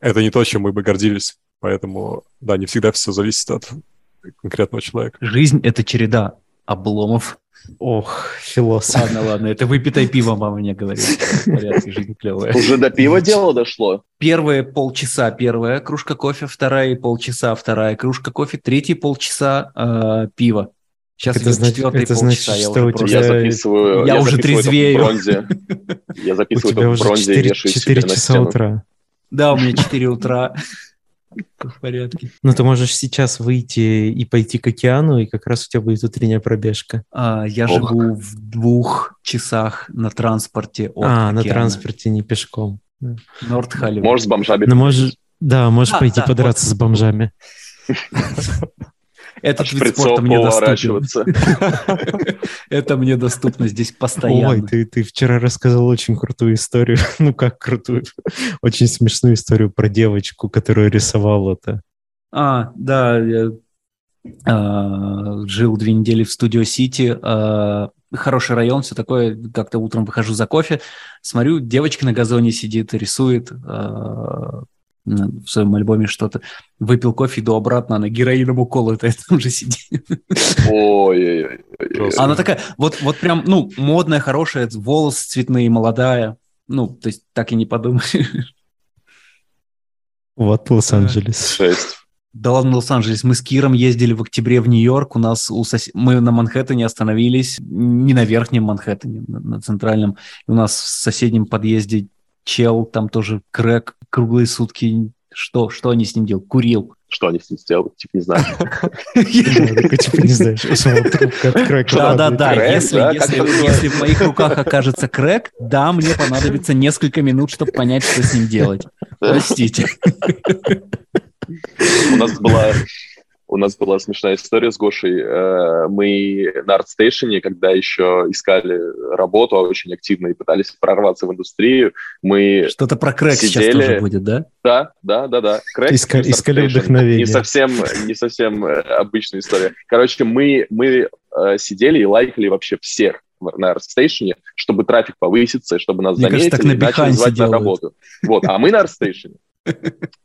[SPEAKER 3] это не то, чем мы бы гордились. Поэтому, да, не всегда все зависит от конкретного человека.
[SPEAKER 1] Жизнь — это череда обломов.
[SPEAKER 2] Ох, философ.
[SPEAKER 1] Ладно, ладно, это выпитое пиво мама мне говорит. Порядке,
[SPEAKER 4] жизнь клевая. Уже до пива дело дошло?
[SPEAKER 1] Первые полчаса первая кружка кофе, вторая полчаса вторая кружка кофе, третьи полчаса э, пива. Сейчас это значит, четвертый это полчаса, значит, я
[SPEAKER 4] уже
[SPEAKER 1] тебя...
[SPEAKER 4] Я записываю,
[SPEAKER 1] я, я уже трезвею.
[SPEAKER 4] бронзе. Я записываю это в бронзе и вешаю 4
[SPEAKER 2] часа утра.
[SPEAKER 1] Да, у меня 4 утра. В порядке.
[SPEAKER 2] Ну, ты можешь сейчас выйти и пойти к океану, и как раз у тебя будет утренняя пробежка.
[SPEAKER 1] А, я Ох. живу в двух часах на транспорте от
[SPEAKER 2] А, океана. на транспорте, не пешком.
[SPEAKER 1] Норд Холливуд.
[SPEAKER 4] Можешь с бомжами.
[SPEAKER 2] Ну, можешь, да, можешь а, пойти да, подраться вот. с бомжами.
[SPEAKER 1] Этот вид спорта мне доступен. Это мне доступно здесь постоянно. Ой,
[SPEAKER 2] ты, ты вчера рассказал очень крутую историю. ну, как крутую? Очень смешную историю про девочку, которая рисовала это.
[SPEAKER 1] А, да, я а, жил две недели в Студио Сити, а, хороший район, все такое. Как-то утром выхожу за кофе, смотрю, девочка на газоне сидит, рисует, а, в своем альбоме что-то. Выпил кофе, иду обратно, она героином уколотая там же сидит.
[SPEAKER 4] Ой-ой-ой.
[SPEAKER 1] Она такая, вот, вот прям, ну, модная, хорошая, волосы цветные, молодая. Ну, то есть так и не подумаешь.
[SPEAKER 2] Вот Лос-Анджелес.
[SPEAKER 4] Шесть.
[SPEAKER 1] Да ладно, Лос-Анджелес. Мы с Киром ездили в октябре в Нью-Йорк. У нас у сос... мы на Манхэттене остановились, не на верхнем Манхэттене, на, на центральном. И у нас в соседнем подъезде чел, там тоже крэк, круглые сутки. Что, что они с ним делают? Курил.
[SPEAKER 4] Что они с ним сделали? Типа не знаю.
[SPEAKER 2] Типа не знаешь.
[SPEAKER 1] Да-да-да. Если в моих руках окажется крэк, да, мне понадобится несколько минут, чтобы понять, что с ним делать. Простите.
[SPEAKER 4] У нас была у нас была смешная история с Гошей. Э, мы на ArtStation, когда еще искали работу очень активно и пытались прорваться в индустрию, мы
[SPEAKER 1] Что-то про крэк
[SPEAKER 4] сидели...
[SPEAKER 1] сейчас тоже будет, да?
[SPEAKER 4] Да, да, да, да.
[SPEAKER 2] Крэк Иска... Искали вдохновение.
[SPEAKER 4] Не совсем, не совсем э, обычная история. Короче, мы, мы э, сидели и лайкали вообще всех на ArtStation, чтобы трафик повыситься, чтобы нас Мне заметили кажется, так на и начали звать делают. на работу. Вот, а мы на ArtStation.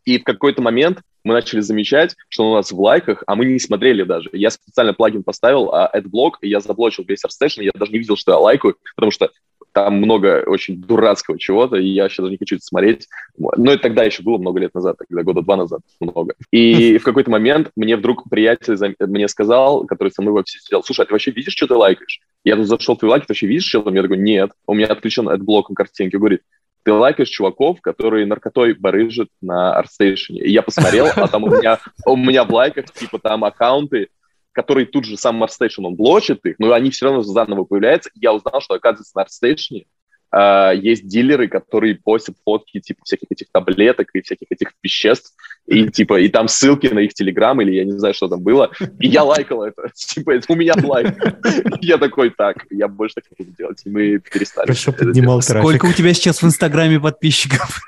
[SPEAKER 4] И в какой-то момент мы начали замечать, что у нас в лайках, а мы не смотрели даже. Я специально плагин поставил, а AdBlock, и я заблочил весь ArtStation, я даже не видел, что я лайкаю, потому что там много очень дурацкого чего-то, и я сейчас даже не хочу это смотреть. Но это тогда еще было много лет назад, тогда года два назад много. И в какой-то момент мне вдруг приятель мне сказал, который со мной в офисе сидел, слушай, а ты вообще видишь, что ты лайкаешь? Я тут зашел в твой лайк, ты вообще видишь что-то? Я такой, нет, у меня отключен AdBlock картинки. Говорит, ты лайкаешь чуваков, которые наркотой барыжат на ArtStation. И я посмотрел, а там у меня, у меня в лайках, типа, там аккаунты, которые тут же сам ArtStation, он блочит их, но они все равно заново появляются. И я узнал, что, оказывается, на ArtStation Uh, есть дилеры, которые постят фотки типа всяких этих таблеток и всяких этих веществ, и типа и там ссылки на их телеграм или я не знаю, что там было, и я лайкал это, типа это у меня лайк. Я такой, так, я больше так не буду делать, и мы перестали.
[SPEAKER 2] Хорошо поднимал
[SPEAKER 1] трафик. Сколько у тебя сейчас в Инстаграме подписчиков?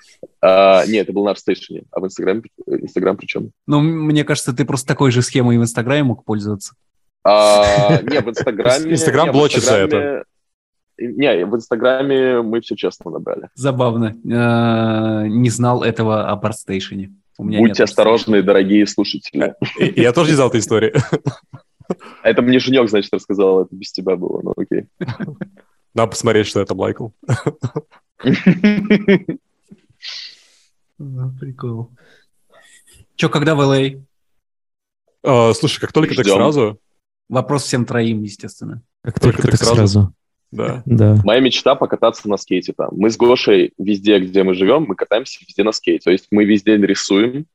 [SPEAKER 4] Uh, нет, это был на ArtStation, а в Инстаграме, Инстаграм причем?
[SPEAKER 1] Ну, мне кажется, ты просто такой же схемой в Инстаграме мог пользоваться.
[SPEAKER 4] Uh, не, в Инстаграме...
[SPEAKER 3] Инстаграм блочится это.
[SPEAKER 4] Не, в Инстаграме мы все честно набрали.
[SPEAKER 1] Забавно. Э, не знал этого об ArtStation.
[SPEAKER 4] Будьте осторожны, дорогие слушатели.
[SPEAKER 3] Я тоже не знал этой истории.
[SPEAKER 4] Это мне Женек, значит, рассказал, это без тебя было, ну окей.
[SPEAKER 3] Надо посмотреть, что это Майкл.
[SPEAKER 1] Прикол. Че, когда в LA?
[SPEAKER 3] А, слушай, как только так сразу.
[SPEAKER 1] Вопрос всем троим, естественно.
[SPEAKER 2] Как только так сразу.
[SPEAKER 3] Да.
[SPEAKER 2] да.
[SPEAKER 4] Моя мечта покататься на скейте там. Мы с Гошей везде, где мы живем, мы катаемся везде на скейте. То есть мы везде рисуем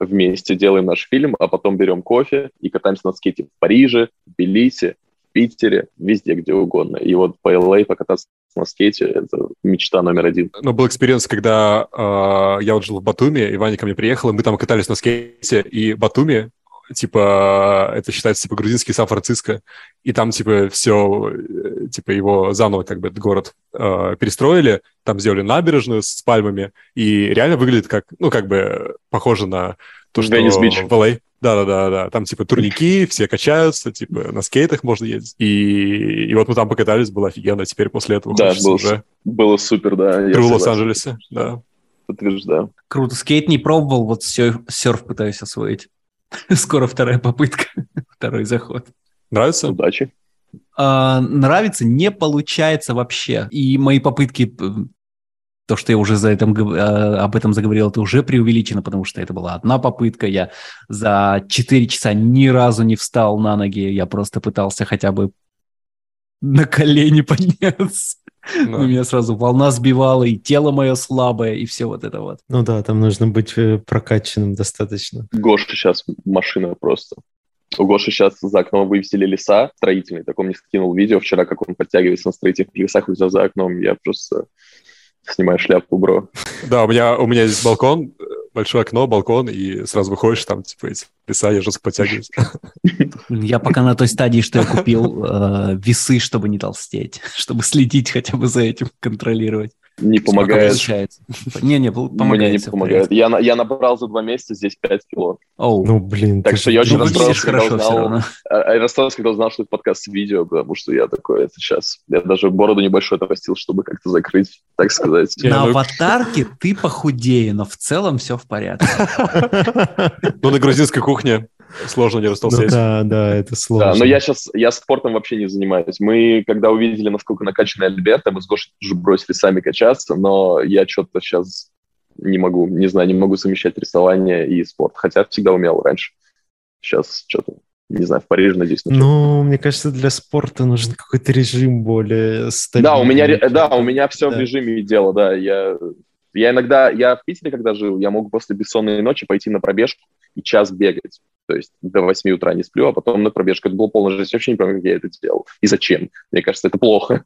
[SPEAKER 4] вместе, делаем наш фильм, а потом берем кофе и катаемся на скейте в Париже, в Тбилиси, Питере, везде, где угодно. И вот по LA покататься на скейте – это мечта номер один.
[SPEAKER 3] Ну, был experience, когда э, я вот жил в Батуми, и Ваня ко мне приехал, и мы там катались на скейте, и Батуми типа, это считается, типа, грузинский Сан-Франциско, и там, типа, все, э, типа, его заново, как бы, этот город э, перестроили, там сделали набережную с пальмами, и реально выглядит как, ну, как бы, похоже на то, что
[SPEAKER 4] Венес Бич.
[SPEAKER 3] в LA. Да-да-да, там, типа, турники, все качаются, типа, на скейтах можно ездить. И, и вот мы там покатались, было офигенно. Теперь после этого
[SPEAKER 4] Да, было,
[SPEAKER 3] уже
[SPEAKER 4] было супер, да. я
[SPEAKER 3] в. Лос-Анджелесе, да.
[SPEAKER 4] Подтверждаю.
[SPEAKER 1] Круто. Скейт не пробовал, вот серф пытаюсь освоить. Скоро вторая попытка, второй заход.
[SPEAKER 3] Нравится?
[SPEAKER 4] Удачи.
[SPEAKER 1] А, нравится, не получается вообще. И мои попытки, э, то, что я уже за этом, э, об этом заговорил, это уже преувеличено, потому что это была одна попытка. Я за 4 часа ни разу не встал на ноги. Я просто пытался хотя бы на колени подняться.
[SPEAKER 3] Да.
[SPEAKER 1] Меня сразу волна сбивала, и тело мое слабое, и все вот это вот.
[SPEAKER 2] Ну да, там нужно быть э, прокачанным достаточно.
[SPEAKER 4] Гоша сейчас машина просто. У Гоши сейчас за окном вывесили леса строительные. Так он мне скинул видео вчера, как он подтягивается на строительных лесах у тебя за окном. Я просто снимаю шляпу, бро.
[SPEAKER 3] Да, у меня, у меня здесь балкон, большое окно, балкон, и сразу выходишь, там, типа, эти леса, я жестко подтягиваюсь.
[SPEAKER 1] Я пока на той стадии, что я купил э, весы, чтобы не толстеть, чтобы следить хотя бы за этим, контролировать.
[SPEAKER 4] Не помогает.
[SPEAKER 1] Не-не, пол- помогает.
[SPEAKER 4] Мне не помогает. Я, я набрал за два месяца здесь 5 кило.
[SPEAKER 1] Оу.
[SPEAKER 2] Ну, блин.
[SPEAKER 4] Так
[SPEAKER 2] ты
[SPEAKER 4] что я очень
[SPEAKER 1] Ну,
[SPEAKER 4] расстроился, когда узнал. А, Я расстроился, когда узнал, что это подкаст с видео, потому что я такой, это сейчас... Я даже бороду небольшую отрастил, чтобы как-то закрыть, так сказать.
[SPEAKER 1] На
[SPEAKER 3] ну-
[SPEAKER 1] аватарке ты похудее, но в целом все в порядке.
[SPEAKER 3] Ну, на грузинской кухне сложно не
[SPEAKER 2] Ну
[SPEAKER 3] растолстеть.
[SPEAKER 2] да, да, это сложно.
[SPEAKER 4] Да, но я сейчас, я спортом вообще не занимаюсь. Мы, когда увидели, насколько накачанный Альберто, мы с Гошей уже бросили сами качаться, но я что-то сейчас не могу, не знаю, не могу совмещать рисование и спорт. Хотя всегда умел раньше. Сейчас что-то, не знаю, в Париже, надеюсь, начну.
[SPEAKER 2] Ну, мне кажется, для спорта нужен какой-то режим более стабильный.
[SPEAKER 4] Да, у меня, да, у меня все в
[SPEAKER 2] Да.
[SPEAKER 4] режиме дела, да. Я, я иногда, я в Питере, когда жил, я мог после бессонной ночи пойти на пробежку и час бегать. То есть до 8 утра не сплю, а потом на пробежку. Это было полная жизнь. Я вообще не понимаю, как я это делал. И зачем? Мне кажется, это плохо.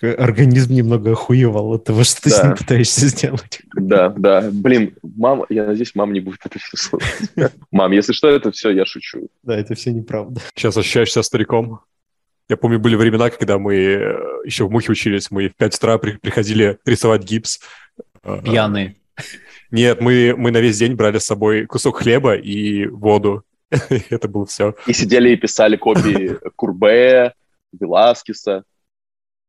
[SPEAKER 2] Организм немного охуевал от того, что ты с
[SPEAKER 4] Да.
[SPEAKER 2] ним пытаешься сделать.
[SPEAKER 4] Да, да. Блин, мама, я надеюсь, мама не будет это все слушать. Мам, если что, это все, я шучу.
[SPEAKER 2] Да, это все неправда.
[SPEAKER 3] Сейчас ощущаешь себя стариком. Я помню, были времена, когда мы э, еще в Мухе учились, мы в 5 утра при- приходили рисовать гипс. Э,
[SPEAKER 1] Пьяные.
[SPEAKER 3] Нет, мы, мы на весь день брали с собой кусок хлеба и воду. Это было все.
[SPEAKER 4] И сидели и писали копии Курбе, Веласкеса.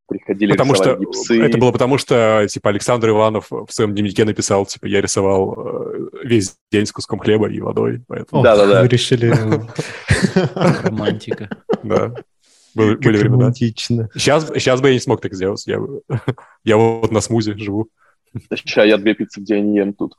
[SPEAKER 4] Приходили
[SPEAKER 3] Потому что
[SPEAKER 4] гипсы.
[SPEAKER 3] это было потому, что типа Александр Иванов в своем дневнике написал, типа я рисовал э, весь день с куском хлеба и водой,
[SPEAKER 4] Да-да-да.
[SPEAKER 2] Вы решили...
[SPEAKER 1] Романтика.
[SPEAKER 3] да, были, были времена.
[SPEAKER 2] романтично.
[SPEAKER 3] Сейчас, сейчас бы я не смог так сделать. Я, я вот на смузи живу.
[SPEAKER 4] Сейчас я две пиццы в день ем тут.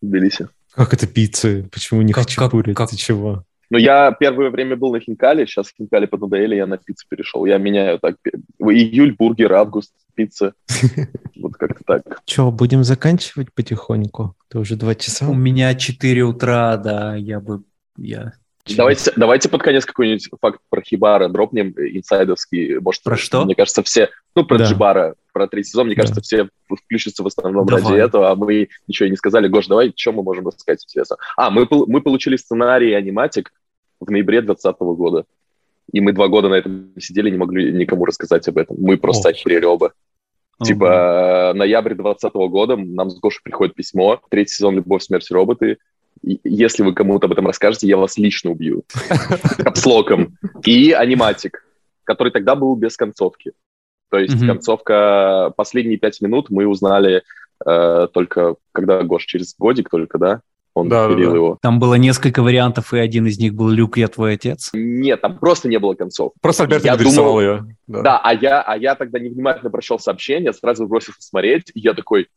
[SPEAKER 4] В Тбилиси.
[SPEAKER 2] Как это пиццы? Почему не
[SPEAKER 1] Как-
[SPEAKER 2] хачапури?
[SPEAKER 1] как-
[SPEAKER 2] Ты чего?
[SPEAKER 4] Ну, я первое время был на Хинкале, сейчас Хинкали поднадоели, я на пиццу перешел. Я меняю так. Июль, бургер, август, пицца. Вот как-то так.
[SPEAKER 2] Че, будем заканчивать потихоньку? Это уже два
[SPEAKER 1] У
[SPEAKER 2] часа.
[SPEAKER 1] меня 4 утра, да, я бы... Я...
[SPEAKER 4] Давайте, давайте под конец какой-нибудь факт про Хибара дропнем, э, инсайдовский. Может,
[SPEAKER 1] Про что?
[SPEAKER 4] Мне кажется, все... Ну, про
[SPEAKER 2] Да.
[SPEAKER 4] Джибара, про третий сезон, мне
[SPEAKER 2] Да.
[SPEAKER 4] кажется, все включатся в основном
[SPEAKER 1] Давай.
[SPEAKER 4] ради этого, а мы ничего и не сказали. Гош, давай, что мы можем рассказать интересно? А, мы, мы получили сценарий аниматик в ноябре 2020 года. И мы два года на этом сидели, не могли никому рассказать об этом. Мы просто
[SPEAKER 2] О.
[SPEAKER 4] охерели оба. Типа, ноябрь 2020 года нам с Гошей приходит письмо, третий сезон «Любовь, смерть, роботы». Если вы кому-то об этом расскажете, я вас лично убью. Капслоком. И аниматик, который тогда был без концовки. То есть концовка, последние пять минут мы узнали э, только, когда Гош через годик только, да? Он
[SPEAKER 3] Да, да,
[SPEAKER 4] его.
[SPEAKER 1] Там было несколько вариантов, и один из них был «Люк, я твой отец».
[SPEAKER 4] Нет, там просто не было концовки.
[SPEAKER 3] Просто Альберт
[SPEAKER 4] Я
[SPEAKER 3] не дорисовал
[SPEAKER 4] думал-
[SPEAKER 3] ее. Да.
[SPEAKER 4] Да, а я, а я тогда невнимательно прочел сообщение, сразу бросился смотреть, и я такой,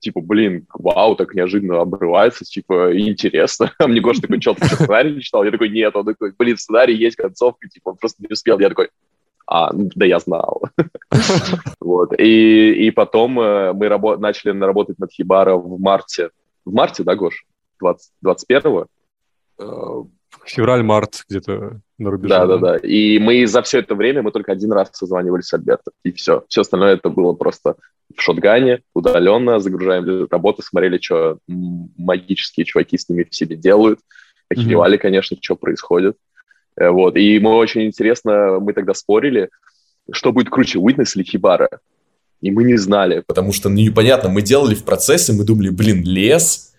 [SPEAKER 4] типа, блин, вау, так неожиданно обрывается, типа, интересно. А мне Гоша такой, что, ты сценарий не читал? Я такой, нет, он такой, блин, в сценарии есть концовка, типа, он просто не успел. Я такой, а, ну, да я знал. Вот, и, и потом э, мы рабо- начали работать над Хибара в марте. В марте, да, Гош? 20, 21-го?
[SPEAKER 3] Февраль-март где-то на рубеже.
[SPEAKER 4] Да, да, да. И мы за все это время, мы только один раз созванивались с Альберто, и все. Все остальное это было просто в шотгане, удаленно, загружаем работу, смотрели, что магические чуваки с ними в себе делают, охеревали, mm-hmm. конечно, что происходит. Э, вот. И мы очень интересно, мы тогда спорили, что будет круче, Witness или Хибара. И мы не знали.
[SPEAKER 5] Потому что, ну, непонятно, мы делали в процессе, мы думали, блин, лес,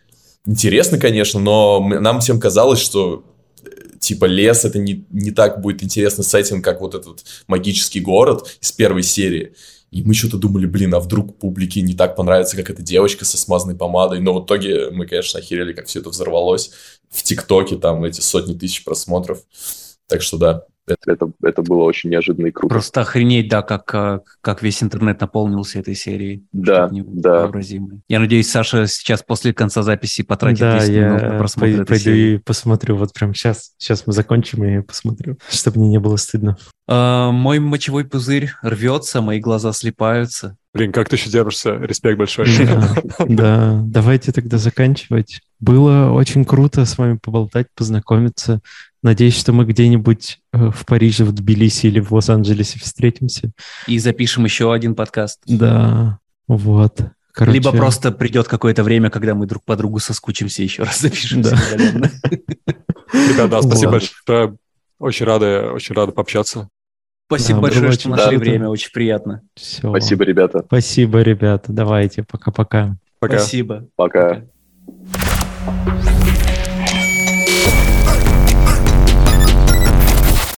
[SPEAKER 5] интересно, конечно, но нам всем казалось, что типа лес это не, не так будет интересно сеттинг, как вот этот магический город из первой серии. И мы что-то думали, блин, а вдруг публике не так понравится, как эта девочка со смазанной помадой. Но в итоге мы, конечно, охерели, как все это взорвалось. В ТикТоке там эти сотни тысяч просмотров. Так что да,
[SPEAKER 4] это, это, это было очень неожиданно и круто.
[SPEAKER 1] Просто охренеть, да, как, как весь интернет наполнился этой серией.
[SPEAKER 4] Да, да.
[SPEAKER 1] Я надеюсь, Саша сейчас после конца записи потратит
[SPEAKER 2] да, 10 минут на просмотр пойду, этой серии. и посмотрю вот прям сейчас. Сейчас мы закончим, и посмотрю, чтобы мне не было стыдно.
[SPEAKER 1] А, мой мочевой пузырь рвется, мои глаза слепаются.
[SPEAKER 3] Блин, как ты еще держишься? Респект большой.
[SPEAKER 2] Да, да, давайте тогда заканчивать. Было очень круто с вами поболтать, познакомиться. Надеюсь, что мы где-нибудь э, в Париже, в Тбилиси или в Лос-Анджелесе встретимся.
[SPEAKER 1] И запишем еще один подкаст.
[SPEAKER 2] Да, вот.
[SPEAKER 1] Короче... Либо просто придет какое-то время, когда мы друг по другу соскучимся, еще раз запишемся. Да.
[SPEAKER 3] Ребята, да, спасибо большое. Очень рады, очень рады пообщаться.
[SPEAKER 1] Спасибо да, большое, что нашли время, очень приятно.
[SPEAKER 4] Все. Спасибо, ребята.
[SPEAKER 2] Спасибо, ребята. Давайте, пока-пока.
[SPEAKER 1] Пока. Спасибо.
[SPEAKER 4] Пока. пока.